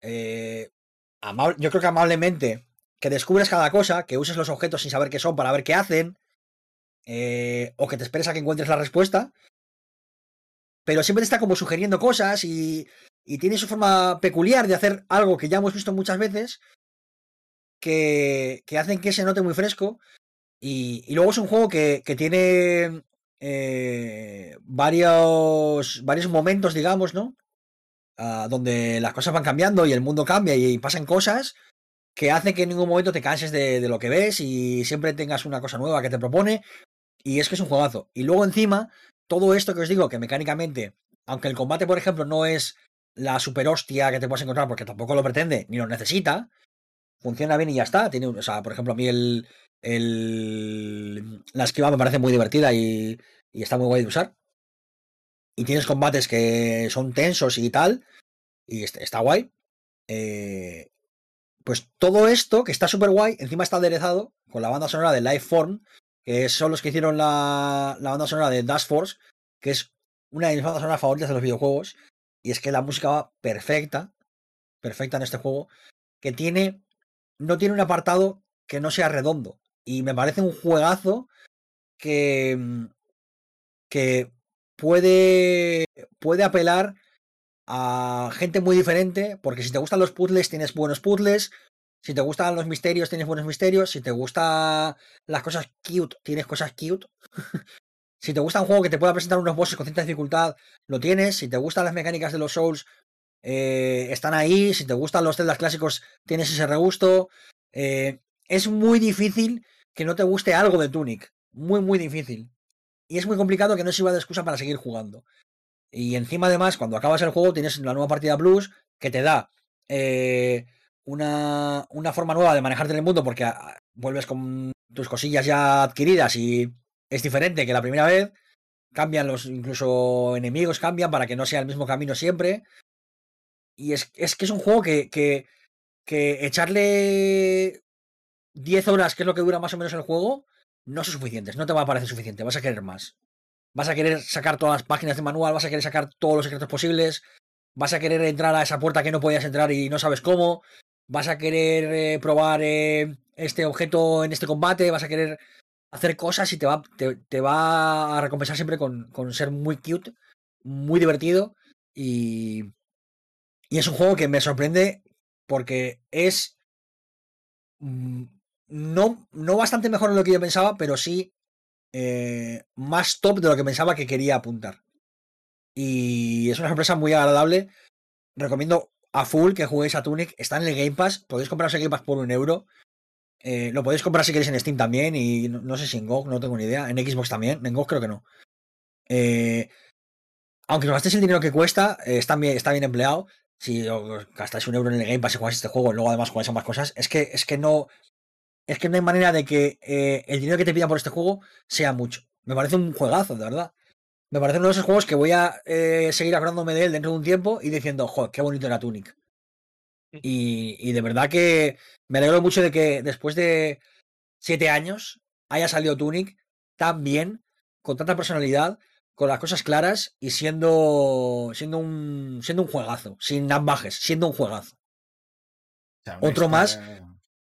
eh, amable- yo creo que amablemente, que descubres cada cosa, que uses los objetos sin saber qué son para ver qué hacen, eh, o que te esperes a que encuentres la respuesta, pero siempre te está como sugiriendo cosas y, y tiene su forma peculiar de hacer algo que ya hemos visto muchas veces, que, que hacen que se note muy fresco. Y, y luego es un juego que, tiene eh, varios, varios momentos, digamos, ¿no? Ah, donde las cosas van cambiando y el mundo cambia y, pasan cosas que hacen que en ningún momento te canses de, de lo que ves y siempre tengas una cosa nueva que te propone. Y es que es un juegazo. Y luego encima, todo esto que os digo, que mecánicamente, aunque el combate, por ejemplo, no es la super hostia que te puedes encontrar, porque tampoco lo pretende ni lo necesita, funciona bien y ya está. Tiene, o sea, por ejemplo, a mí el, el- la esquiva me parece muy divertida y, y está muy guay de usar. Y tienes combates que son tensos y tal, y est- está guay. Eh, pues todo esto, que está súper guay, encima está aderezado con la banda sonora de Lifeform, que son los que hicieron la, la banda sonora de Dash Force, que es una de mis bandas sonoras favoritas de los videojuegos. Y es que la música va perfecta, perfecta en este juego, que tiene, no tiene un apartado que no sea redondo. Y me parece un juegazo que, mm, que puede, puede apelar a gente muy diferente, porque si te gustan los puzzles, tienes buenos puzzles. Si te gustan los misterios, tienes buenos misterios. Si te gustan las cosas cute, tienes cosas cute. si te gusta un juego que te pueda presentar unos bosses con cierta dificultad, lo tienes. Si te gustan las mecánicas de los Souls, eh, están ahí. Si te gustan los Zelda clásicos, tienes ese regusto. Eh, es muy difícil que no te guste algo de Tunic. Muy, muy difícil. Y es muy complicado que no sirva de excusa para seguir jugando. Y encima, además, cuando acabas el juego, tienes la nueva partida Plus que te da eh, una, una forma nueva de manejarte en el mundo porque ah, vuelves con tus cosillas ya adquiridas y es diferente que la primera vez. Cambian los, incluso enemigos cambian para que no sea el mismo camino siempre. Y es, es que es un juego que, que, echarle 10 horas, que es lo que dura más o menos el juego, no son suficientes. No te va a parecer suficiente. Vas a querer más. Vas a querer sacar todas las páginas de manual, vas a querer sacar todos los secretos posibles, vas a querer entrar a esa puerta que no podías entrar y no sabes cómo, vas a querer eh, probar eh, este objeto en este combate, vas a querer hacer cosas y te va, te, te va a recompensar siempre con, con ser muy cute, muy divertido y, y es un juego que me sorprende porque es mm, no, no bastante mejor de lo que yo pensaba, pero sí eh, más top de lo que pensaba que quería apuntar. Y es una sorpresa muy agradable. Recomiendo a full que juguéis a Tunic. Está en el Game Pass. Podéis compraros el Game Pass por un euro. Eh, lo podéis comprar si queréis en Steam también. Y no, sé si en GOG, no tengo ni idea. En Xbox también. En GOG creo que no. Eh, aunque os gastéis el dinero que cuesta, está, bien, está bien empleado. Si gastáis un euro en el Game Pass y jugáis este juego, y luego además jugáis a más cosas, es que, es que no. Es que no hay manera de que eh, el dinero que te pidan por este juego sea mucho. Me parece un juegazo, de verdad. Me parece uno de esos juegos que voy a eh, seguir acordándome de él dentro de un tiempo y diciendo, joder, qué bonito era Tunic. Y, y de verdad que me alegro mucho de que después de siete años haya salido Tunic tan bien, con tanta personalidad, con las cosas claras y siendo siendo un siendo un juegazo, sin ambajes, siendo un juegazo. O sea, una Otro más.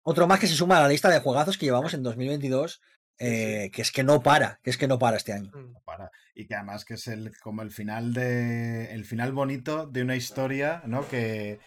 Otro más que se suma a la lista de juegazos que llevamos en 2022, eh, que es que no para, que es que no para este año. Mm. no para. Y que además que es el como el final de el final bonito de una historia, ¿no? Que,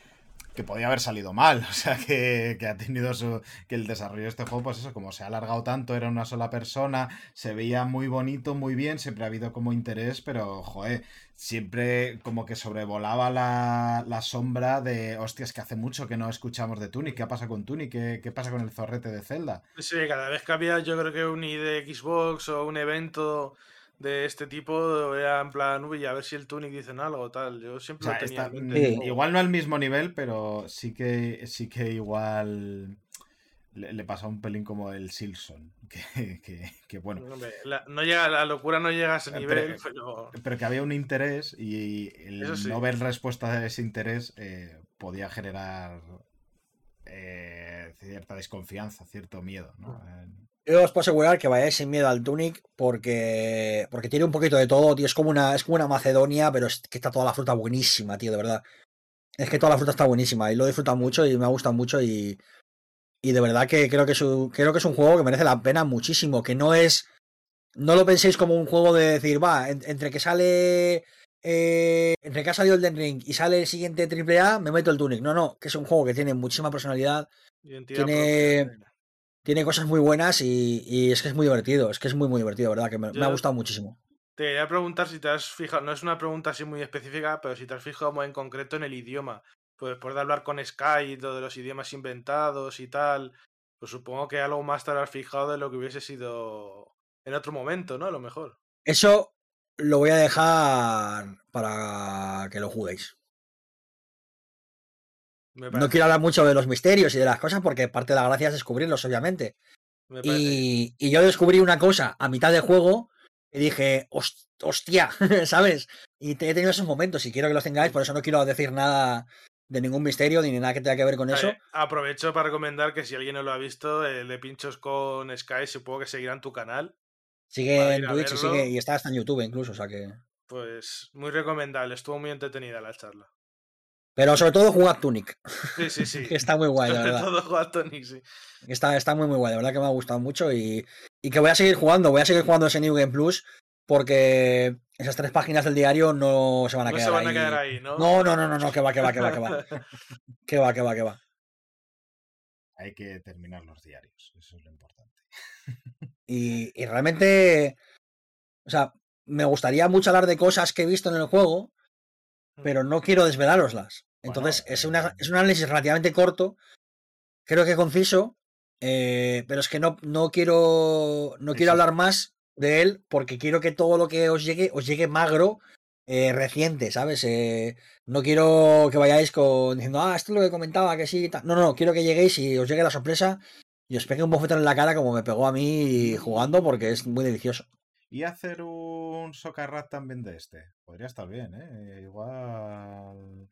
que podía haber salido mal. O sea, que, ha tenido su. que el desarrollo de este juego, pues eso, como se ha alargado tanto, era una sola persona, se veía muy bonito, muy bien, siempre ha habido como interés, pero, joder, siempre como que sobrevolaba la, sombra de. Hostias, que hace mucho que no escuchamos de Tunic. ¿Qué pasa con Tunic? ¿Qué, qué pasa con el zorrete de Zelda? Sí, cada vez que había, yo creo que un ID Xbox o un evento de este tipo, era en plan, uy, a ver si el Tunic dicen algo tal. Yo O siempre sea, lo tenía está- en mente. Sí. igual no al mismo nivel, pero sí que, sí que igual le, le pasa un pelín como el Silson. Que, que, que bueno, Hombre, la, no llega, la locura no llega a ese Eh, nivel, pero- pero. pero que había un interés y el sí. no ver respuesta a ese interés eh, podía generar eh, cierta desconfianza, cierto miedo. ¿no? Eh, Yo os puedo asegurar que vayáis sin miedo al Tunic porque, porque tiene un poquito de todo, tío. Es como una, es como una Macedonia, pero es que está toda la fruta buenísima, tío, de verdad. Es que toda la fruta está buenísima y lo he disfrutado mucho y me ha gustado mucho y, y de verdad que creo que, es un, creo que es un juego que merece la pena muchísimo, que no es... No lo penséis como un juego de decir, va, en- entre que sale... eh, entre que ha salido el Den Ring y sale el siguiente AAA, me meto el Tunic. No, no, que es un juego que tiene muchísima personalidad, identidad tiene- propia. Tiene cosas muy buenas y, y es que es muy divertido, es que es muy muy divertido, ¿verdad? Que me, me ha gustado muchísimo. Te quería preguntar si te has fijado, no es una pregunta así muy específica, pero si te has fijado muy en concreto en el idioma. Pues después de hablar con Sky, lo de los idiomas inventados y tal, pues supongo que algo más te habrás fijado de lo que hubiese sido en otro momento, ¿no? A lo mejor. Eso lo voy a dejar para que lo juguéis. No quiero hablar mucho de los misterios y de las cosas porque parte de la gracia es descubrirlos, obviamente. Y, y yo descubrí una cosa a mitad de juego y dije, "Host- hostia, ¿sabes? Y te- he tenido esos momentos y quiero que los tengáis, por eso no quiero decir nada de ningún misterio ni nada que tenga que ver con eso. Aprovecho para recomendar que si alguien no lo ha visto, el de Pinchos con Sky, supongo que seguirán tu canal. Sigue en Twitch y, sigue, y está hasta en YouTube incluso, o sea que... Pues muy recomendable, estuvo muy entretenida la charla. Pero sobre todo jugad Tunic, Sí, sí, sí. que está muy guay, la Sobre verdad. todo sí. Está, está muy muy guay, de verdad que me ha gustado mucho y, y que voy a seguir jugando, voy a seguir jugando ese New Game Plus porque esas tres páginas del diario no se van a No quedar se van a ahí. quedar ahí, ¿no? No, no, no, no, no, que va, que va, que va, que va. Que va, que va, que va. hay que terminar los diarios, eso es lo importante. Y, y realmente, o sea, me gustaría mucho hablar de cosas que he visto en el juego, pero no quiero desvelaroslas. Entonces, Bueno, es, una- eh, es un análisis relativamente corto, creo que conciso, eh, pero es que no, no quiero, no quiero hablar más de él porque quiero que todo lo que os llegue, os llegue magro, eh, reciente, ¿sabes? Eh, no quiero que vayáis con diciendo, ah, esto es lo que comentaba, que sí, y tal". No, no, quiero que lleguéis y os llegue la sorpresa y os pegue un bofetón en la cara como me pegó a mí jugando porque es muy delicioso. Y hacer un socarrat también de este. Podría estar bien, ¿eh? Igual.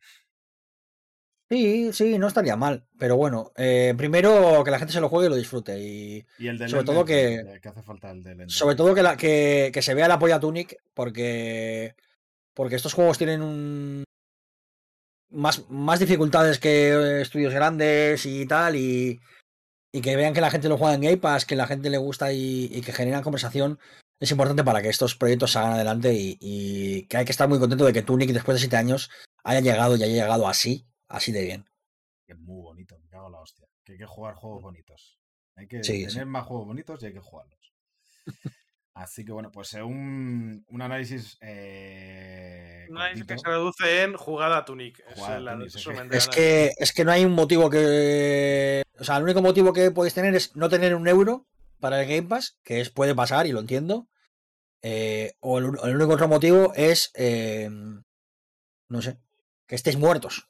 Sí, sí, no estaría mal. Pero bueno, eh, primero que la gente se lo juegue y lo disfrute. Y Y el del Sobre todo que- que hace falta el del sobre todo que, la, que, que se vea la polla Tunic, porque, porque estos juegos tienen un más, más dificultades que estudios grandes y tal. Y, y que vean que la gente lo juega en Game Pass, que la gente le gusta y, y que generan conversación. Es importante para que estos proyectos salgan adelante y, y que hay que estar muy contento de que Tunic, después de siete años, haya llegado y haya llegado así, así de bien. Es muy bonito, me cago en la hostia. Que hay que jugar juegos bonitos. Hay que Sí, tener sí. más juegos bonitos y hay que jugarlos. Así que bueno, pues eh, un, un análisis. Eh, Un análisis que se reduce en jugada a Tunic. Es que, es que no hay un motivo que. O sea, el único motivo que podéis tener es no tener un euro para el Game Pass, que es, puede pasar y lo entiendo. eh, o el, único otro motivo es. eh, no sé. Que estéis muertos.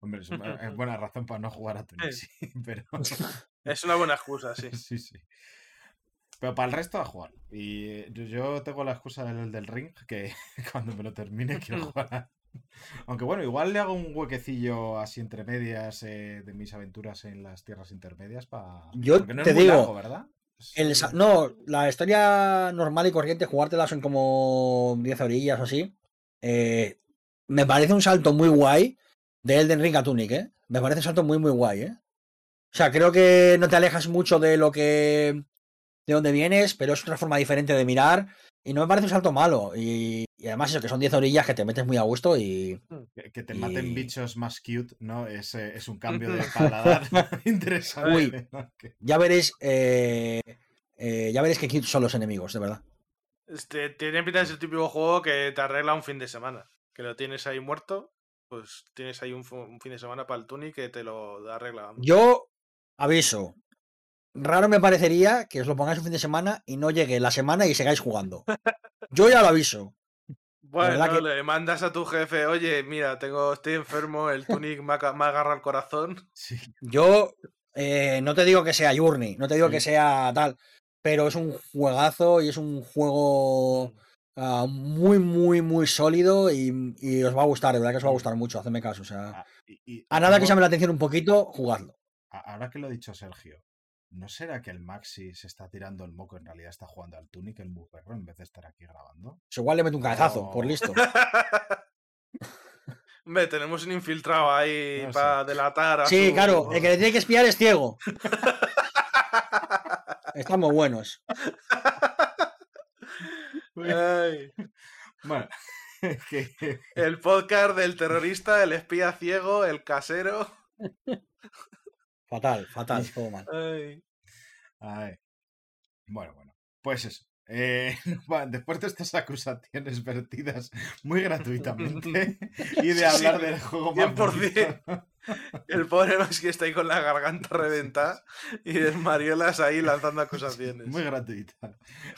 Hombre, es, una- es buena razón para no jugar a Tunic, sí, pero. es una buena excusa, sí. sí, sí. Pero para el resto a jugar. Y eh, yo, yo tengo la excusa del, del ring, que cuando me lo termine quiero jugar. a- Aunque bueno, igual le hago un huequecillo así entre medias eh, de mis aventuras en las tierras intermedias para. Yo Porque no te es muy digo, largo, ¿verdad? El no, la historia normal y corriente, jugártela son como 10 orillas o así. eh, me parece un salto muy guay de Elden Ring a Tunic, ¿eh? Me parece un salto muy, muy guay, ¿eh? O sea, creo que no te alejas mucho de lo que de dónde vienes, pero es otra forma diferente de mirar y no me parece un salto malo. Y, y además eso, que son 10 orillas que te metes muy a gusto y... Que, que te maten bichos más cute, ¿no? Es, es un cambio de paladar interesante. Uy. Ya veréis, eh, eh, ya veréis que cute son los enemigos, de verdad. Este, tiene pinta de ser el típico juego que te arregla un fin de semana. Que lo tienes ahí muerto, pues tienes ahí un, fin de semana para el Tunic que te lo arregla. Yo aviso. Raro me parecería que os lo pongáis un fin de semana y no llegue la semana y sigáis jugando. Yo ya lo aviso. Bueno, que- le mandas a tu jefe, oye, mira, tengo, estoy enfermo, el Tunic me, me agarra el corazón. Sí. Yo eh, no te digo que sea Journey, no te digo que sea tal, pero es un juegazo y es un juego ah, muy, muy, muy sólido y, y os va a gustar, de verdad que os va a gustar mucho, hacedme caso. O sea, Ah, y- y- a nada que luego- llame la atención un poquito, jugadlo. Ahora que lo ha dicho Sergio, ¿no será que el Maxi se está tirando el moco? En realidad está jugando al Tunic, el perro, en vez de estar aquí grabando. Pues igual le meto un cabezazo, por listo. Hombre, tenemos un infiltrado ahí No sé. para delatar a Sí, su- claro, el que le tiene que espiar es ciego. Estamos buenos. Ay, Bueno, que- el podcast del terrorista, el espía ciego, el casero. Fatal, fatal, todo mal. Ay. Ay. Bueno, bueno. Pues eso. Eh, después de estas acusaciones vertidas muy gratuitamente y de hablar sí, del juego más 100%. El pobre Max que está ahí con la garganta reventada y el Mariolas ahí lanzando acusaciones. muy gratuita.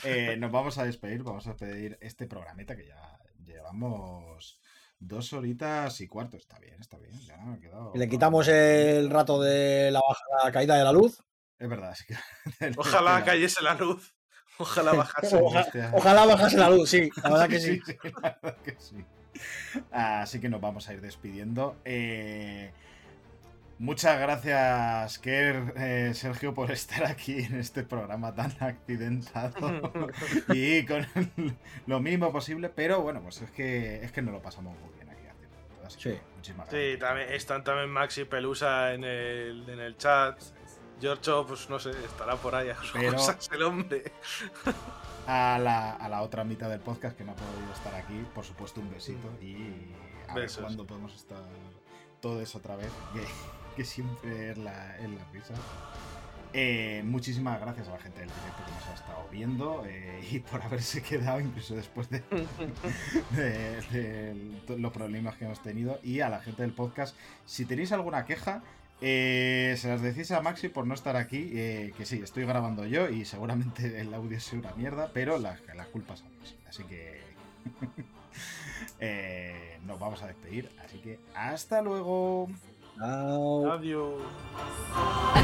Eh, nos vamos a despedir, vamos a despedir este programita que ya llevamos dos horitas y cuarto. Está bien, está bien. Ya quedado. Le quitamos el rato de la, baja- la caída de la luz. Es verdad, sí que. Ojalá cayese la luz. Ojalá bajase. Oja- ojalá bajase la luz, sí, la verdad que sí. la verdad que sí. Así que nos vamos a ir despidiendo. Eh, muchas gracias, Ker, eh, Sergio, por estar aquí en este programa tan accidentado y con lo mínimo posible. Pero bueno, pues es que es que nos lo pasamos muy bien aquí así que Sí. muchísimas Sí, gracias. también están también Maxi Pelusa en el, en el chat. Giorgio, pues no sé, estará por ahí a sus Pero- cosas el hombre. A la, a la otra mitad del podcast que no ha podido estar aquí, por supuesto, un besito y a ver Besos. cuándo podemos estar todos otra vez, que, que siempre es la, es la risa. Eh, muchísimas gracias a la gente del directo que nos ha estado viendo eh, y por haberse quedado incluso después de, de- de los problemas que hemos tenido y a la gente del podcast. Si tenéis alguna queja, eh, se las decís a Maxi por no estar aquí, que sí, estoy grabando yo y seguramente el audio sea una mierda, pero las las culpas son Maxi. Así que nos vamos a despedir. Así que hasta luego. Chao. Adiós. A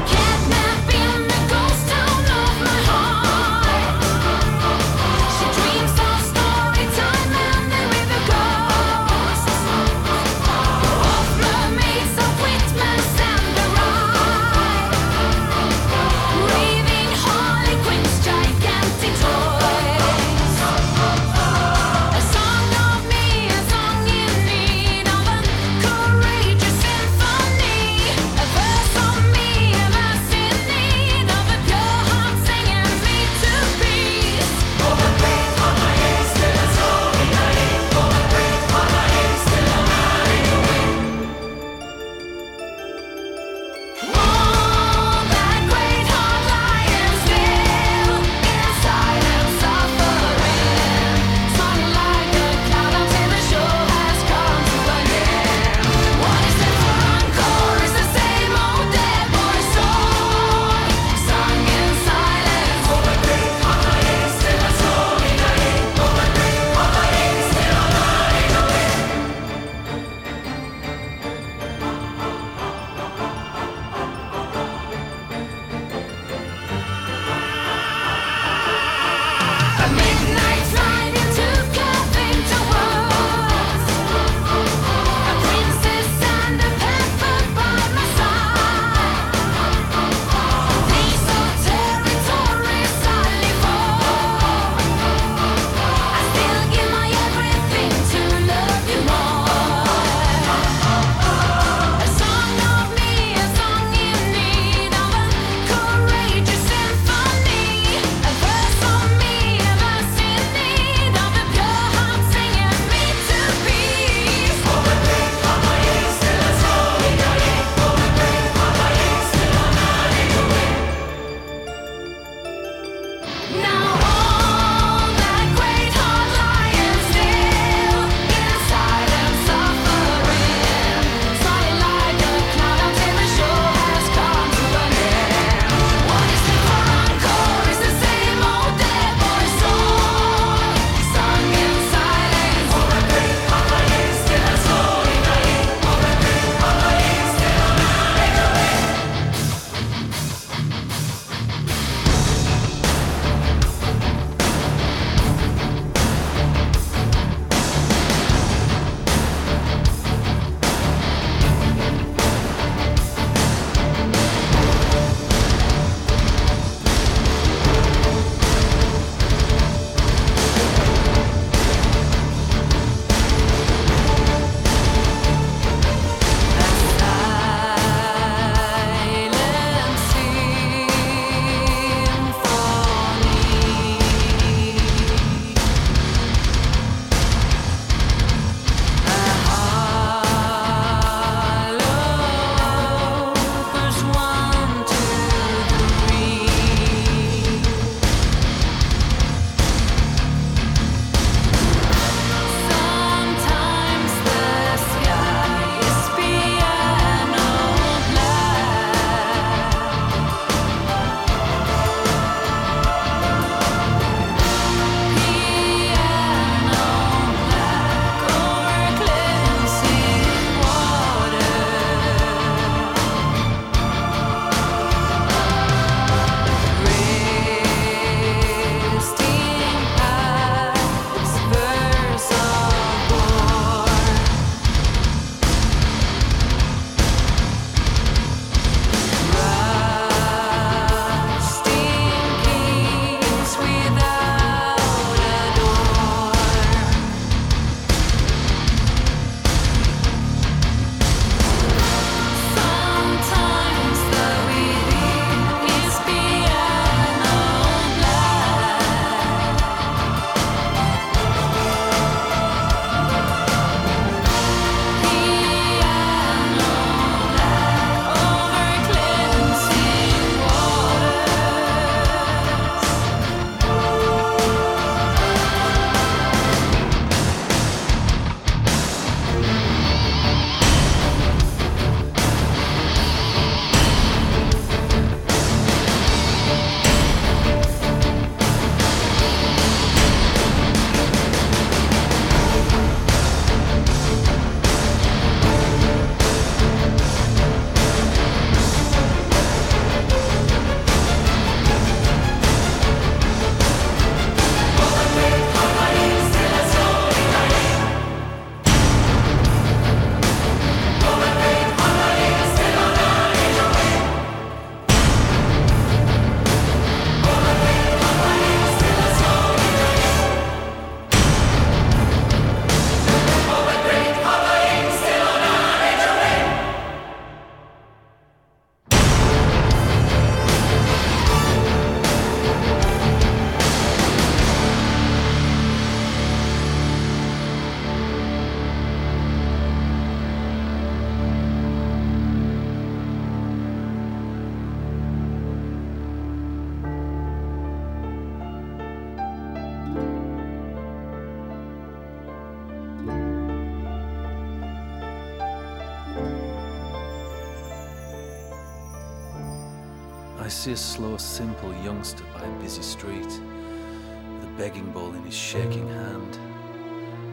see a slow, simple youngster by a busy street, with a begging bowl in his shaking hand,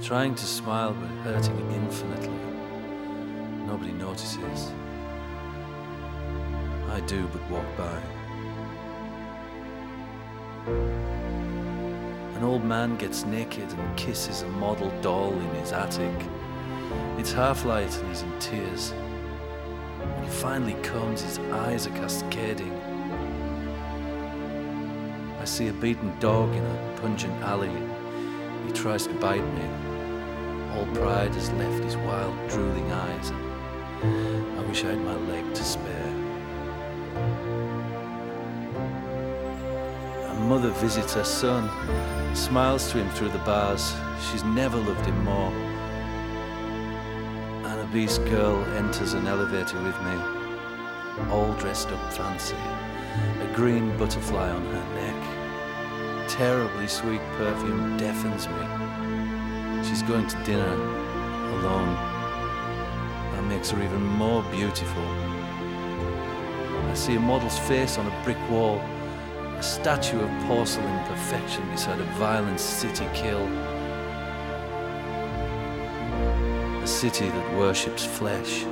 trying to smile but hurting infinitely. Nobody notices. I do but walk by. An old man gets naked and kisses a model doll in his attic. It's half light and he's in tears. When he finally comes, his eyes are cascading. I see a beaten dog in a pungent alley. He tries to bite me. All pride has left his wild, drooling eyes, I wish I had my leg to spare. A mother visits her son, smiles to him through the bars. She's never loved him more. An obese girl enters an elevator with me, all dressed up fancy, a green butterfly on her. Terribly sweet perfume deafens me. She's going to dinner alone. That makes her even more beautiful. I see a model's face on a brick wall, a statue of porcelain perfection beside a violent city kill. A city that worships flesh.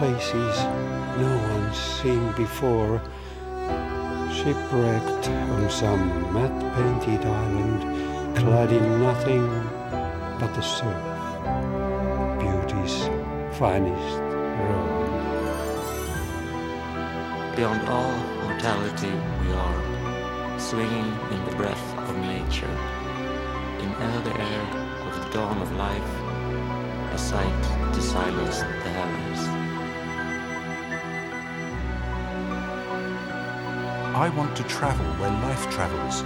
Places no one's seen before, shipwrecked on some matte-painted island, clad in nothing but the surf, beauty's finest road. Beyond all mortality we are, swinging in the breath of nature, in the air of the dawn of life, a sight to silence the heavens. I want to travel where life travels,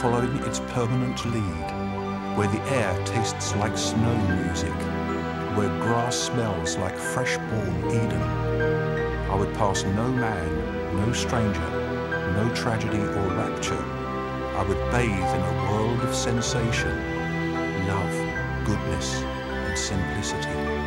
following its permanent lead, where the air tastes like snow music, where grass smells like fresh-born Eden. I would pass no man, no stranger, no tragedy or rapture. I would bathe in a world of sensation, love, goodness, and simplicity.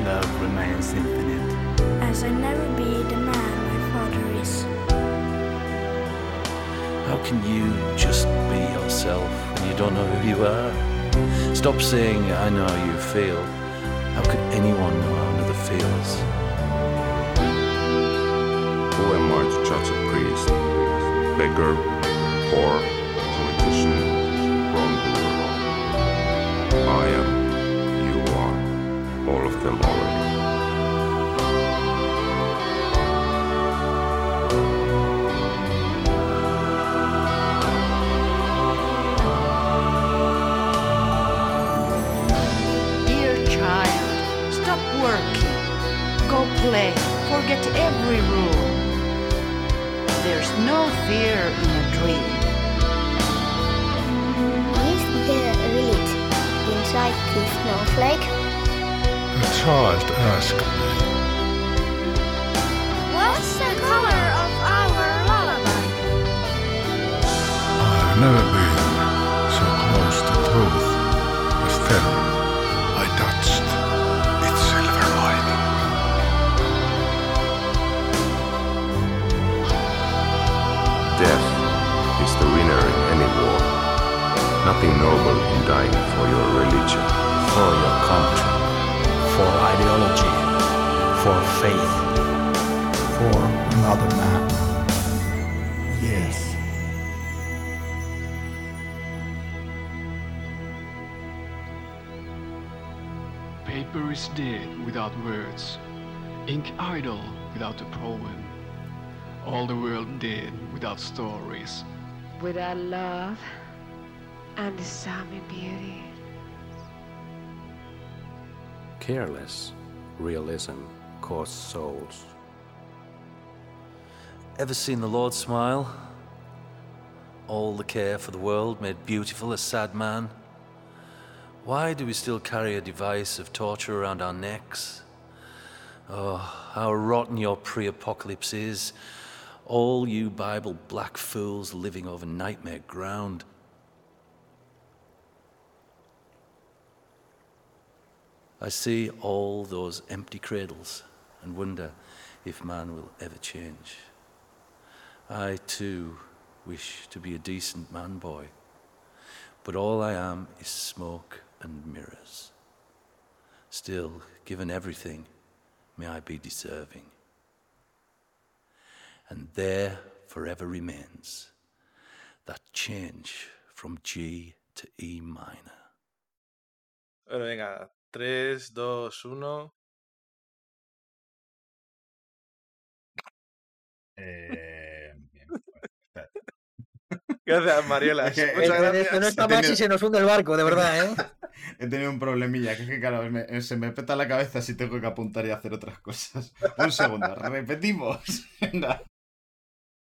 Love remains infinite. As I never be the man my father is. How can you just be yourself when you don't know who you are? Stop saying, I know how you feel. How could anyone know how another feels? Who am I to judge a priest, beggar, poor, dead without stories. Without love and the summer beauty. Careless realism costs souls. Ever seen the Lord smile? All the care for the world made beautiful a sad man. Why do we still carry a device of torture around our necks? Oh, how rotten your pre apocalypse is. All you Bible black fools living over nightmare ground. I see all those empty cradles and wonder if man will ever change. I too wish to be a decent man boy, but all I am is smoke and mirrors. Still, given everything, may I be deserving. And there forever remains that change from G to E minor. Bueno, venga. 3, 2, 1. Eh, bien, espérate. Gracias, Mariola. Es que- Muchas gracias. Esto no está tenido- si se nos hunde el barco, de verdad, ¿eh? He tenido un problemilla, que es que claro, me- se me peta la cabeza si tengo que apuntar y hacer otras cosas. Un segundo, repetimos. Venga.